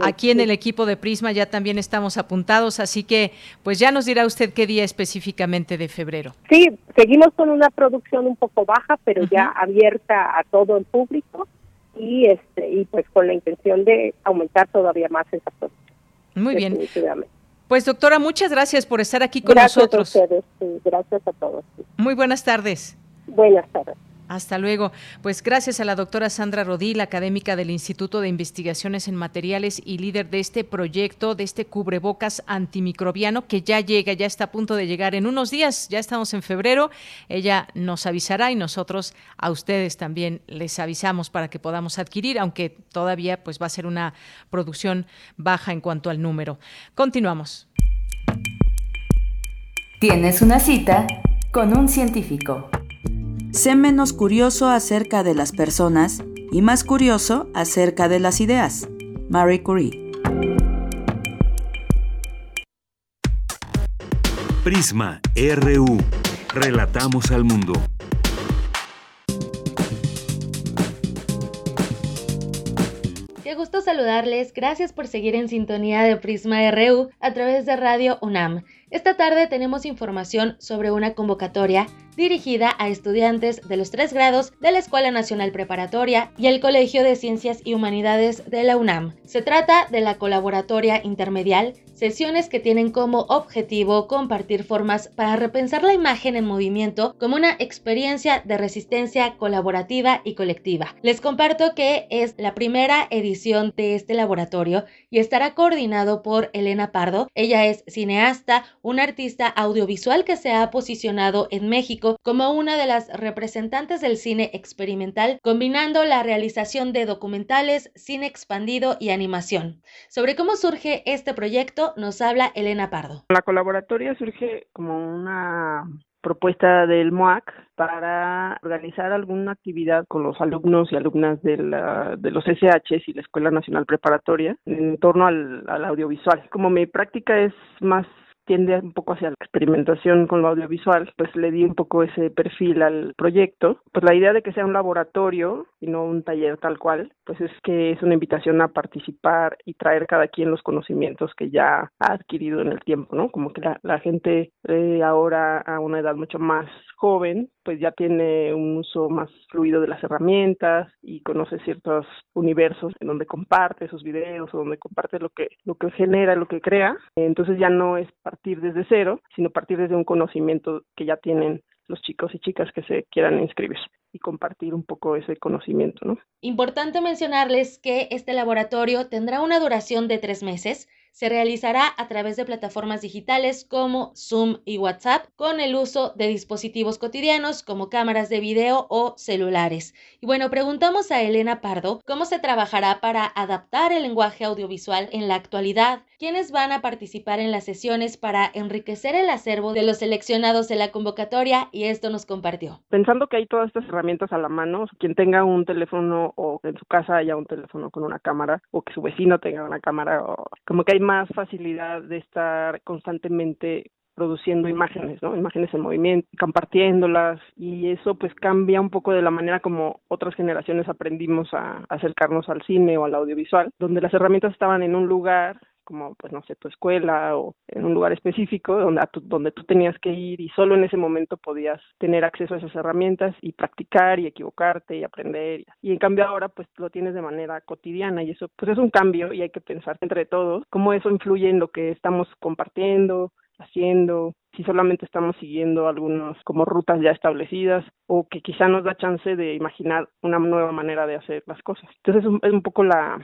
Aquí en el equipo de Prisma ya también estamos apuntados, así que pues ya nos dirá usted qué día específicamente de febrero. Sí, seguimos con una producción un poco baja, pero ya abierta a todo el público y este y pues con la intención de aumentar todavía más esa producción. Muy bien. Pues doctora, muchas gracias por estar aquí con nosotros. Gracias a ustedes, gracias a todos. Muy buenas tardes. Buenas tardes. Hasta luego. Pues gracias a la doctora Sandra Rodil, académica del Instituto de Investigaciones en Materiales y líder de este proyecto, de este cubrebocas antimicrobiano que ya llega, ya está a punto de llegar en unos días, ya estamos en febrero. Ella nos avisará y nosotros a ustedes también les avisamos para que podamos adquirir, aunque todavía pues va a ser una producción baja en cuanto al número. Continuamos. Tienes una cita con un científico. Sé menos curioso acerca de las personas y más curioso acerca de las ideas. Marie Curie. Prisma RU. Relatamos al mundo. Qué gusto saludarles. Gracias por seguir en sintonía de Prisma RU a través de Radio UNAM. Esta tarde tenemos información sobre una convocatoria dirigida a estudiantes de los tres grados de la Escuela Nacional Preparatoria y el Colegio de Ciencias y Humanidades de la UNAM. Se trata de la colaboratoria intermedial, sesiones que tienen como objetivo compartir formas para repensar la imagen en movimiento como una experiencia de resistencia colaborativa y colectiva. Les comparto que es la primera edición de este laboratorio y estará coordinado por Elena Pardo. Ella es cineasta, una artista audiovisual que se ha posicionado en México como una de las representantes del cine experimental, combinando la realización de documentales, cine expandido y animación. Sobre cómo surge este proyecto nos habla Elena Pardo. La colaboratoria surge como una propuesta del MOAC para organizar alguna actividad con los alumnos y alumnas de, de los SHs y la Escuela Nacional Preparatoria en torno al audiovisual. Como mi práctica es más tiende un poco hacia la experimentación con lo audiovisual, pues le di un poco ese perfil al proyecto. Pues la idea de que sea un laboratorio y no un taller tal cual, pues es que es una invitación a participar y traer cada quien los conocimientos que ya ha adquirido en el tiempo, ¿no? Como que la, gente ahora a una edad mucho más joven, pues ya tiene un uso más fluido de las herramientas y conoce ciertos universos en donde comparte sus videos o donde comparte lo que lo que genera, lo que crea. Entonces ya no es partir desde cero, sino partir desde un conocimiento que ya tienen los chicos y chicas que se quieran inscribir y compartir un poco ese conocimiento, ¿no? Importante mencionarles que este laboratorio tendrá una duración de tres meses se realizará a través de plataformas digitales como Zoom y WhatsApp con el uso de dispositivos cotidianos como cámaras de video o celulares. Y bueno, preguntamos a Elena Pardo cómo se trabajará para adaptar el lenguaje audiovisual en la actualidad, quiénes van a participar en las sesiones para enriquecer el acervo de los seleccionados en la convocatoria y esto nos compartió. Pensando que hay todas estas herramientas a la mano, quien tenga un teléfono o en su casa haya un teléfono con una cámara o que su vecino tenga una cámara o como que hay más facilidad de estar constantemente produciendo imágenes, ¿no? Imágenes en movimiento, compartiéndolas y eso pues cambia un poco de la manera como otras generaciones aprendimos a acercarnos al cine o al audiovisual, donde las herramientas estaban en un lugar como pues no sé tu escuela o en un lugar específico donde donde tú tenías que ir y solo en ese momento podías tener acceso a esas herramientas y practicar y equivocarte y aprender y en cambio ahora pues lo tienes de manera cotidiana y eso pues es un cambio y hay que pensar entre todos cómo eso influye en lo que estamos compartiendo haciendo, si solamente estamos siguiendo algunos como rutas ya establecidas o que quizá nos da chance de imaginar una nueva manera de hacer las cosas. Entonces es un poco la,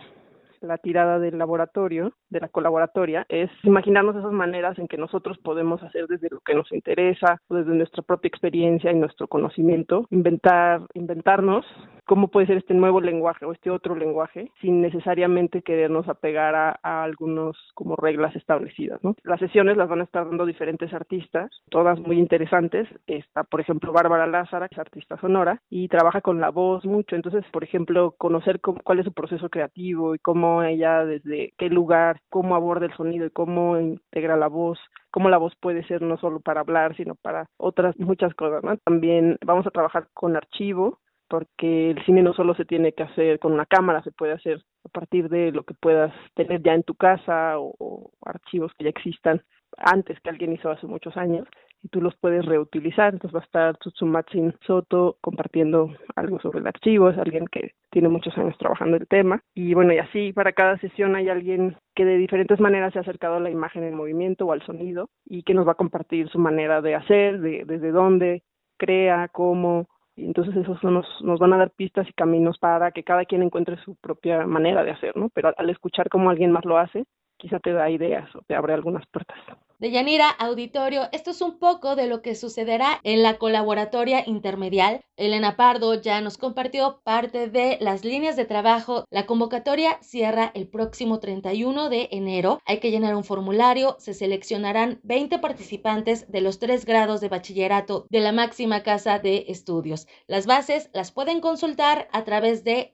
la tirada del laboratorio, de la colaboratoria, es imaginarnos esas maneras en que nosotros podemos hacer desde lo que nos interesa, desde nuestra propia experiencia y nuestro conocimiento, inventar, inventarnos cómo puede ser este nuevo lenguaje o este otro lenguaje sin necesariamente querernos apegar a, a algunos como reglas establecidas. Las sesiones las van a estar dando diferentes artistas, todas muy interesantes. Está, por ejemplo, Bárbara Lázara, que es artista sonora y trabaja con la voz mucho. Entonces, por ejemplo, conocer cuál es su proceso creativo y cómo ella, desde qué lugar, cómo aborda el sonido y cómo integra la voz, cómo la voz puede ser no solo para hablar, sino para otras muchas cosas. ¿no? También vamos a trabajar con archivo, porque el cine no solo se tiene que hacer con una cámara, se puede hacer a partir de lo que puedas tener ya en tu casa o, archivos que ya existan antes que alguien hizo hace muchos años y tú los puedes reutilizar. Entonces va a estar Tsutsumatsin Soto compartiendo algo sobre el archivo, es alguien que tiene muchos años trabajando el tema. Y bueno, y así para cada sesión hay alguien que de diferentes maneras se ha acercado a la imagen en movimiento o al sonido y que nos va a compartir su manera de hacer, de, desde dónde crea, cómo, y entonces esos nos, nos van a dar pistas y caminos para que cada quien encuentre su propia manera de hacer, ¿no? Pero al escuchar cómo alguien más lo hace, quizá te da ideas o te abre algunas puertas. De Yanira, auditorio, esto es un poco de lo que sucederá en la colaboratoria intermedial. Elena Pardo ya nos compartió parte de las líneas de trabajo. La convocatoria cierra el próximo 31 de enero. Hay que llenar un formulario. Se seleccionarán 20 participantes de los tres grados de bachillerato de la máxima casa de estudios. Las bases las pueden consultar a través de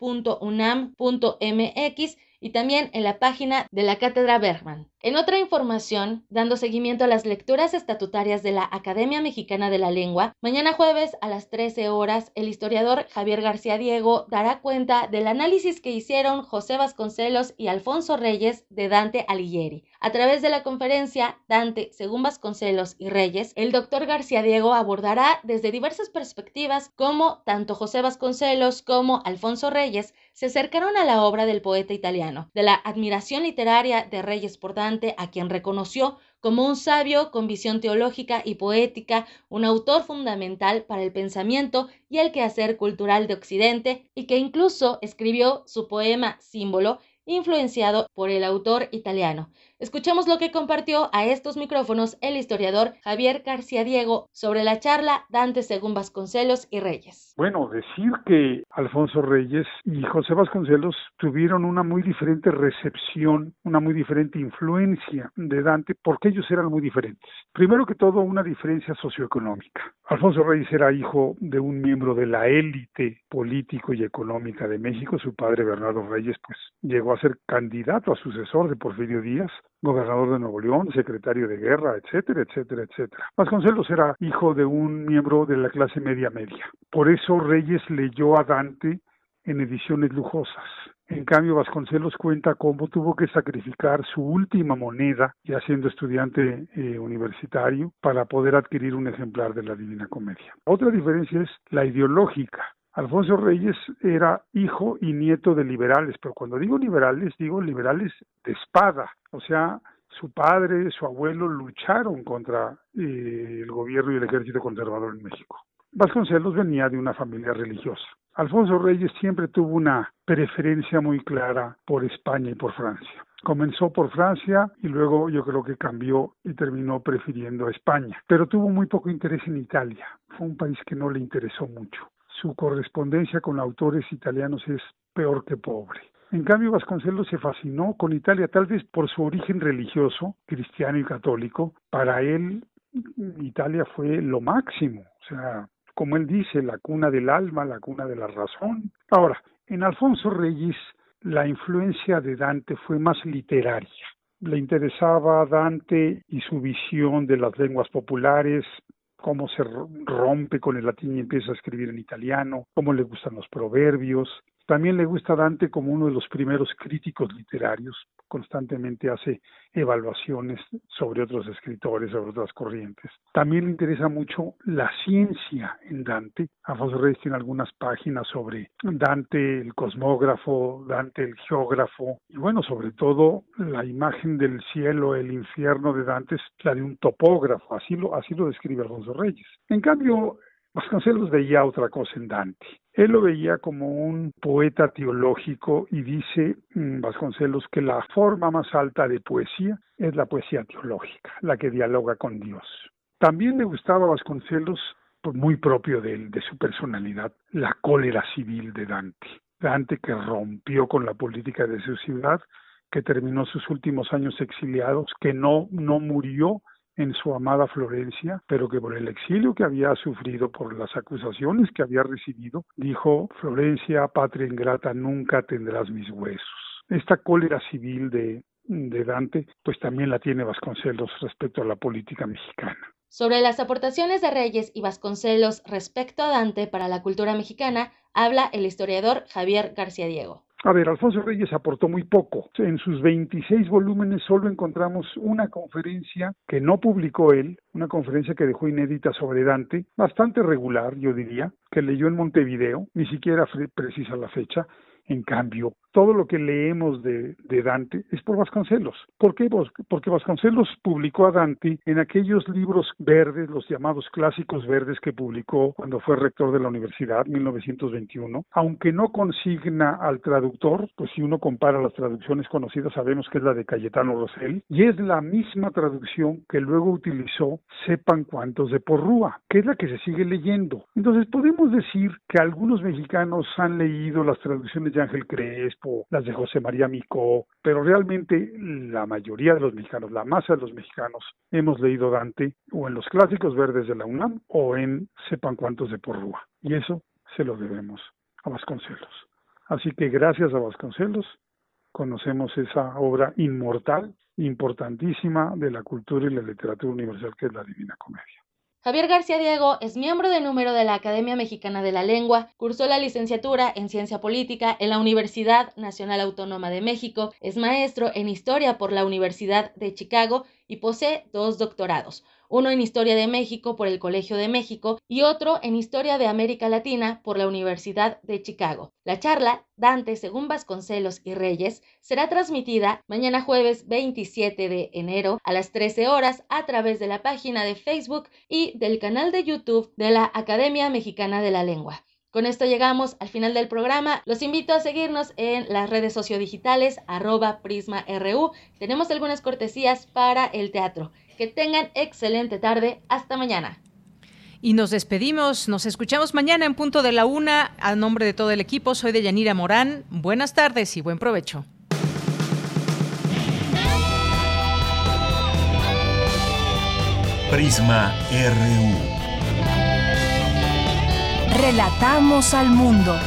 enlace.mediación.muac.unam.mx y también en la página de la Cátedra Bergman. En otra información, dando seguimiento a las lecturas estatutarias de la Academia Mexicana de la Lengua, mañana jueves a las 13 horas, el historiador Javier García Diego dará cuenta del análisis que hicieron José Vasconcelos y Alfonso Reyes de Dante Alighieri. A través de la conferencia Dante, según Vasconcelos y Reyes, el doctor García Diego abordará desde diversas perspectivas cómo tanto José Vasconcelos como Alfonso Reyes se acercaron a la obra del poeta italiano, de la admiración literaria de Reyes por Dante, a quien reconoció como un sabio con visión teológica y poética, un autor fundamental para el pensamiento y el quehacer cultural de Occidente, y que incluso escribió su poema Símbolo, influenciado por el autor italiano. Escuchemos lo que compartió a estos micrófonos el historiador Javier García Diego sobre la charla Dante según Vasconcelos y Reyes. Bueno, decir que Alfonso Reyes y José Vasconcelos tuvieron una muy diferente recepción, una muy diferente influencia de Dante, porque ellos eran muy diferentes. Primero que todo, una diferencia socioeconómica. Alfonso Reyes era hijo de un miembro de la élite político y económica de México. Su padre, Bernardo Reyes, pues llegó a ser candidato a sucesor de Porfirio Díaz gobernador de Nuevo León, secretario de guerra, etcétera, etcétera, etcétera. Vasconcelos era hijo de un miembro de la clase media media. Por eso Reyes leyó a Dante en ediciones lujosas. En cambio, Vasconcelos cuenta cómo tuvo que sacrificar su última moneda, ya siendo estudiante eh, universitario, para poder adquirir un ejemplar de la Divina Comedia. Otra diferencia es la ideológica. Alfonso Reyes era hijo y nieto de liberales, pero cuando digo liberales, digo liberales de espada, o sea, su padre, su abuelo lucharon contra eh, el gobierno y el ejército conservador en México. Vasconcelos venía de una familia religiosa. Alfonso Reyes siempre tuvo una preferencia muy clara por España y por Francia. Comenzó por Francia y luego yo creo que cambió y terminó prefiriendo a España, pero tuvo muy poco interés en Italia. Fue un país que no le interesó mucho su correspondencia con autores italianos es peor que pobre. En cambio, Vasconcelos se fascinó con Italia, tal vez por su origen religioso, cristiano y católico. Para él, Italia fue lo máximo, o sea, como él dice, la cuna del alma, la cuna de la razón. Ahora, en Alfonso Reyes, la influencia de Dante fue más literaria. Le interesaba Dante y su visión de las lenguas populares, cómo se rompe con el latín y empieza a escribir en italiano, cómo le gustan los proverbios. También le gusta Dante como uno de los primeros críticos literarios, constantemente hace evaluaciones sobre otros escritores, sobre otras corrientes. También le interesa mucho la ciencia en Dante. Afonso Reyes tiene algunas páginas sobre Dante el cosmógrafo, Dante el geógrafo, y bueno, sobre todo la imagen del cielo, el infierno de Dante es la de un topógrafo, así lo, así lo describe Alfonso Reyes. En cambio, Vasconcelos veía otra cosa en Dante. Él lo veía como un poeta teológico y dice mm, Vasconcelos que la forma más alta de poesía es la poesía teológica, la que dialoga con Dios. También le gustaba a Vasconcelos, pues, muy propio de él, de su personalidad, la cólera civil de Dante. Dante que rompió con la política de su ciudad, que terminó sus últimos años exiliados, que no, no murió en su amada Florencia, pero que por el exilio que había sufrido, por las acusaciones que había recibido, dijo, Florencia, patria ingrata, nunca tendrás mis huesos. Esta cólera civil de, de Dante, pues también la tiene Vasconcelos respecto a la política mexicana. Sobre las aportaciones de Reyes y Vasconcelos respecto a Dante para la cultura mexicana, habla el historiador Javier García Diego. A ver, Alfonso Reyes aportó muy poco. En sus 26 volúmenes solo encontramos una conferencia que no publicó él, una conferencia que dejó inédita sobre Dante, bastante regular, yo diría, que leyó en Montevideo, ni siquiera precisa la fecha. En cambio, todo lo que leemos de, Dante es por Vasconcelos. ¿Por qué? Porque Vasconcelos publicó a Dante en aquellos libros verdes, los llamados clásicos verdes que publicó cuando fue rector de la universidad, 1921. Aunque no consigna al traductor, pues si uno compara las traducciones conocidas, sabemos que es la de Cayetano Rosell, y es la misma traducción que luego utilizó Sepan cuántos de Porrúa, que es la que se sigue leyendo. Entonces podemos decir que algunos mexicanos han leído las traducciones de Ángel Las de José María Micó, pero realmente la mayoría de los mexicanos, la masa de los mexicanos, hemos leído Dante o en los clásicos verdes de la UNAM o en sepan cuántos de Porrúa. Y eso se lo debemos a Vasconcelos. Así que gracias a Vasconcelos conocemos esa obra inmortal, importantísima de la cultura y la literatura universal que es la Divina Comedia. Javier García Diego es miembro de número de la Academia Mexicana de la Lengua, cursó la licenciatura en Ciencia Política en la Universidad Nacional Autónoma de México, es maestro en Historia por la Universidad de Chicago y posee dos doctorados uno en Historia de México por el Colegio de México y otro en Historia de América Latina por la Universidad de Chicago. La charla, Dante según Vasconcelos y Reyes, será transmitida mañana jueves 27 de enero a las 13 horas a través de la página de Facebook y del canal de YouTube de la Academia Mexicana de la Lengua. Con esto llegamos al final del programa. Los invito a seguirnos en las redes sociodigitales arroba prisma.ru. Tenemos algunas cortesías para el teatro. Que tengan excelente tarde. Hasta mañana. Y nos despedimos, nos escuchamos mañana en punto de la una. A nombre de todo el equipo, soy de Yanira Morán. Buenas tardes y buen provecho. Prisma RU. Relatamos al mundo.